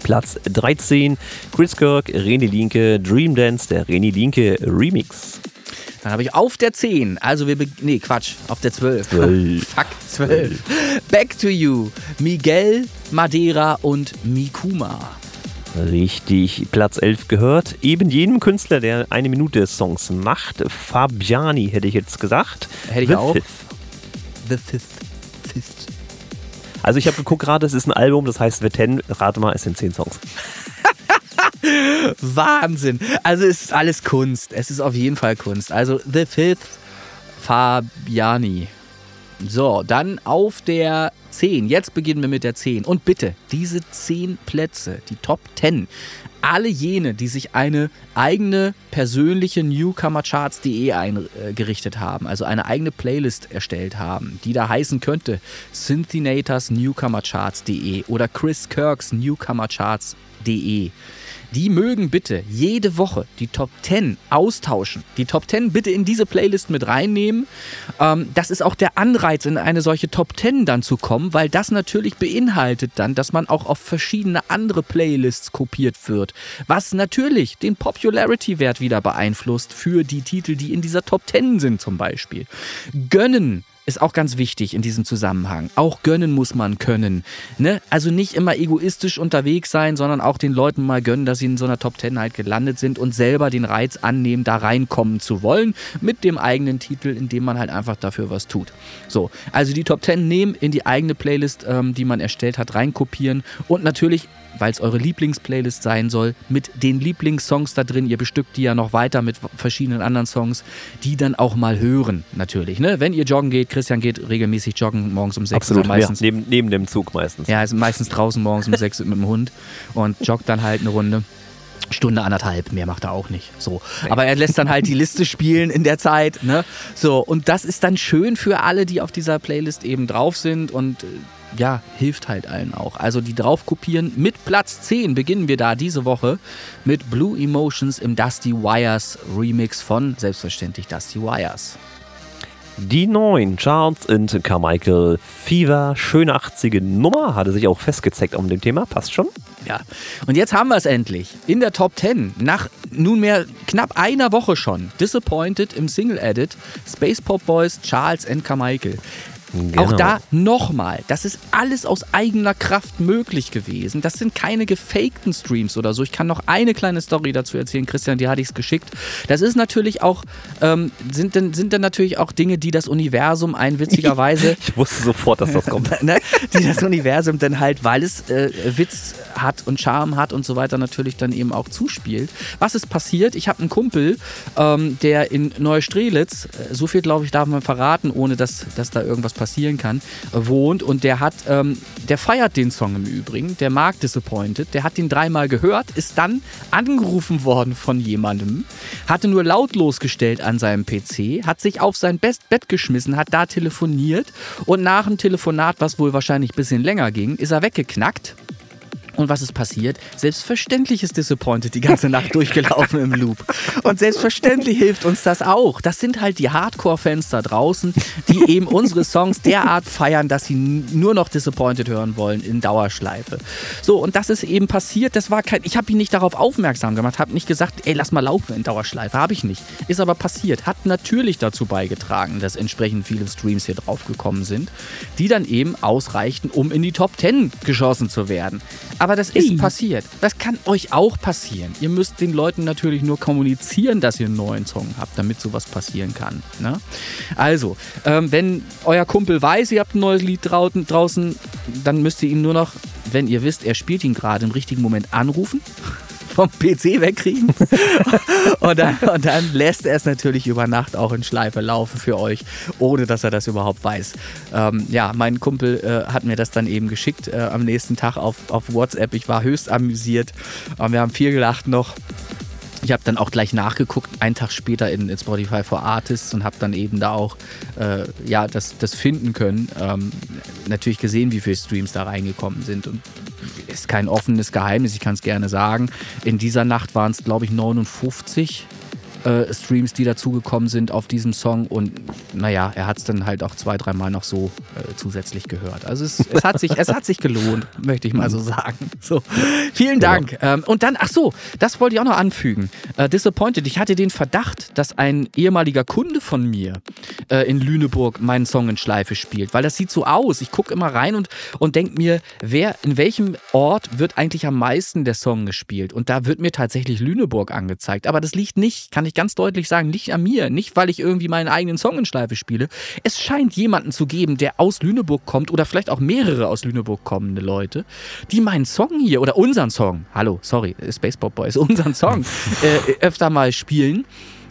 Platz 13 Chris Kirk, René Linke, Dream Dance, der René Linke Remix. Dann habe ich auf der 10, also wir, nee, Quatsch, auf der 12. 12. (laughs) Fuck, 12. Back to You, Miguel, Madeira und Mikuma. Richtig, Platz 11 gehört. Eben jenem Künstler, der eine Minute Songs macht. Fabiani hätte ich jetzt gesagt. Hätte ich The auch. Fifth. The Fifth. Fifth. Also ich habe geguckt gerade, es ist ein Album, das heißt The Ten. Rate mal, es sind 10 Songs. (laughs) Wahnsinn. Also es ist alles Kunst. Es ist auf jeden Fall Kunst. Also The Fifth Fabiani. So, dann auf der 10. Jetzt beginnen wir mit der 10. Und bitte, diese 10 Plätze, die Top 10, alle jene, die sich eine eigene persönliche Newcomercharts.de eingerichtet haben, also eine eigene Playlist erstellt haben, die da heißen könnte Synthinators Newcomercharts.de oder Chris Kirks Newcomercharts.de die mögen bitte jede Woche die Top 10 austauschen. Die Top 10 bitte in diese Playlist mit reinnehmen. Ähm, das ist auch der Anreiz, in eine solche Top 10 dann zu kommen, weil das natürlich beinhaltet dann, dass man auch auf verschiedene andere Playlists kopiert wird. Was natürlich den Popularity-Wert wieder beeinflusst für die Titel, die in dieser Top 10 sind zum Beispiel. Gönnen ist auch ganz wichtig in diesem Zusammenhang. Auch gönnen muss man können. Ne? Also nicht immer egoistisch unterwegs sein, sondern auch den Leuten mal gönnen, dass sie in so einer Top Ten halt gelandet sind und selber den Reiz annehmen, da reinkommen zu wollen mit dem eigenen Titel, indem man halt einfach dafür was tut. So, also die Top Ten nehmen, in die eigene Playlist, ähm, die man erstellt hat, reinkopieren und natürlich weil es eure Lieblingsplaylist sein soll, mit den Lieblingssongs da drin. Ihr bestückt die ja noch weiter mit verschiedenen anderen Songs, die dann auch mal hören, natürlich. Ne? Wenn ihr joggen geht, Christian geht regelmäßig joggen morgens um sechs. Absolut, meistens, ja, neben, neben dem Zug meistens. Ja, ist meistens draußen morgens um sechs mit dem Hund und joggt dann halt eine Runde. Stunde anderthalb, mehr macht er auch nicht. So. Aber er lässt dann halt die Liste spielen in der Zeit. Ne? So, und das ist dann schön für alle, die auf dieser Playlist eben drauf sind und äh, ja, hilft halt allen auch. Also die drauf kopieren. Mit Platz 10 beginnen wir da diese Woche mit Blue Emotions im Dusty Wires Remix von selbstverständlich Dusty Wires. Die 9, Charles und Carmichael Fever, schöne 80er Nummer, hatte sich auch festgezeckt um dem Thema, passt schon. Ja, und jetzt haben wir es endlich in der Top 10. Nach nunmehr knapp einer Woche schon. Disappointed im Single Edit, Space Pop Boys, Charles und Carmichael. Genau. Auch da nochmal, das ist alles aus eigener Kraft möglich gewesen. Das sind keine gefakten Streams oder so. Ich kann noch eine kleine Story dazu erzählen, Christian, die hatte ich es geschickt. Das ist natürlich auch, ähm, sind, dann, sind dann natürlich auch Dinge, die das Universum ein witzigerweise. (laughs) ich wusste sofort, dass das kommt. (laughs) ne, die das Universum dann halt, weil es äh, Witz hat und Charme hat und so weiter, natürlich dann eben auch zuspielt. Was ist passiert? Ich habe einen Kumpel, ähm, der in Neustrelitz, äh, so viel glaube ich darf man verraten, ohne dass, dass da irgendwas passieren kann, wohnt. Und der hat, ähm, der feiert den Song im Übrigen, der mag Disappointed, der hat den dreimal gehört, ist dann angerufen worden von jemandem, hatte nur lautlos gestellt an seinem PC, hat sich auf sein Best Bett geschmissen, hat da telefoniert. Und nach dem Telefonat, was wohl wahrscheinlich ein bisschen länger ging, ist er weggeknackt. Und was ist passiert? Selbstverständlich ist Disappointed die ganze Nacht (laughs) durchgelaufen im Loop. Und selbstverständlich hilft uns das auch. Das sind halt die Hardcore-Fans da draußen, die eben unsere Songs derart feiern, dass sie nur noch Disappointed hören wollen in Dauerschleife. So, und das ist eben passiert. Das war kein. Ich habe ihn nicht darauf aufmerksam gemacht, habe nicht gesagt, ey, lass mal laufen in Dauerschleife. Habe ich nicht. Ist aber passiert. Hat natürlich dazu beigetragen, dass entsprechend viele Streams hier drauf gekommen sind, die dann eben ausreichten, um in die Top 10 geschossen zu werden. Das ist passiert. Das kann euch auch passieren. Ihr müsst den Leuten natürlich nur kommunizieren, dass ihr einen neuen Song habt, damit sowas passieren kann. Ne? Also, ähm, wenn euer Kumpel weiß, ihr habt ein neues Lied draußen, dann müsst ihr ihn nur noch, wenn ihr wisst, er spielt ihn gerade im richtigen Moment, anrufen vom PC wegkriegen. (laughs) und, dann, und dann lässt er es natürlich über Nacht auch in Schleife laufen für euch, ohne dass er das überhaupt weiß. Ähm, ja, mein Kumpel äh, hat mir das dann eben geschickt äh, am nächsten Tag auf, auf WhatsApp. Ich war höchst amüsiert. Und wir haben viel gelacht noch. Ich habe dann auch gleich nachgeguckt, einen Tag später in, in Spotify for Artists und habe dann eben da auch äh, ja, das, das finden können. Ähm, natürlich gesehen, wie viele Streams da reingekommen sind. Und ist kein offenes Geheimnis, ich kann es gerne sagen. In dieser Nacht waren es, glaube ich, 59 äh, Streams, die dazugekommen sind auf diesem Song. Und naja, er hat es dann halt auch zwei, dreimal noch so äh, zusätzlich gehört. Also es, es, hat sich, es hat sich gelohnt, (laughs) möchte ich mal so sagen. So, vielen Dank. Genau. Ähm, und dann, ach so, das wollte ich auch noch anfügen. Äh, Disappointed, ich hatte den Verdacht, dass ein ehemaliger Kunde von mir äh, in Lüneburg meinen Song in Schleife spielt. Weil das sieht so aus. Ich gucke immer rein und, und denke mir, wer, in welchem Ort wird eigentlich am meisten der Song gespielt? Und da wird mir tatsächlich Lüneburg angezeigt. Aber das liegt nicht, kann ich ganz deutlich sagen, nicht an mir, nicht weil ich irgendwie meinen eigenen Song in Schleife spiele. Es scheint jemanden zu geben, der aus Lüneburg kommt oder vielleicht auch mehrere aus Lüneburg kommende Leute, die meinen Song hier oder unseren Song, hallo, sorry, Space Pop Boys, (laughs) unseren Song äh, öfter mal spielen.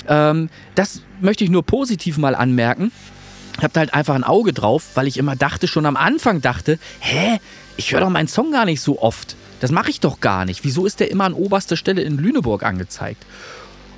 Ähm, das möchte ich nur positiv mal anmerken. Ich habe da halt einfach ein Auge drauf, weil ich immer dachte, schon am Anfang dachte, hä, ich höre doch meinen Song gar nicht so oft. Das mache ich doch gar nicht. Wieso ist der immer an oberster Stelle in Lüneburg angezeigt?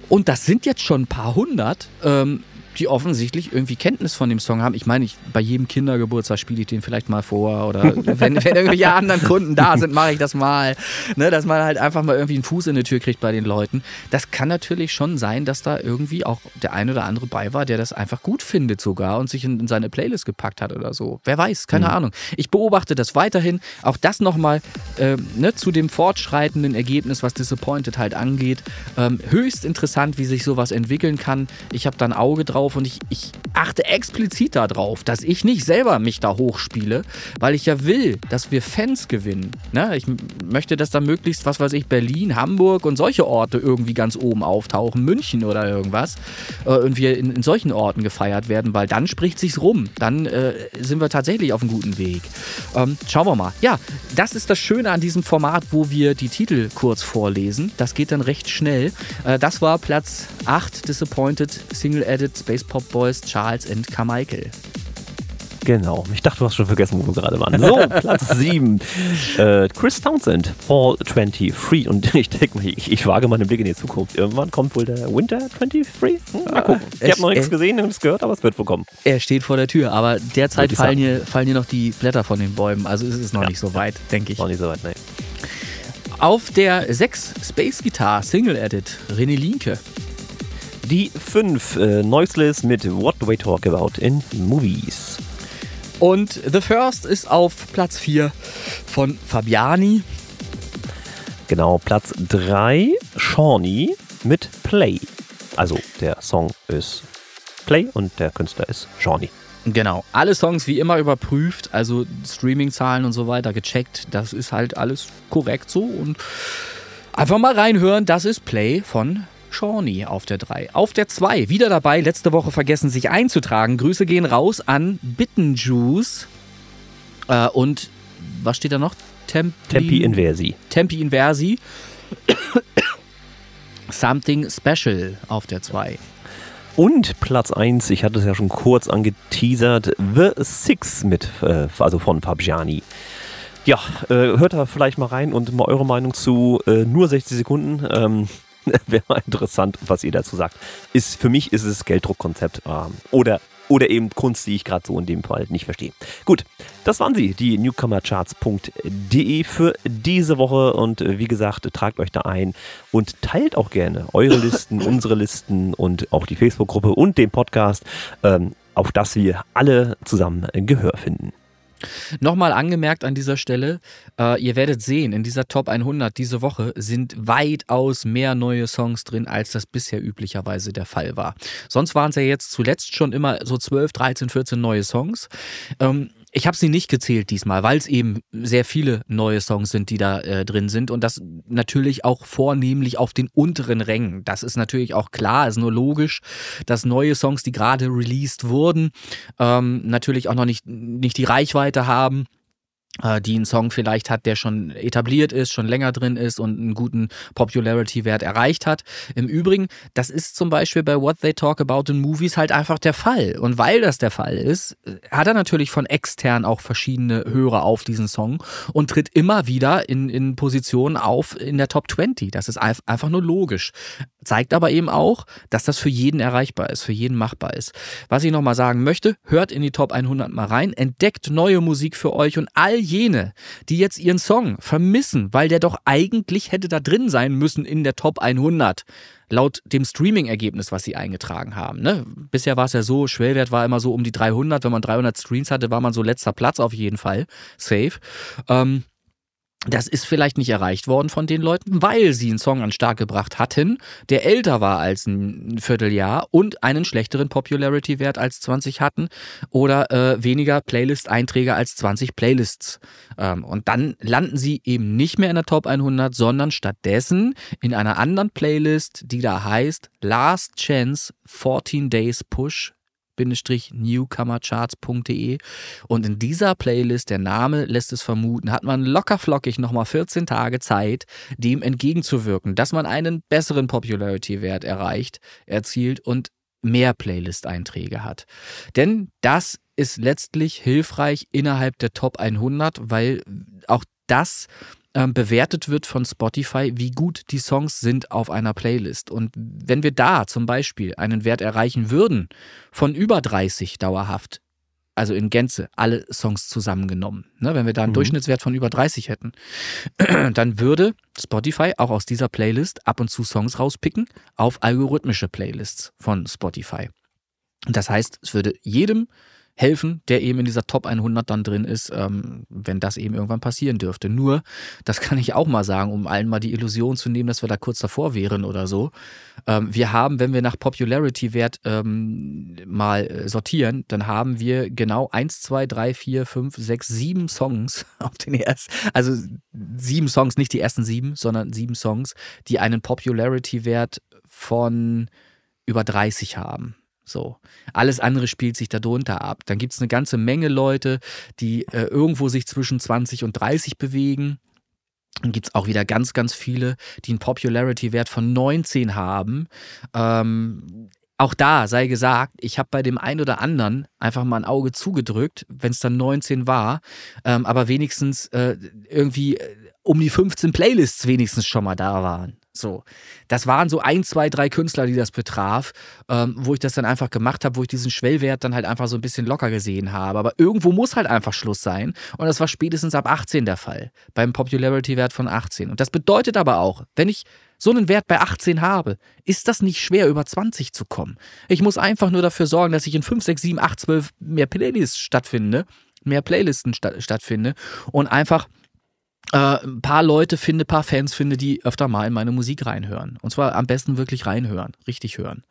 Und das sind jetzt schon ein paar hundert. Ähm, die offensichtlich irgendwie Kenntnis von dem Song haben. Ich meine, ich, bei jedem Kindergeburtstag spiele ich den vielleicht mal vor oder (laughs) wenn, wenn irgendwelche anderen Kunden da sind, mache ich das mal. Ne, dass man halt einfach mal irgendwie einen Fuß in die Tür kriegt bei den Leuten. Das kann natürlich schon sein, dass da irgendwie auch der ein oder andere bei war, der das einfach gut findet sogar und sich in, in seine Playlist gepackt hat oder so. Wer weiß, keine mhm. Ahnung. Ich beobachte das weiterhin. Auch das nochmal äh, ne, zu dem fortschreitenden Ergebnis, was Disappointed halt angeht. Ähm, höchst interessant, wie sich sowas entwickeln kann. Ich habe da ein Auge drauf drauf und ich, ich achte explizit darauf, dass ich nicht selber mich da hochspiele, weil ich ja will, dass wir Fans gewinnen. Ne? Ich möchte, dass da möglichst, was weiß ich, Berlin, Hamburg und solche Orte irgendwie ganz oben auftauchen, München oder irgendwas, äh, und wir in, in, solchen Orten gefeiert werden, weil dann spricht sich's rum. Dann äh, sind wir tatsächlich auf einem guten Weg. Ähm, schauen wir mal. Ja, das ist das Schöne an diesem Format, wo wir die Titel kurz vorlesen. Das geht dann recht schnell. Äh, das war Platz 8, Disappointed, Single Edit, Space Pop Boys, Charles and Carmichael. Genau. Ich dachte, du hast schon vergessen, wo wir gerade waren. So, (laughs) Platz 7. Äh, Chris Townsend, Fall 23. Und (laughs) ich denke mal, ich, ich, wage mal einen Blick in die Zukunft. Irgendwann kommt wohl der Winter 23? Hm, mal gucken. Ich habe noch nichts gesehen und es gehört, aber es wird wohl kommen. Er steht vor der Tür, aber derzeit fallen hier, fallen hier noch die Blätter von den Bäumen. Also ist es noch ja. nicht so weit, denke ich. Noch nicht so weit, nein. Auf der 6 Space Guitar Single Edit René Linke. Die 5 äh, Noiseless mit What Do We Talk About in Movies. Und The First ist auf Platz 4 von Fabiani. Genau, Platz 3 Shawnee mit Play. Also der Song ist Play und der Künstler ist Shawnee. Genau, alle Songs wie immer überprüft, also Streaming-Zahlen und so weiter gecheckt. Das ist halt alles korrekt so und einfach mal reinhören. Das ist Play von Shawnee auf der 3. Auf der 2, wieder dabei, letzte Woche vergessen sich einzutragen. Grüße gehen raus an Bittenjuice. Äh, und was steht da noch? Tempi, Tempi Inversi. Tempi Inversi. Something Special auf der 2. Und Platz 1, ich hatte es ja schon kurz angeteasert, The Six mit, äh, also von Fabiani. Ja, äh, hört da vielleicht mal rein und mal eure Meinung zu äh, nur 60 Sekunden. Ähm, (laughs) Wäre mal interessant, was ihr dazu sagt. Ist, für mich ist es Gelddruckkonzept ähm, oder, oder eben Kunst, die ich gerade so in dem Fall nicht verstehe. Gut, das waren sie, die newcomercharts.de für diese Woche. Und äh, wie gesagt, tragt euch da ein und teilt auch gerne eure Listen, (laughs) unsere Listen und auch die Facebook-Gruppe und den Podcast, ähm, auf das wir alle zusammen Gehör finden. Nochmal angemerkt an dieser Stelle, äh, ihr werdet sehen, in dieser Top 100 diese Woche sind weitaus mehr neue Songs drin, als das bisher üblicherweise der Fall war. Sonst waren es ja jetzt zuletzt schon immer so 12, 13, 14 neue Songs. Ähm, ich habe sie nicht gezählt diesmal, weil es eben sehr viele neue Songs sind, die da äh, drin sind und das natürlich auch vornehmlich auf den unteren Rängen. Das ist natürlich auch klar, ist nur logisch, dass neue Songs, die gerade released wurden, ähm, natürlich auch noch nicht, nicht die Reichweite haben die einen Song vielleicht hat, der schon etabliert ist, schon länger drin ist und einen guten Popularity-Wert erreicht hat. Im Übrigen, das ist zum Beispiel bei What They Talk About in Movies halt einfach der Fall. Und weil das der Fall ist, hat er natürlich von extern auch verschiedene Hörer auf diesen Song und tritt immer wieder in, in Positionen auf in der Top 20. Das ist einfach nur logisch. Zeigt aber eben auch, dass das für jeden erreichbar ist, für jeden machbar ist. Was ich nochmal sagen möchte, hört in die Top 100 mal rein, entdeckt neue Musik für euch und all jene, die jetzt ihren Song vermissen, weil der doch eigentlich hätte da drin sein müssen in der Top 100, laut dem Streaming-Ergebnis, was sie eingetragen haben. Ne? Bisher war es ja so, Schwellwert war immer so um die 300. Wenn man 300 Streams hatte, war man so letzter Platz auf jeden Fall. Safe. Ähm, das ist vielleicht nicht erreicht worden von den Leuten, weil sie einen Song an Start gebracht hatten, der älter war als ein Vierteljahr und einen schlechteren Popularity-Wert als 20 hatten oder äh, weniger Playlist-Einträge als 20 Playlists. Ähm, und dann landen sie eben nicht mehr in der Top 100, sondern stattdessen in einer anderen Playlist, die da heißt Last Chance 14 Days Push newcomercharts.de und in dieser Playlist, der Name lässt es vermuten, hat man lockerflockig nochmal 14 Tage Zeit, dem entgegenzuwirken, dass man einen besseren Popularity-Wert erreicht, erzielt und mehr Playlist-Einträge hat. Denn das ist letztlich hilfreich innerhalb der Top 100, weil auch das ähm, bewertet wird von Spotify, wie gut die Songs sind auf einer Playlist. Und wenn wir da zum Beispiel einen Wert erreichen würden von über 30 dauerhaft, also in Gänze alle Songs zusammengenommen. Ne, wenn wir da einen mhm. Durchschnittswert von über 30 hätten, (clears throat) dann würde Spotify auch aus dieser Playlist ab und zu Songs rauspicken auf algorithmische Playlists von Spotify. Das heißt, es würde jedem helfen, der eben in dieser Top 100 dann drin ist, ähm, wenn das eben irgendwann passieren dürfte. Nur, das kann ich auch mal sagen, um allen mal die Illusion zu nehmen, dass wir da kurz davor wären oder so. Ähm, wir haben, wenn wir nach Popularity-Wert ähm, mal äh, sortieren, dann haben wir genau 1, 2, 3, 4, 5, 6, 7 Songs (laughs) auf den ersten, also sieben Songs, nicht die ersten sieben, sondern sieben Songs, die einen Popularity-Wert von über 30 haben. So. Alles andere spielt sich darunter ab. Dann gibt es eine ganze Menge Leute, die äh, irgendwo sich zwischen 20 und 30 bewegen. Dann gibt es auch wieder ganz, ganz viele, die einen Popularity-Wert von 19 haben. Ähm, auch da sei gesagt, ich habe bei dem einen oder anderen einfach mal ein Auge zugedrückt, wenn es dann 19 war, ähm, aber wenigstens äh, irgendwie äh, um die 15 Playlists wenigstens schon mal da waren. So, das waren so ein, zwei, drei Künstler, die das betraf, ähm, wo ich das dann einfach gemacht habe, wo ich diesen Schwellwert dann halt einfach so ein bisschen locker gesehen habe. Aber irgendwo muss halt einfach Schluss sein. Und das war spätestens ab 18 der Fall, beim Popularity-Wert von 18. Und das bedeutet aber auch, wenn ich so einen Wert bei 18 habe, ist das nicht schwer, über 20 zu kommen. Ich muss einfach nur dafür sorgen, dass ich in 5, 6, 7, 8, 12 mehr Playlists stattfinde, mehr Playlisten statt, stattfinde und einfach äh, ein paar Leute finde, ein paar Fans finde, die öfter mal in meine Musik reinhören. Und zwar am besten wirklich reinhören, richtig hören.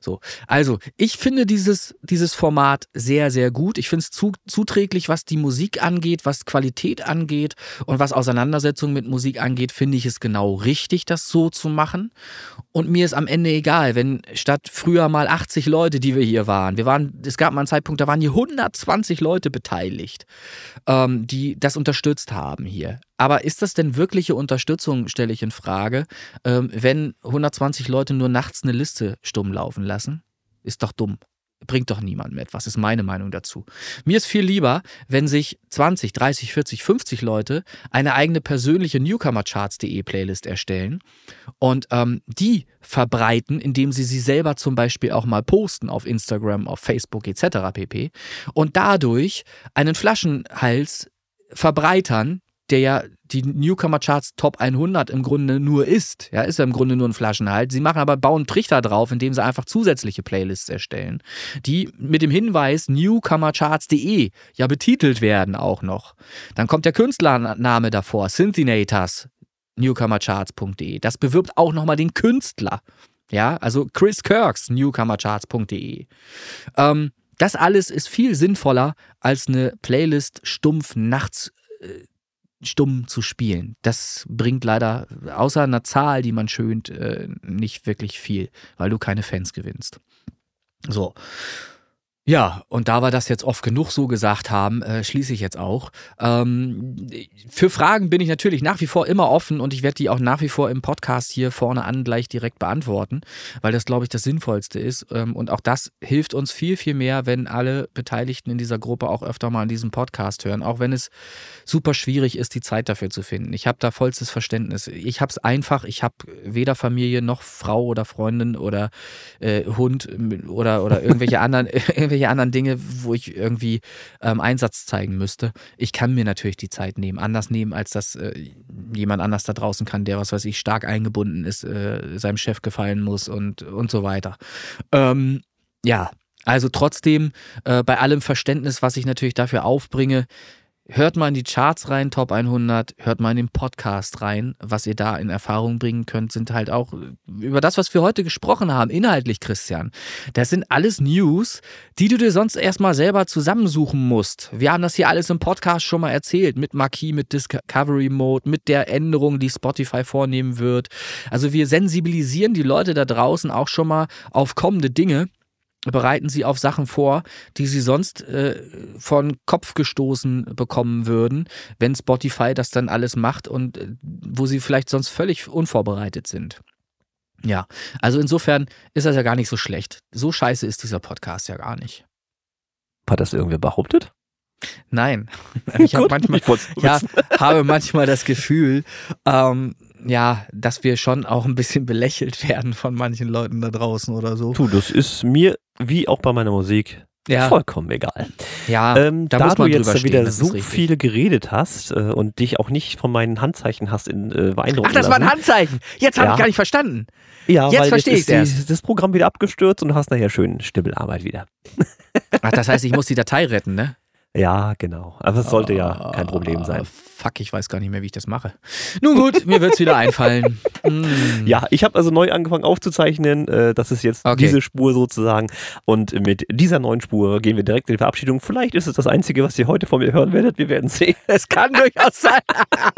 So, also ich finde dieses, dieses Format sehr, sehr gut. Ich finde es zu, zuträglich, was die Musik angeht, was Qualität angeht und was Auseinandersetzung mit Musik angeht, finde ich es genau richtig, das so zu machen. Und mir ist am Ende egal, wenn statt früher mal 80 Leute, die wir hier waren, wir waren, es gab mal einen Zeitpunkt, da waren hier 120 Leute beteiligt, ähm, die das unterstützt haben hier. Aber ist das denn wirkliche Unterstützung, stelle ich in Frage, ähm, wenn 120 Leute nur nachts eine Liste stumm laufen lassen? Ist doch dumm. Bringt doch niemandem etwas, ist meine Meinung dazu. Mir ist viel lieber, wenn sich 20, 30, 40, 50 Leute eine eigene persönliche Newcomercharts.de Playlist erstellen und ähm, die verbreiten, indem sie sie selber zum Beispiel auch mal posten auf Instagram, auf Facebook etc. pp. Und dadurch einen Flaschenhals verbreitern, der ja die Newcomer Charts Top 100 im Grunde nur ist. Ja, ist ja im Grunde nur ein Flaschenhalt. Sie machen aber bauen Trichter drauf, indem sie einfach zusätzliche Playlists erstellen, die mit dem Hinweis newcomercharts.de ja betitelt werden auch noch. Dann kommt der Künstlername davor, Synthinators, newcomercharts.de. Das bewirbt auch nochmal den Künstler. Ja, also Chris Kirks, newcomercharts.de. Ähm, das alles ist viel sinnvoller, als eine Playlist stumpf nachts äh, stumm zu spielen. Das bringt leider außer einer Zahl, die man schönt, äh, nicht wirklich viel, weil du keine Fans gewinnst. So. Ja, und da wir das jetzt oft genug so gesagt haben, äh, schließe ich jetzt auch. Ähm, für Fragen bin ich natürlich nach wie vor immer offen und ich werde die auch nach wie vor im Podcast hier vorne an gleich direkt beantworten, weil das, glaube ich, das Sinnvollste ist. Ähm, und auch das hilft uns viel, viel mehr, wenn alle Beteiligten in dieser Gruppe auch öfter mal an diesem Podcast hören, auch wenn es super schwierig ist, die Zeit dafür zu finden. Ich habe da vollstes Verständnis. Ich habe es einfach, ich habe weder Familie noch Frau oder Freundin oder äh, Hund oder, oder irgendwelche (laughs) anderen, irgendwelche anderen Dinge, wo ich irgendwie ähm, Einsatz zeigen müsste. Ich kann mir natürlich die Zeit nehmen, anders nehmen, als das äh, jemand anders da draußen kann, der, was weiß ich, stark eingebunden ist, äh, seinem Chef gefallen muss und, und so weiter. Ähm, ja, also trotzdem, äh, bei allem Verständnis, was ich natürlich dafür aufbringe, Hört mal in die Charts rein, Top 100, hört mal in den Podcast rein. Was ihr da in Erfahrung bringen könnt, sind halt auch über das, was wir heute gesprochen haben, inhaltlich, Christian. Das sind alles News, die du dir sonst erstmal selber zusammensuchen musst. Wir haben das hier alles im Podcast schon mal erzählt, mit Marquis, mit Discovery Mode, mit der Änderung, die Spotify vornehmen wird. Also wir sensibilisieren die Leute da draußen auch schon mal auf kommende Dinge bereiten sie auf Sachen vor, die sie sonst äh, von Kopf gestoßen bekommen würden, wenn Spotify das dann alles macht und äh, wo sie vielleicht sonst völlig unvorbereitet sind. Ja, also insofern ist das ja gar nicht so schlecht. So scheiße ist dieser Podcast ja gar nicht. Hat das irgendwer behauptet? Nein. (laughs) Ich, hab manchmal, ja, (laughs) habe manchmal das Gefühl, ähm, ja, dass wir schon auch ein bisschen belächelt werden von manchen Leuten da draußen oder so. Tu, das ist mir, wie auch bei meiner Musik, ja. vollkommen egal. Ja, ähm, da, da du jetzt stehen, wieder so viel geredet hast äh, und dich auch nicht von meinen Handzeichen hast in äh, beeindrucken Ach, das lassen. war ein Handzeichen. Jetzt habe ja. ich gar nicht verstanden. Ja, jetzt verstehe ich das. das Programm wieder abgestürzt und du hast nachher schön Stibbelarbeit wieder. Ach, das heißt, ich muss die Datei retten, ne? Ja, genau. Aber es sollte ja kein Problem sein. Fuck, ich weiß gar nicht mehr, wie ich das mache. Nun gut, mir wird es wieder einfallen. (laughs) Mm. Ja, ich habe also neu angefangen aufzuzeichnen. Äh, das ist jetzt okay. diese Spur sozusagen. Und mit dieser neuen Spur gehen wir direkt in die Verabschiedung. Vielleicht ist es das Einzige, was ihr heute von mir hören werdet. Wir werden sehen. (laughs) Es kann durchaus sein.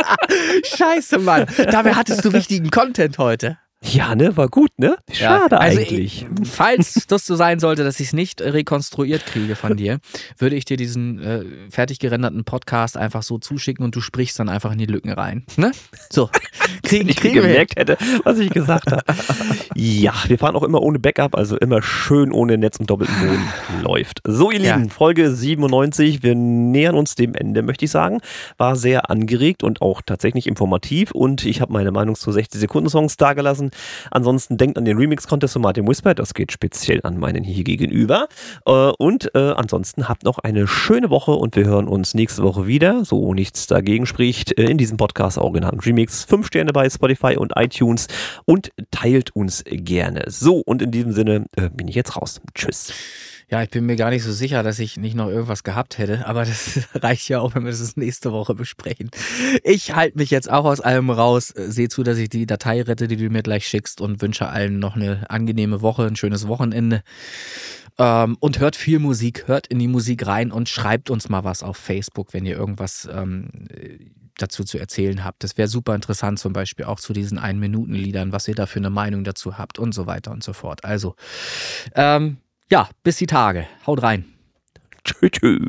(laughs) Scheiße, Mann. Dabei hattest du wichtigen Content heute. Ja, ne, war gut, ne? Schade ja, also eigentlich. Ich, (laughs) falls das so sein sollte, dass ich es nicht rekonstruiert kriege von dir, würde ich dir diesen äh, fertig gerenderten Podcast einfach so zuschicken und du sprichst dann einfach in die Lücken rein. Ne? So. (laughs) Kriegen, ich kriegen gemerkt hätte, was ich gesagt habe. ja, wir fahren auch immer ohne Backup, also immer schön ohne Netz und doppelten Boden läuft. So, ihr Lieben, ja. Folge 97. Wir nähern uns dem Ende, möchte ich sagen. War sehr angeregt und auch tatsächlich informativ und ich habe meine Meinung zu 60 Sekunden Songs dargelassen. Ansonsten denkt an den Remix-Contest von Martin Whisper, das geht speziell an meinen hier gegenüber. Äh, und äh, ansonsten habt noch eine schöne Woche und wir hören uns nächste Woche wieder, so nichts dagegen spricht, äh, in diesem Podcast auch genannt Remix. Fünf Sterne bei Spotify und iTunes und teilt uns gerne. So, und in diesem Sinne bin ich jetzt raus. Tschüss. Ja, ich bin mir gar nicht so sicher, dass ich nicht noch irgendwas gehabt hätte, aber (laughs) das reicht ja auch, wenn wir das nächste Woche besprechen. Ich halte mich jetzt auch aus allem raus, sehe zu, dass ich die Datei rette, die du mir gleich schickst und wünsche allen noch eine angenehme Woche, ein schönes Wochenende. Ähm, und hört viel Musik, hört in die Musik rein und schreibt uns mal was auf Facebook, wenn ihr irgendwas ähm, dazu zu erzählen habt. Das wäre super interessant, zum Beispiel auch zu diesen Ein-Minuten-Liedern, was ihr da für eine Meinung dazu habt und so weiter und so fort. Also, ähm, ja, bis die Tage. Haut rein. Tschüss.